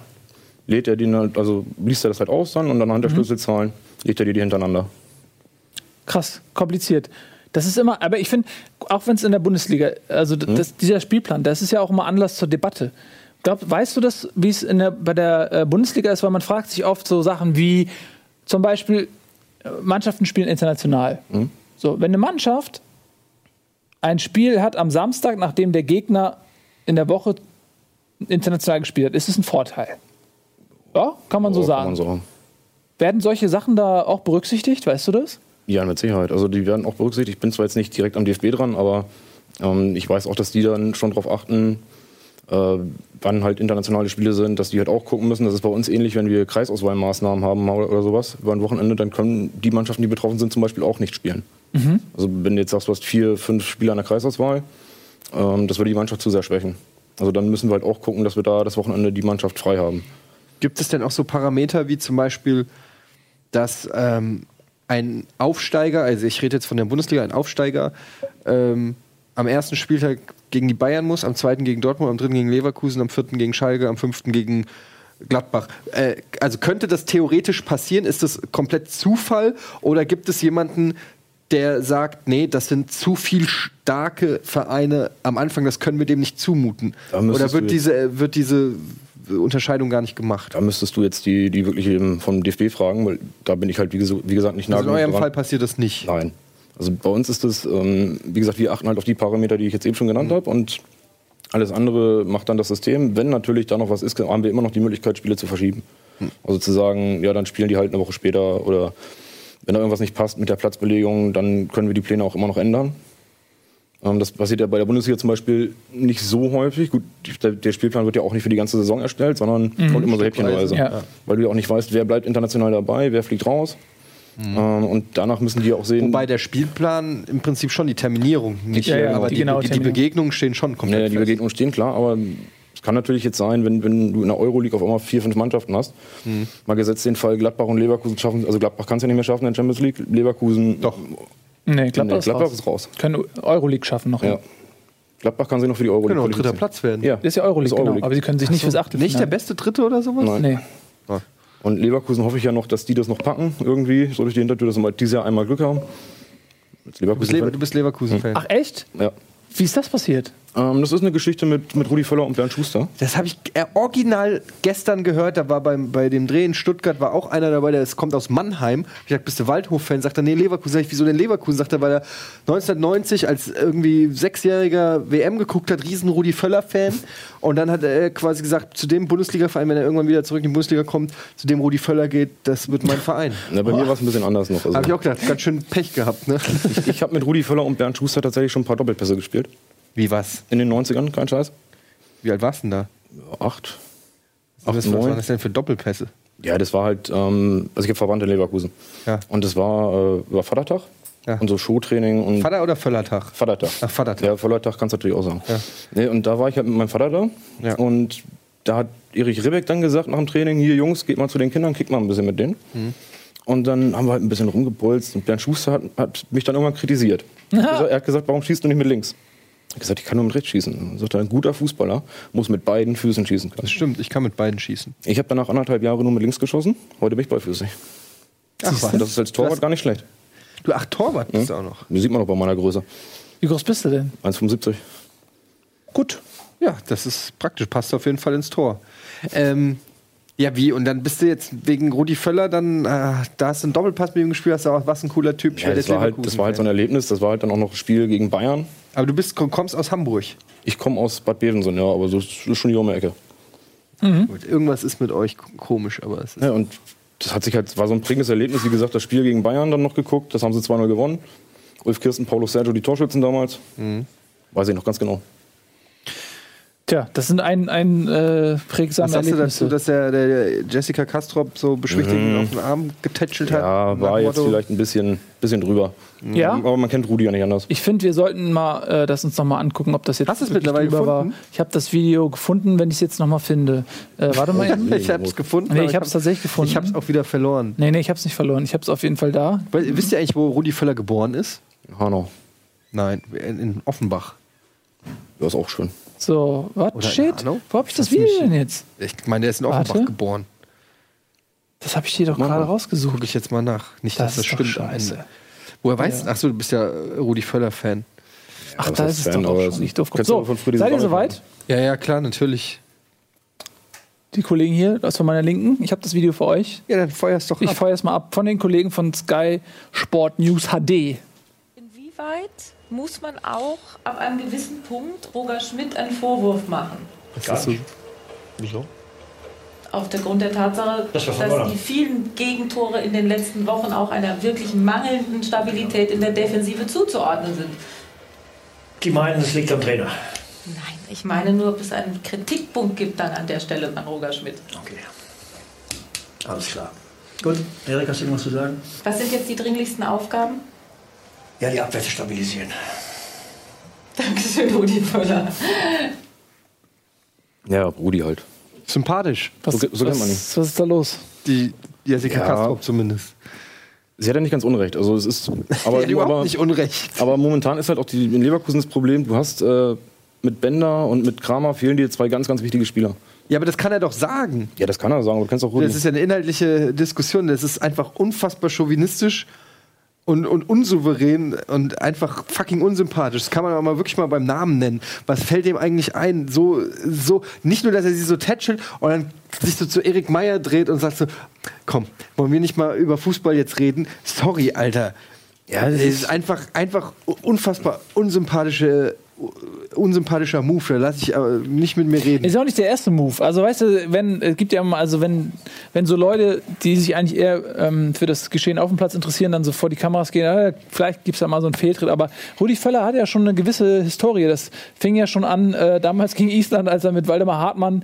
lädt er den halt, also liest er das halt aus dann und dann anhand der Schlüsselzahlen legt er dir die hintereinander. Krass, kompliziert. Das ist immer, aber ich finde, auch wenn es in der Bundesliga, also das, dieser Spielplan, das ist ja auch immer Anlass zur Debatte. Glaub, weißt du das, wie es bei der äh, Bundesliga ist? Weil man fragt sich oft so Sachen wie zum Beispiel, äh, Mannschaften spielen international. So, wenn eine Mannschaft ein Spiel hat am Samstag, nachdem der Gegner in der Woche international gespielt hat, ist es ein Vorteil. Ja, kann man so Ja, sagen. Man sagen. Werden solche Sachen da auch berücksichtigt? Weißt du das? Ja, mit Sicherheit. Also die werden auch berücksichtigt. Ich bin zwar jetzt nicht direkt am DFB dran, aber ähm, ich weiß auch, dass die dann schon darauf achten, äh, wann halt internationale Spiele sind, dass die halt auch gucken müssen. Das ist bei uns ähnlich, wenn wir Kreisauswahlmaßnahmen haben oder sowas über ein Wochenende, dann können die Mannschaften, die betroffen sind, zum Beispiel auch nicht spielen. Also wenn du jetzt sagst, du hast vier, fünf Spieler in der Kreisauswahl, ähm, das würde die Mannschaft zu sehr schwächen. Also dann müssen wir halt auch gucken, dass wir da das Wochenende die Mannschaft frei haben. Gibt es denn auch so Parameter wie zum Beispiel, dass ähm, ein Aufsteiger, also ich rede jetzt von der Bundesliga, ein Aufsteiger ähm, am ersten Spieltag gegen die Bayern muss, am zweiten gegen Dortmund, am dritten gegen Leverkusen, am vierten gegen Schalke, am fünften gegen Gladbach. Äh, also könnte das theoretisch passieren? Ist das komplett Zufall oder gibt es jemanden, der sagt, nee, das sind zu viel starke Vereine am Anfang, das können wir dem nicht zumuten? Oder wird diese, wird diese Unterscheidung gar nicht gemacht? Da müsstest du jetzt die, die wirklich eben vom DFB fragen, weil da bin ich halt, wie, wie gesagt, nicht nah Also in eurem dran. Fall passiert das nicht. Nein. Also bei uns ist es, ähm, wie gesagt, wir achten halt auf die Parameter, die ich jetzt eben schon genannt habe und alles andere macht dann das System. Wenn natürlich da noch was ist, haben wir immer noch die Möglichkeit, Spiele zu verschieben. Also zu sagen, ja, dann spielen die halt eine Woche später oder wenn da irgendwas nicht passt mit der Platzbelegung, dann können wir die Pläne auch immer noch ändern. Ähm, das passiert ja bei der Bundesliga zum Beispiel nicht so häufig. Gut, der, der Spielplan wird ja auch nicht für die ganze Saison erstellt, sondern kommt immer so häppchenweise. Ja. Weil du ja auch nicht weißt, wer bleibt international dabei, wer fliegt raus. Ähm, und danach müssen die auch sehen. Wobei der Spielplan im Prinzip schon die Terminierung nicht, Ja, ja, aber die die, genaue die, die. Begegnungen stehen schon komplett Ja, die fest. Begegnungen stehen klar, aber es kann natürlich jetzt sein, wenn, wenn du in der Euroleague auf einmal vier, fünf Mannschaften hast. Mhm. Mal gesetzt den Fall, Gladbach und Leverkusen schaffen, also Gladbach kann es ja nicht mehr schaffen in der Champions League, Leverkusen. Doch. Nee, Gladbach, Nee, ist, Gladbach raus. ist raus. Können Euroleague schaffen noch. Ja. Gladbach kann sich noch für die Euroleague Genau, dritter qualifizieren. Platz werden. Ja, Das ist ja Euroleague, ist genau. Euroleague. Aber sie können sich nicht fürs Achtelfinale. Nicht der beste Dritte oder sowas? Nein. Nee. Und Leverkusen hoffe ich ja noch, dass die das noch packen, irgendwie, so durch die Hintertür, dass wir dieses Jahr einmal Glück haben. Du bist, du Leverkusen-Fan. Ach echt? ja. Wie ist das passiert? Ähm, das ist eine Geschichte mit, mit Rudi Völler und Bernd Schuster. Das habe ich äh, original gestern gehört. Da war beim, bei dem Dreh in Stuttgart war auch einer dabei, der ist- kommt aus Mannheim. Ich dachte, bist du Waldhof-Fan? Sagt er, nee, Leverkusen. Sag ich, wieso denn Leverkusen? Sagt er, weil er 1990 als irgendwie Sechsjähriger WM geguckt hat, riesen Rudi Völler-Fan. Und dann hat er quasi gesagt, zu dem Bundesliga-Verein, wenn er irgendwann wieder zurück in die Bundesliga kommt, zu dem Rudi Völler geht, das wird mein Verein. Na, bei mir war es ein bisschen anders noch. Also, Habe ich auch gedacht, ganz schön Pech gehabt, ne? ich ich habe mit Rudi Völler und Bernd Schuster tatsächlich schon ein paar Doppelpässe gespielt. Wie was? In den 90ern, kein Scheiß. Wie alt warst du denn da? Acht. Was, was waren das denn für Doppelpässe? Ja, das war halt, ähm, also ich habe Verwandte in Leverkusen. Ja. Und das war, äh, war Vatertag. Ja. Und so Showtraining und Vater oder Völlertag? Vatertag. Ach, Vatertag. Ja, Vatertag kannst du natürlich auch sagen. Ja. Nee, und da war ich halt mit meinem Vater da. Ja. Und da hat Erich Ribbeck dann gesagt nach dem Training, hier Jungs, geht mal zu den Kindern, kickt mal ein bisschen mit denen. Mhm. Und dann haben wir halt ein bisschen rumgepolzt und Bernd Schuster hat, hat mich dann irgendwann kritisiert. Er er hat gesagt, warum schießt du nicht mit links? Ich gesagt, ich kann nur mit rechts schießen. Sagt er, ein guter Fußballer muss mit beiden Füßen schießen können. Das stimmt, ich kann mit beiden schießen. Ich habe danach anderthalb Jahre nur mit links geschossen. Heute bin ich beifüßig. Ach, was? Und das ist als Torwart gar nicht schlecht. Du, ach, Torwart bist du auch noch. Das sieht man doch bei meiner Größe. Wie groß bist du denn? 1,75. Gut. Ja, das ist praktisch, passt auf jeden Fall ins Tor. Ähm, ja, wie? Und dann bist du jetzt wegen Rudi Völler, dann, äh, da hast du einen Doppelpass mit ihm gespielt, hast du auch, was ein cooler Typ. Ja, das, war halt, das war halt so ein Erlebnis. Das war halt dann auch noch ein Spiel gegen Bayern. Aber du bist, kommst aus Hamburg. Ich komme aus Bad Bevensen, ja, aber so ist schon die um die Ecke. Gut, irgendwas ist mit euch komisch, aber es ist. Ja, und das hat sich halt, war so ein prägendes Erlebnis. Wie gesagt, das Spiel gegen Bayern dann noch geguckt. Das haben sie 2-0 gewonnen. Ulf Kirsten, Paulo Sergio, die Torschützen damals. Weiß ich noch ganz genau. Tja, das sind ein, ein äh, prägsame Was sagst du dazu, dass der, der Jessica Kastrop so beschwichtigend auf den Arm getätschelt hat? Ja, war jetzt Motto, vielleicht ein bisschen, bisschen drüber. Ja? Aber man kennt Rudi ja nicht anders. Ich finde, wir sollten mal äh, das uns nochmal angucken, ob das jetzt Hast es mittlerweile drüber war. gefunden? Ich habe das Video gefunden, wenn ich es jetzt nochmal finde. Äh, warte mal eben. Ich hab's gefunden. Nee, ich hab's hab- tatsächlich gefunden. Ich hab's auch wieder verloren. Nee, nee, ich habe es nicht verloren. Ich habe es auf jeden Fall da. Weil, wisst ihr eigentlich, wo Rudi Völler geboren ist? Hanau. Nein, in, in Offenbach. Ja, ist auch schön. So, in shit? Wo habe ich das du Video denn jetzt? Ich meine, der ist in Offenbach Warte. geboren. Das habe ich dir doch gerade rausgesucht. Guck ich jetzt mal nach. Nicht, Das dass das stimmt. am scheiße. Ende. Woher weißt du? Achso, du bist ja äh, Rudi Völler-Fan. Ach, was da ist es Fan, doch auch schon nicht doof. kennst du So, von seid ihr soweit? Ja, ja, klar, natürlich. Die Kollegen hier, das von meiner Linken. Ich habe das Video für euch. Ja, dann feuerst doch Ich ab. feuere es mal ab von den Kollegen von Sky Sport News HD. Inwieweit muss man auch ab einem gewissen Punkt Roger Schmidt einen Vorwurf machen? Das ist so, Wieso? Auf der Grund der Tatsache, Das dass die vielen Gegentore in den letzten Wochen auch einer wirklich mangelnden Stabilität in der Defensive zuzuordnen sind. Die meinen, es liegt am Trainer. Nein, ich meine nur, ob es einen Kritikpunkt gibt dann an der Stelle an Roger Schmidt. Okay. Alles klar. Gut, Erik, hast du irgendwas zu sagen? Was sind jetzt die dringlichsten Aufgaben? Ja, die Abwehr zu stabilisieren. Dankeschön, Rudi Völler. Ja, Rudi halt. sympathisch. Was, So- so was, man ihn. was ist da los? Die Jessica Ja. Kastrop zumindest. Sie hat ja nicht ganz unrecht. Also es ist, aber, überhaupt aber, nicht unrecht. aber momentan ist halt auch die, in Leverkusen das Problem, du hast äh, mit Bender und mit Kramer fehlen dir zwei ganz, ganz wichtige Spieler. Ja, aber das kann er doch sagen. Ja, das kann er sagen, aber du kennst auch Rudi. Das ist ja eine inhaltliche Diskussion. Das ist einfach unfassbar chauvinistisch und, und unsouverän und einfach fucking unsympathisch. Das kann man aber mal wirklich mal beim Namen nennen. Was fällt dem eigentlich ein? So, so, nicht nur, dass er sie so tätschelt und dann sich so zu Erik Meyer dreht und sagt so, komm, wollen wir nicht mal über Fußball jetzt reden? Sorry, Alter. Ja, das ist einfach, einfach unfassbar unsympathische, unsympathischer Move. Da lass ich aber nicht mit mir reden. Ist auch nicht der erste Move. Also weißt du, wenn es gibt ja immer, also wenn wenn so Leute, die sich eigentlich eher ähm, für das Geschehen auf dem Platz interessieren, dann so vor die Kameras gehen, äh, vielleicht gibt es da mal so einen Fehltritt. Aber Rudi Völler hat ja schon eine gewisse Historie. Das fing ja schon an äh, damals gegen Island, als er mit Waldemar Hartmann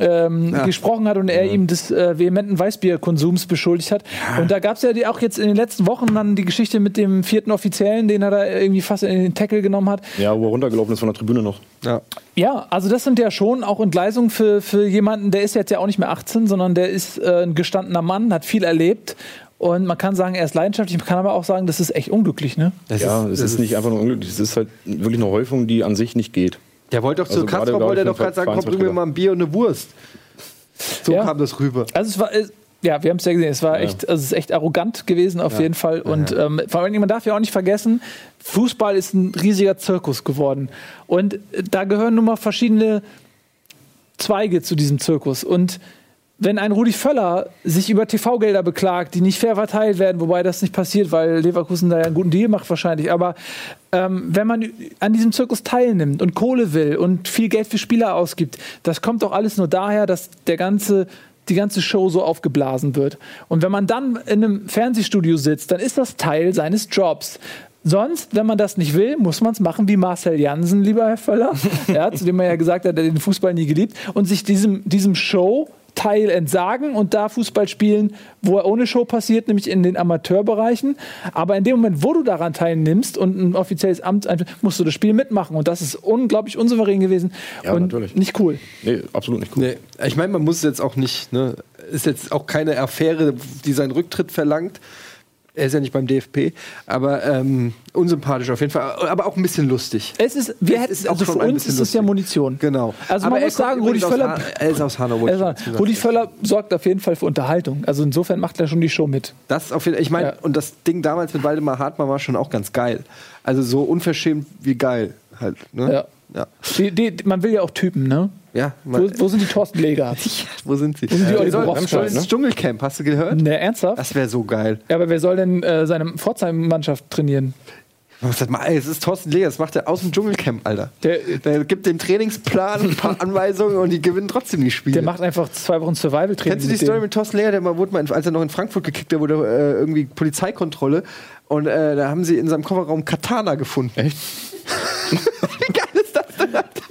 ähm, Ja. gesprochen hat und er ihm des äh, vehementen Weißbierkonsums beschuldigt hat. Und da gab es ja die, auch jetzt in den letzten Wochen dann die Geschichte mit dem vierten Offiziellen, den er da irgendwie fast in den Tackle genommen hat. ja, wo er runtergelaufen ist von der Tribüne noch. Ja. Ja, also das sind ja schon auch Entgleisungen für, für jemanden, der ist jetzt ja auch nicht mehr 18, sondern der ist äh, ein gestandener Mann, hat viel erlebt. Und man kann sagen, er ist leidenschaftlich, man kann aber auch sagen, das ist echt unglücklich, ne? Das ja, ist- es das ist, nicht einfach nur unglücklich, es ist halt wirklich eine Häufung, die an sich nicht geht. Der wollte doch zu Also wollte er doch gerade sagen, komm, bring mir mal ein Bier und eine Wurst. So Ja. kam das rüber. Also es war, äh, ja, wir haben es ja gesehen, es war echt, also es ist echt arrogant gewesen auf jeden Fall. Und ähm, vor allem, man darf ja auch nicht vergessen, Fußball ist ein riesiger Zirkus geworden. Und äh, da gehören nun mal verschiedene Zweige zu diesem Zirkus. Und wenn ein Rudi Völler sich über TV-Gelder beklagt, die nicht fair verteilt werden, wobei das nicht passiert, weil Leverkusen da ja einen guten Deal macht wahrscheinlich, aber ähm, wenn man an diesem Zirkus teilnimmt und Kohle will und viel Geld für Spieler ausgibt, das kommt doch alles nur daher, dass der ganze die ganze Show so aufgeblasen wird. Und wenn man dann in einem Fernsehstudio sitzt, dann ist das Teil seines Jobs. Sonst, wenn man das nicht will, muss man es machen wie Marcel Jansen, lieber Herr Völler, ja, zu dem er ja gesagt hat, er hat den Fußball nie geliebt, und sich diesem, diesem Show-Teil entsagen und da Fußball spielen, wo er ohne Show passiert, nämlich in den Amateurbereichen. Aber in dem Moment, wo du daran teilnimmst und ein offizielles Amt, einführst, musst du das Spiel mitmachen. Und das ist unglaublich unsouverän gewesen Ja, und natürlich. nicht cool. Nee, absolut nicht cool. Nee, ich meine, man muss jetzt auch nicht, ne, ist jetzt auch keine Affäre, die seinen Rücktritt verlangt. Er ist ja nicht beim DFB, aber ähm, unsympathisch auf jeden Fall, aber auch ein bisschen lustig. Es ist, wir hätten, ist also für uns ist es ja. Munition. Genau. Also Aber man muss sagen, Rudi Völler, er ist aus Hannover. Er sagt, Rudi Völler sorgt auf jeden Fall für Unterhaltung. Also insofern macht er schon die Show mit. Das auf jeden Ich meine, Ja. und das Ding damals mit Waldemar Hartmann war schon auch ganz geil. Also so unverschämt wie geil halt. Ne? Ja. Ja. Die, die, man will ja auch Typen, ne? ja Wo, wo sind die Thorsten Leger? wo sind sie? sind die Äh, soll, soll ins Dschungelcamp, hast du gehört? Ne, ernsthaft? Das wäre so geil. Ja, aber wer soll denn äh, seine Pforzheim-Mannschaft trainieren? Es ist Thorsten Leger, das macht er aus dem Dschungelcamp, Alter. Der, Der gibt den Trainingsplan, ein paar Anweisungen und die gewinnen trotzdem die Spiele. der macht einfach zwei Wochen Survival-Training. Kennst du die mit Story denen. mit Thorsten Leher, der mal wurde mal, als er noch in Frankfurt gekickt hat, wurde äh, irgendwie Polizeikontrolle und äh, da haben sie in seinem Kofferraum Katana gefunden. Echt?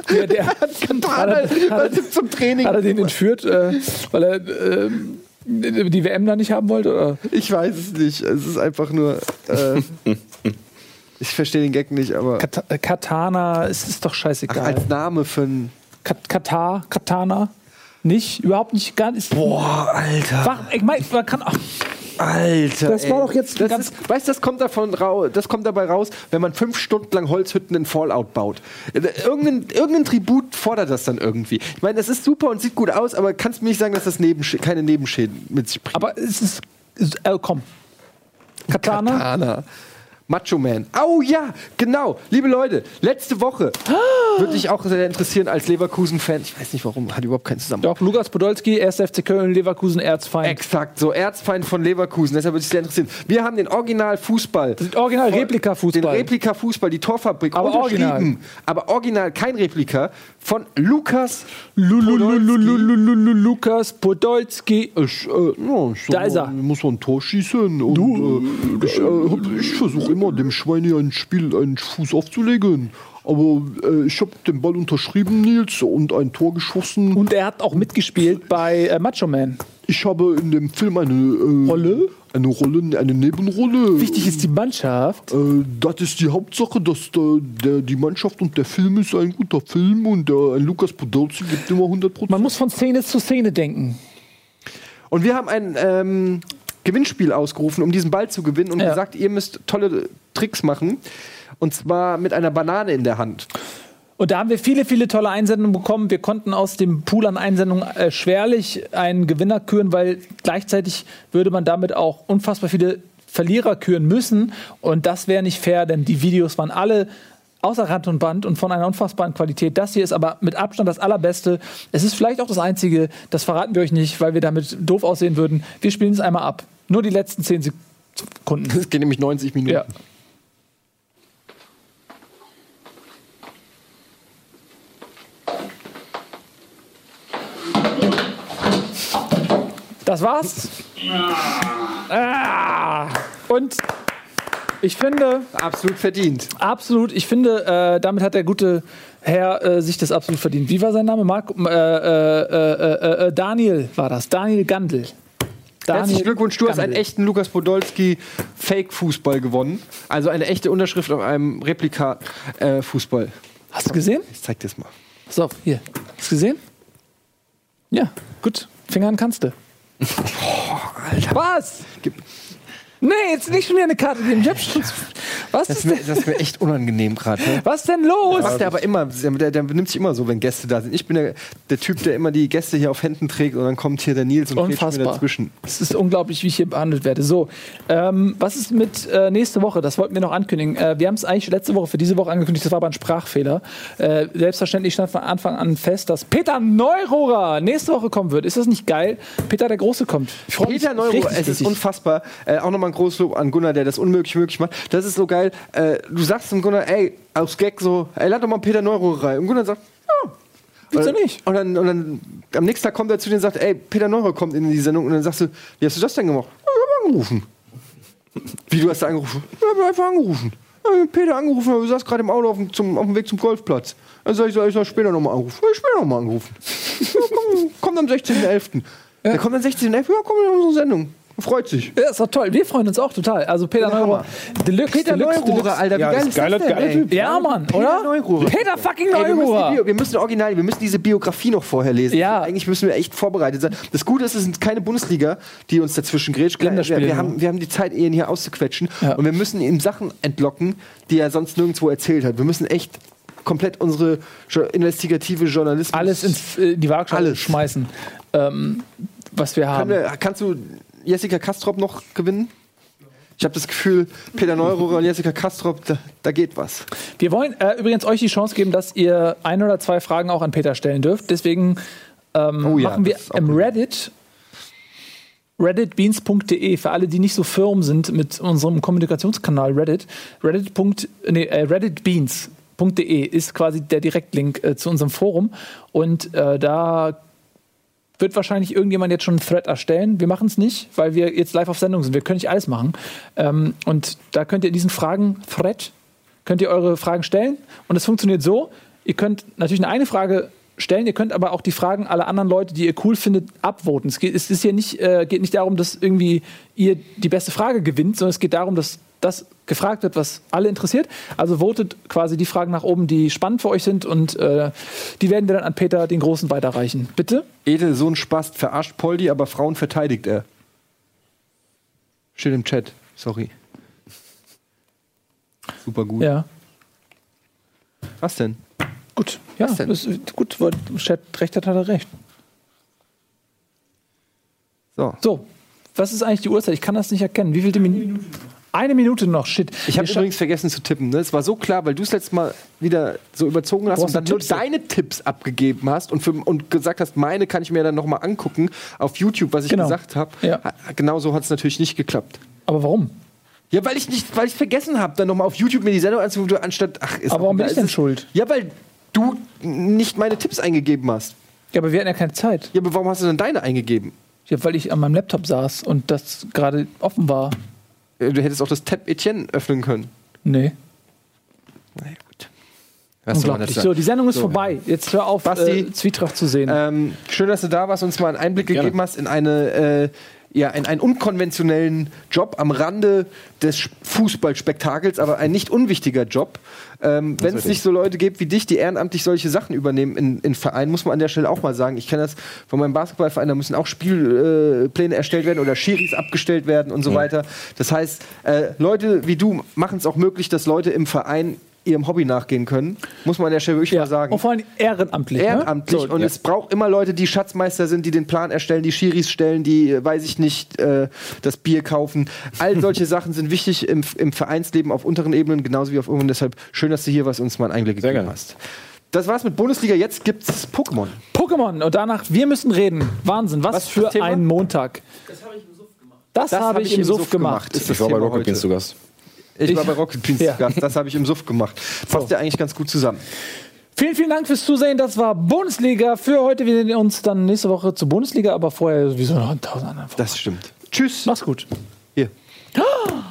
Ja, der hat Katana hat er- hat er- zum Training. Hat er den entführt, äh, weil er ähm, die WM da nicht haben wollte? Oder? Ich weiß es nicht. Es ist einfach nur. Äh, ich verstehe den Gag nicht, aber Kat äh, Katana, es ist doch ach, scheißegal. als Name für ein. Kat Katar, Katana? Nicht? Überhaupt nicht? Gar nicht. Boah, Alter. Wach, ich mein, man kann auch. Alter. Das war ey. doch jetzt Das ganz- ist, weißt du, das kommt davon das kommt dabei raus, wenn man fünf Stunden lang Holzhütten in Fallout baut. Äh, Irgendein, irgendein Tribut fordert das dann irgendwie. Ich meine, das ist super und sieht gut aus, aber kannst mir nicht sagen, dass das Nebensch keine Nebenschäden mit sich bringt. Aber es ist. ist äh, komm. Katana? Katana. Macho Man. Oh ja, genau. Liebe Leute, letzte Woche würde dich auch sehr interessieren als Leverkusen-Fan. Ich weiß nicht warum, hat überhaupt keinen Zusammenhang. Doch, Lukas Podolski, 1. FC Köln, Leverkusen, Erzfeind. Exakt, so Erzfeind von Leverkusen. Deshalb würde ich sehr interessieren. Wir haben den Original-Fußball. Original Den Replika-Fußball. Replika-Fußball, die Torfabrik. Aber unterschrieben. original. Aber original, kein Replika. Von Lukas Lukas Podolski. Ich, äh, ja, ich sag Da ist er. Ich muss ein Tor schießen. Und, äh, ich, äh, versuche immer, dem Schwein hier ein Spiel einen Fuß aufzulegen. Aber äh, ich habe den Ball unterschrieben, Nils, und ein Tor geschossen. Und er hat auch mitgespielt bei äh, Macho Man. ich habe in dem Film eine äh, Rolle? Eine Rolle, eine Nebenrolle. Wichtig ist die Mannschaft. Äh, das ist die Hauptsache, dass der, der, die Mannschaft und der Film ist ein guter Film und der, ein Lukas Podolski gibt immer 100 Prozent. Man muss von Szene zu Szene denken. Und wir haben ein ähm, Gewinnspiel ausgerufen, um diesen Ball zu gewinnen und Ja. gesagt, ihr müsst tolle Tricks machen. Und zwar mit einer Banane in der Hand. Und da haben wir viele, viele tolle Einsendungen bekommen. Wir konnten aus dem Pool an Einsendungen äh, schwerlich einen Gewinner küren, weil gleichzeitig würde man damit auch unfassbar viele Verlierer küren müssen. Und das wäre nicht fair, denn die Videos waren alle außer Rand und Band und von einer unfassbaren Qualität. Das hier ist aber mit Abstand das allerbeste. Es ist vielleicht auch das einzige, das verraten wir euch nicht, weil wir damit doof aussehen würden. Wir spielen es einmal ab. Nur die letzten 10 Sekunden. Das geht nämlich 90 Minuten. Ja. Das war's. Ah. Und ich finde, Absolut verdient. absolut, ich finde, äh, damit hat der gute Herr äh, sich das absolut verdient. Wie war sein Name? Marco, äh, äh, äh, äh, Daniel war das. Daniel Gandl. Daniel Herzlichen Glückwunsch, du hast einen echten Lukas Podolski Fake-Fußball gewonnen. Also eine echte Unterschrift auf einem Replika-Fußball. Hast du gesehen? ich zeig dir das mal. Auf, hier. Hast du gesehen? Ja, gut. Finger an kannst du. Alter. Was? Gib- Nee, jetzt nicht schon wieder eine Karte. Ich hab schon. Was Das ist mir, das ist mir echt unangenehm gerade. Ne? was denn los? Macht er aber immer, der, der benimmt sich immer so, wenn Gäste da sind. Ich bin der, der Typ, der immer die Gäste hier auf Händen trägt und dann kommt hier der Nils und quetscht mir Unfassbar. dazwischen. Es ist unglaublich, wie ich hier behandelt werde. So, ähm, was ist mit äh, nächste Woche? Das wollten wir noch ankündigen. Äh, wir haben es eigentlich letzte Woche für diese Woche angekündigt. Das war aber ein Sprachfehler. Äh, selbstverständlich stand von Anfang an fest, dass Peter Neururer nächste Woche kommen wird. Ist das nicht geil? Peter der Große kommt. Peter Neuro, richtig, es ist unfassbar. Äh, auch nochmal ein großes Lob an Gunnar, der das unmöglich möglich macht. Das ist so geil. Äh, du sagst zum Gunnar, ey, aus Gag so, ey, lad doch mal Peter Neuro rein. Und Gunnar sagt, ja. Wieso nicht? Und dann, und dann am nächsten Tag kommt er zu dir und sagt, ey, Peter Neuro kommt in die Sendung. Und dann sagst du, wie hast du das denn gemacht? Ja, ich hab angerufen. Wie, du hast da angerufen? Ja, ich hab einfach angerufen. Ja, Peter angerufen, du saß gerade im Auto auf dem, zum, auf dem Weg zum Golfplatz. Dann sag ich, soll ich soll später nochmal anrufen? Ja, ich später nochmal angerufen. Ja, komm, kommt am 16.11. Der kommt am 16.11. Ja, komm in unsere Sendung. Freut sich. Ja, ist doch toll. Wir freuen uns auch total. Also Peter Neururer. Deluxe, Peter Deluxe, Neururer, Deluxe. Alter, wie Ja, geil ist geiler- das denn? Typ. Ja, Mann, oder? Neururer. Peter fucking Ey, wir, müssen die Neururer. Bio, wir müssen original, wir müssen diese Biografie noch vorher lesen. Ja. Eigentlich müssen wir echt vorbereitet sein. Das Gute ist, es sind keine Bundesliga, die uns dazwischen grätscht. Wir, wir, haben, wir haben die Zeit, ihn hier auszuquetschen. Ja. Und wir müssen ihm Sachen entlocken, die er sonst nirgendwo erzählt hat. Wir müssen echt komplett unsere investigative Journalismus. Alles ins, äh, die Waagschale schmeißen, ähm, was wir haben. wir, kannst du Jessica Kastrop noch gewinnen? Ich habe das Gefühl, Peter Neururer und Jessica Kastrop, da, da geht was. Wir wollen äh, übrigens euch die Chance geben, dass ihr ein oder zwei Fragen auch an Peter stellen dürft. Deswegen ähm, Oh ja, machen wir im. Reddit redditbeans.de für alle, die nicht so firm sind mit unserem Kommunikationskanal Reddit. Reddit. Nee, äh, redditbeans.de ist quasi der Direktlink äh, zu unserem Forum und äh, da wird wahrscheinlich irgendjemand jetzt schon einen Thread erstellen. Wir machen es nicht, weil wir jetzt live auf Sendung sind. Wir können nicht alles machen. Ähm, und da könnt ihr in diesen Fragen-Thread könnt ihr eure Fragen stellen. Und es funktioniert so: Ihr könnt natürlich eine, Frage stellen, ihr könnt aber auch die Fragen aller anderen Leute, die ihr cool findet, abvoten. Es geht, es ist hier nicht, äh, geht nicht darum, dass irgendwie ihr die beste Frage gewinnt, sondern es geht darum, dass das gefragt wird, was alle interessiert. Also votet quasi die Fragen nach oben, die spannend für euch sind und äh, die werden wir dann an Peter den Großen weiterreichen. Bitte? Edel, so ein Spast, verarscht Poldi, aber Frauen verteidigt er. Steht im Chat, sorry. Super gut. Ja. Was denn? Gut, ja, Was denn? das ist gut, Chat recht hat, hat er recht. So. So, was ist eigentlich die Uhrzeit? Ich kann das nicht erkennen. Wie viel Minuten? Eine Minute noch, shit. Ich habe übrigens vergessen zu tippen. Ne? Es war so klar, weil du es letztes Mal wieder so überzogen hast und dann du nur deine Tipps abgegeben hast und, für, und gesagt hast, meine kann ich mir dann nochmal angucken auf YouTube, was ich Genau. gesagt habe. Ja. Genau so hat es natürlich nicht geklappt. Aber warum? Ja, weil ich nicht, weil ich vergessen habe, dann nochmal auf YouTube mir die Sendung anzugucken, anstatt. Ach, ist Aber warum bin ich denn schuld? Ja, weil du nicht meine Tipps eingegeben hast. Ja, aber wir hatten ja keine Zeit. Ja, aber warum hast du denn deine eingegeben? Ja, weil ich an meinem Laptop saß und das gerade offen war. Äh, Du hättest auch das Tab Etienne öffnen können. Nee. Na ja, gut. Was Unglaublich. So, die Sendung ist vorbei. Jetzt hör auf, Basti. äh, Zwietracht zu sehen. Ähm, schön, dass du da warst, uns mal einen Einblick Gerne. gegeben hast in eine äh, ja, in einen unkonventionellen Job am Rande des Fußballspektakels, aber ein nicht unwichtiger Job. Ähm, Wenn es nicht so Leute gibt wie dich, die ehrenamtlich solche Sachen übernehmen in, in Vereinen, muss man an der Stelle auch mal sagen. Ich kenne das von meinem Basketballverein, da müssen auch Spielpläne äh, erstellt werden oder Schiris abgestellt werden und so weiter. Das heißt, äh, Leute wie du machen es auch möglich, dass Leute im Verein ihrem Hobby nachgehen können. Muss man an der Stelle wirklich ja. mal sagen Und vor allem ehrenamtlich. ehrenamtlich Ne? So, und ja. es braucht immer Leute, die Schatzmeister sind, die den Plan erstellen, die Schiris stellen, die, äh, weiß ich nicht, äh, das Bier kaufen. All solche Sachen sind wichtig im, im Vereinsleben auf unteren Ebenen, genauso wie auf oben. Deshalb schön, dass du hier was uns mal einen Einblick Sehr gegeben gerne. hast. Das war's mit Bundesliga. Jetzt gibt's Pokémon. Pokémon und danach, wir müssen reden. Wahnsinn, was, Was für das ein Montag. Das habe ich im Suff gemacht. Das, habe ich im Suff gemacht. Ist das Ich war bei Rocket. Beans zu Gast. Ich war Ich- bei Rocket Beans Ja. Gast. Das habe ich im Suff gemacht. Passt ja eigentlich ganz gut zusammen. Vielen, vielen Dank fürs Zusehen. Das war Bundesliga für heute. Wir sehen uns dann nächste Woche zur Bundesliga, aber vorher sowieso noch in tausend anderen. Das stimmt. Tschüss. Mach's gut.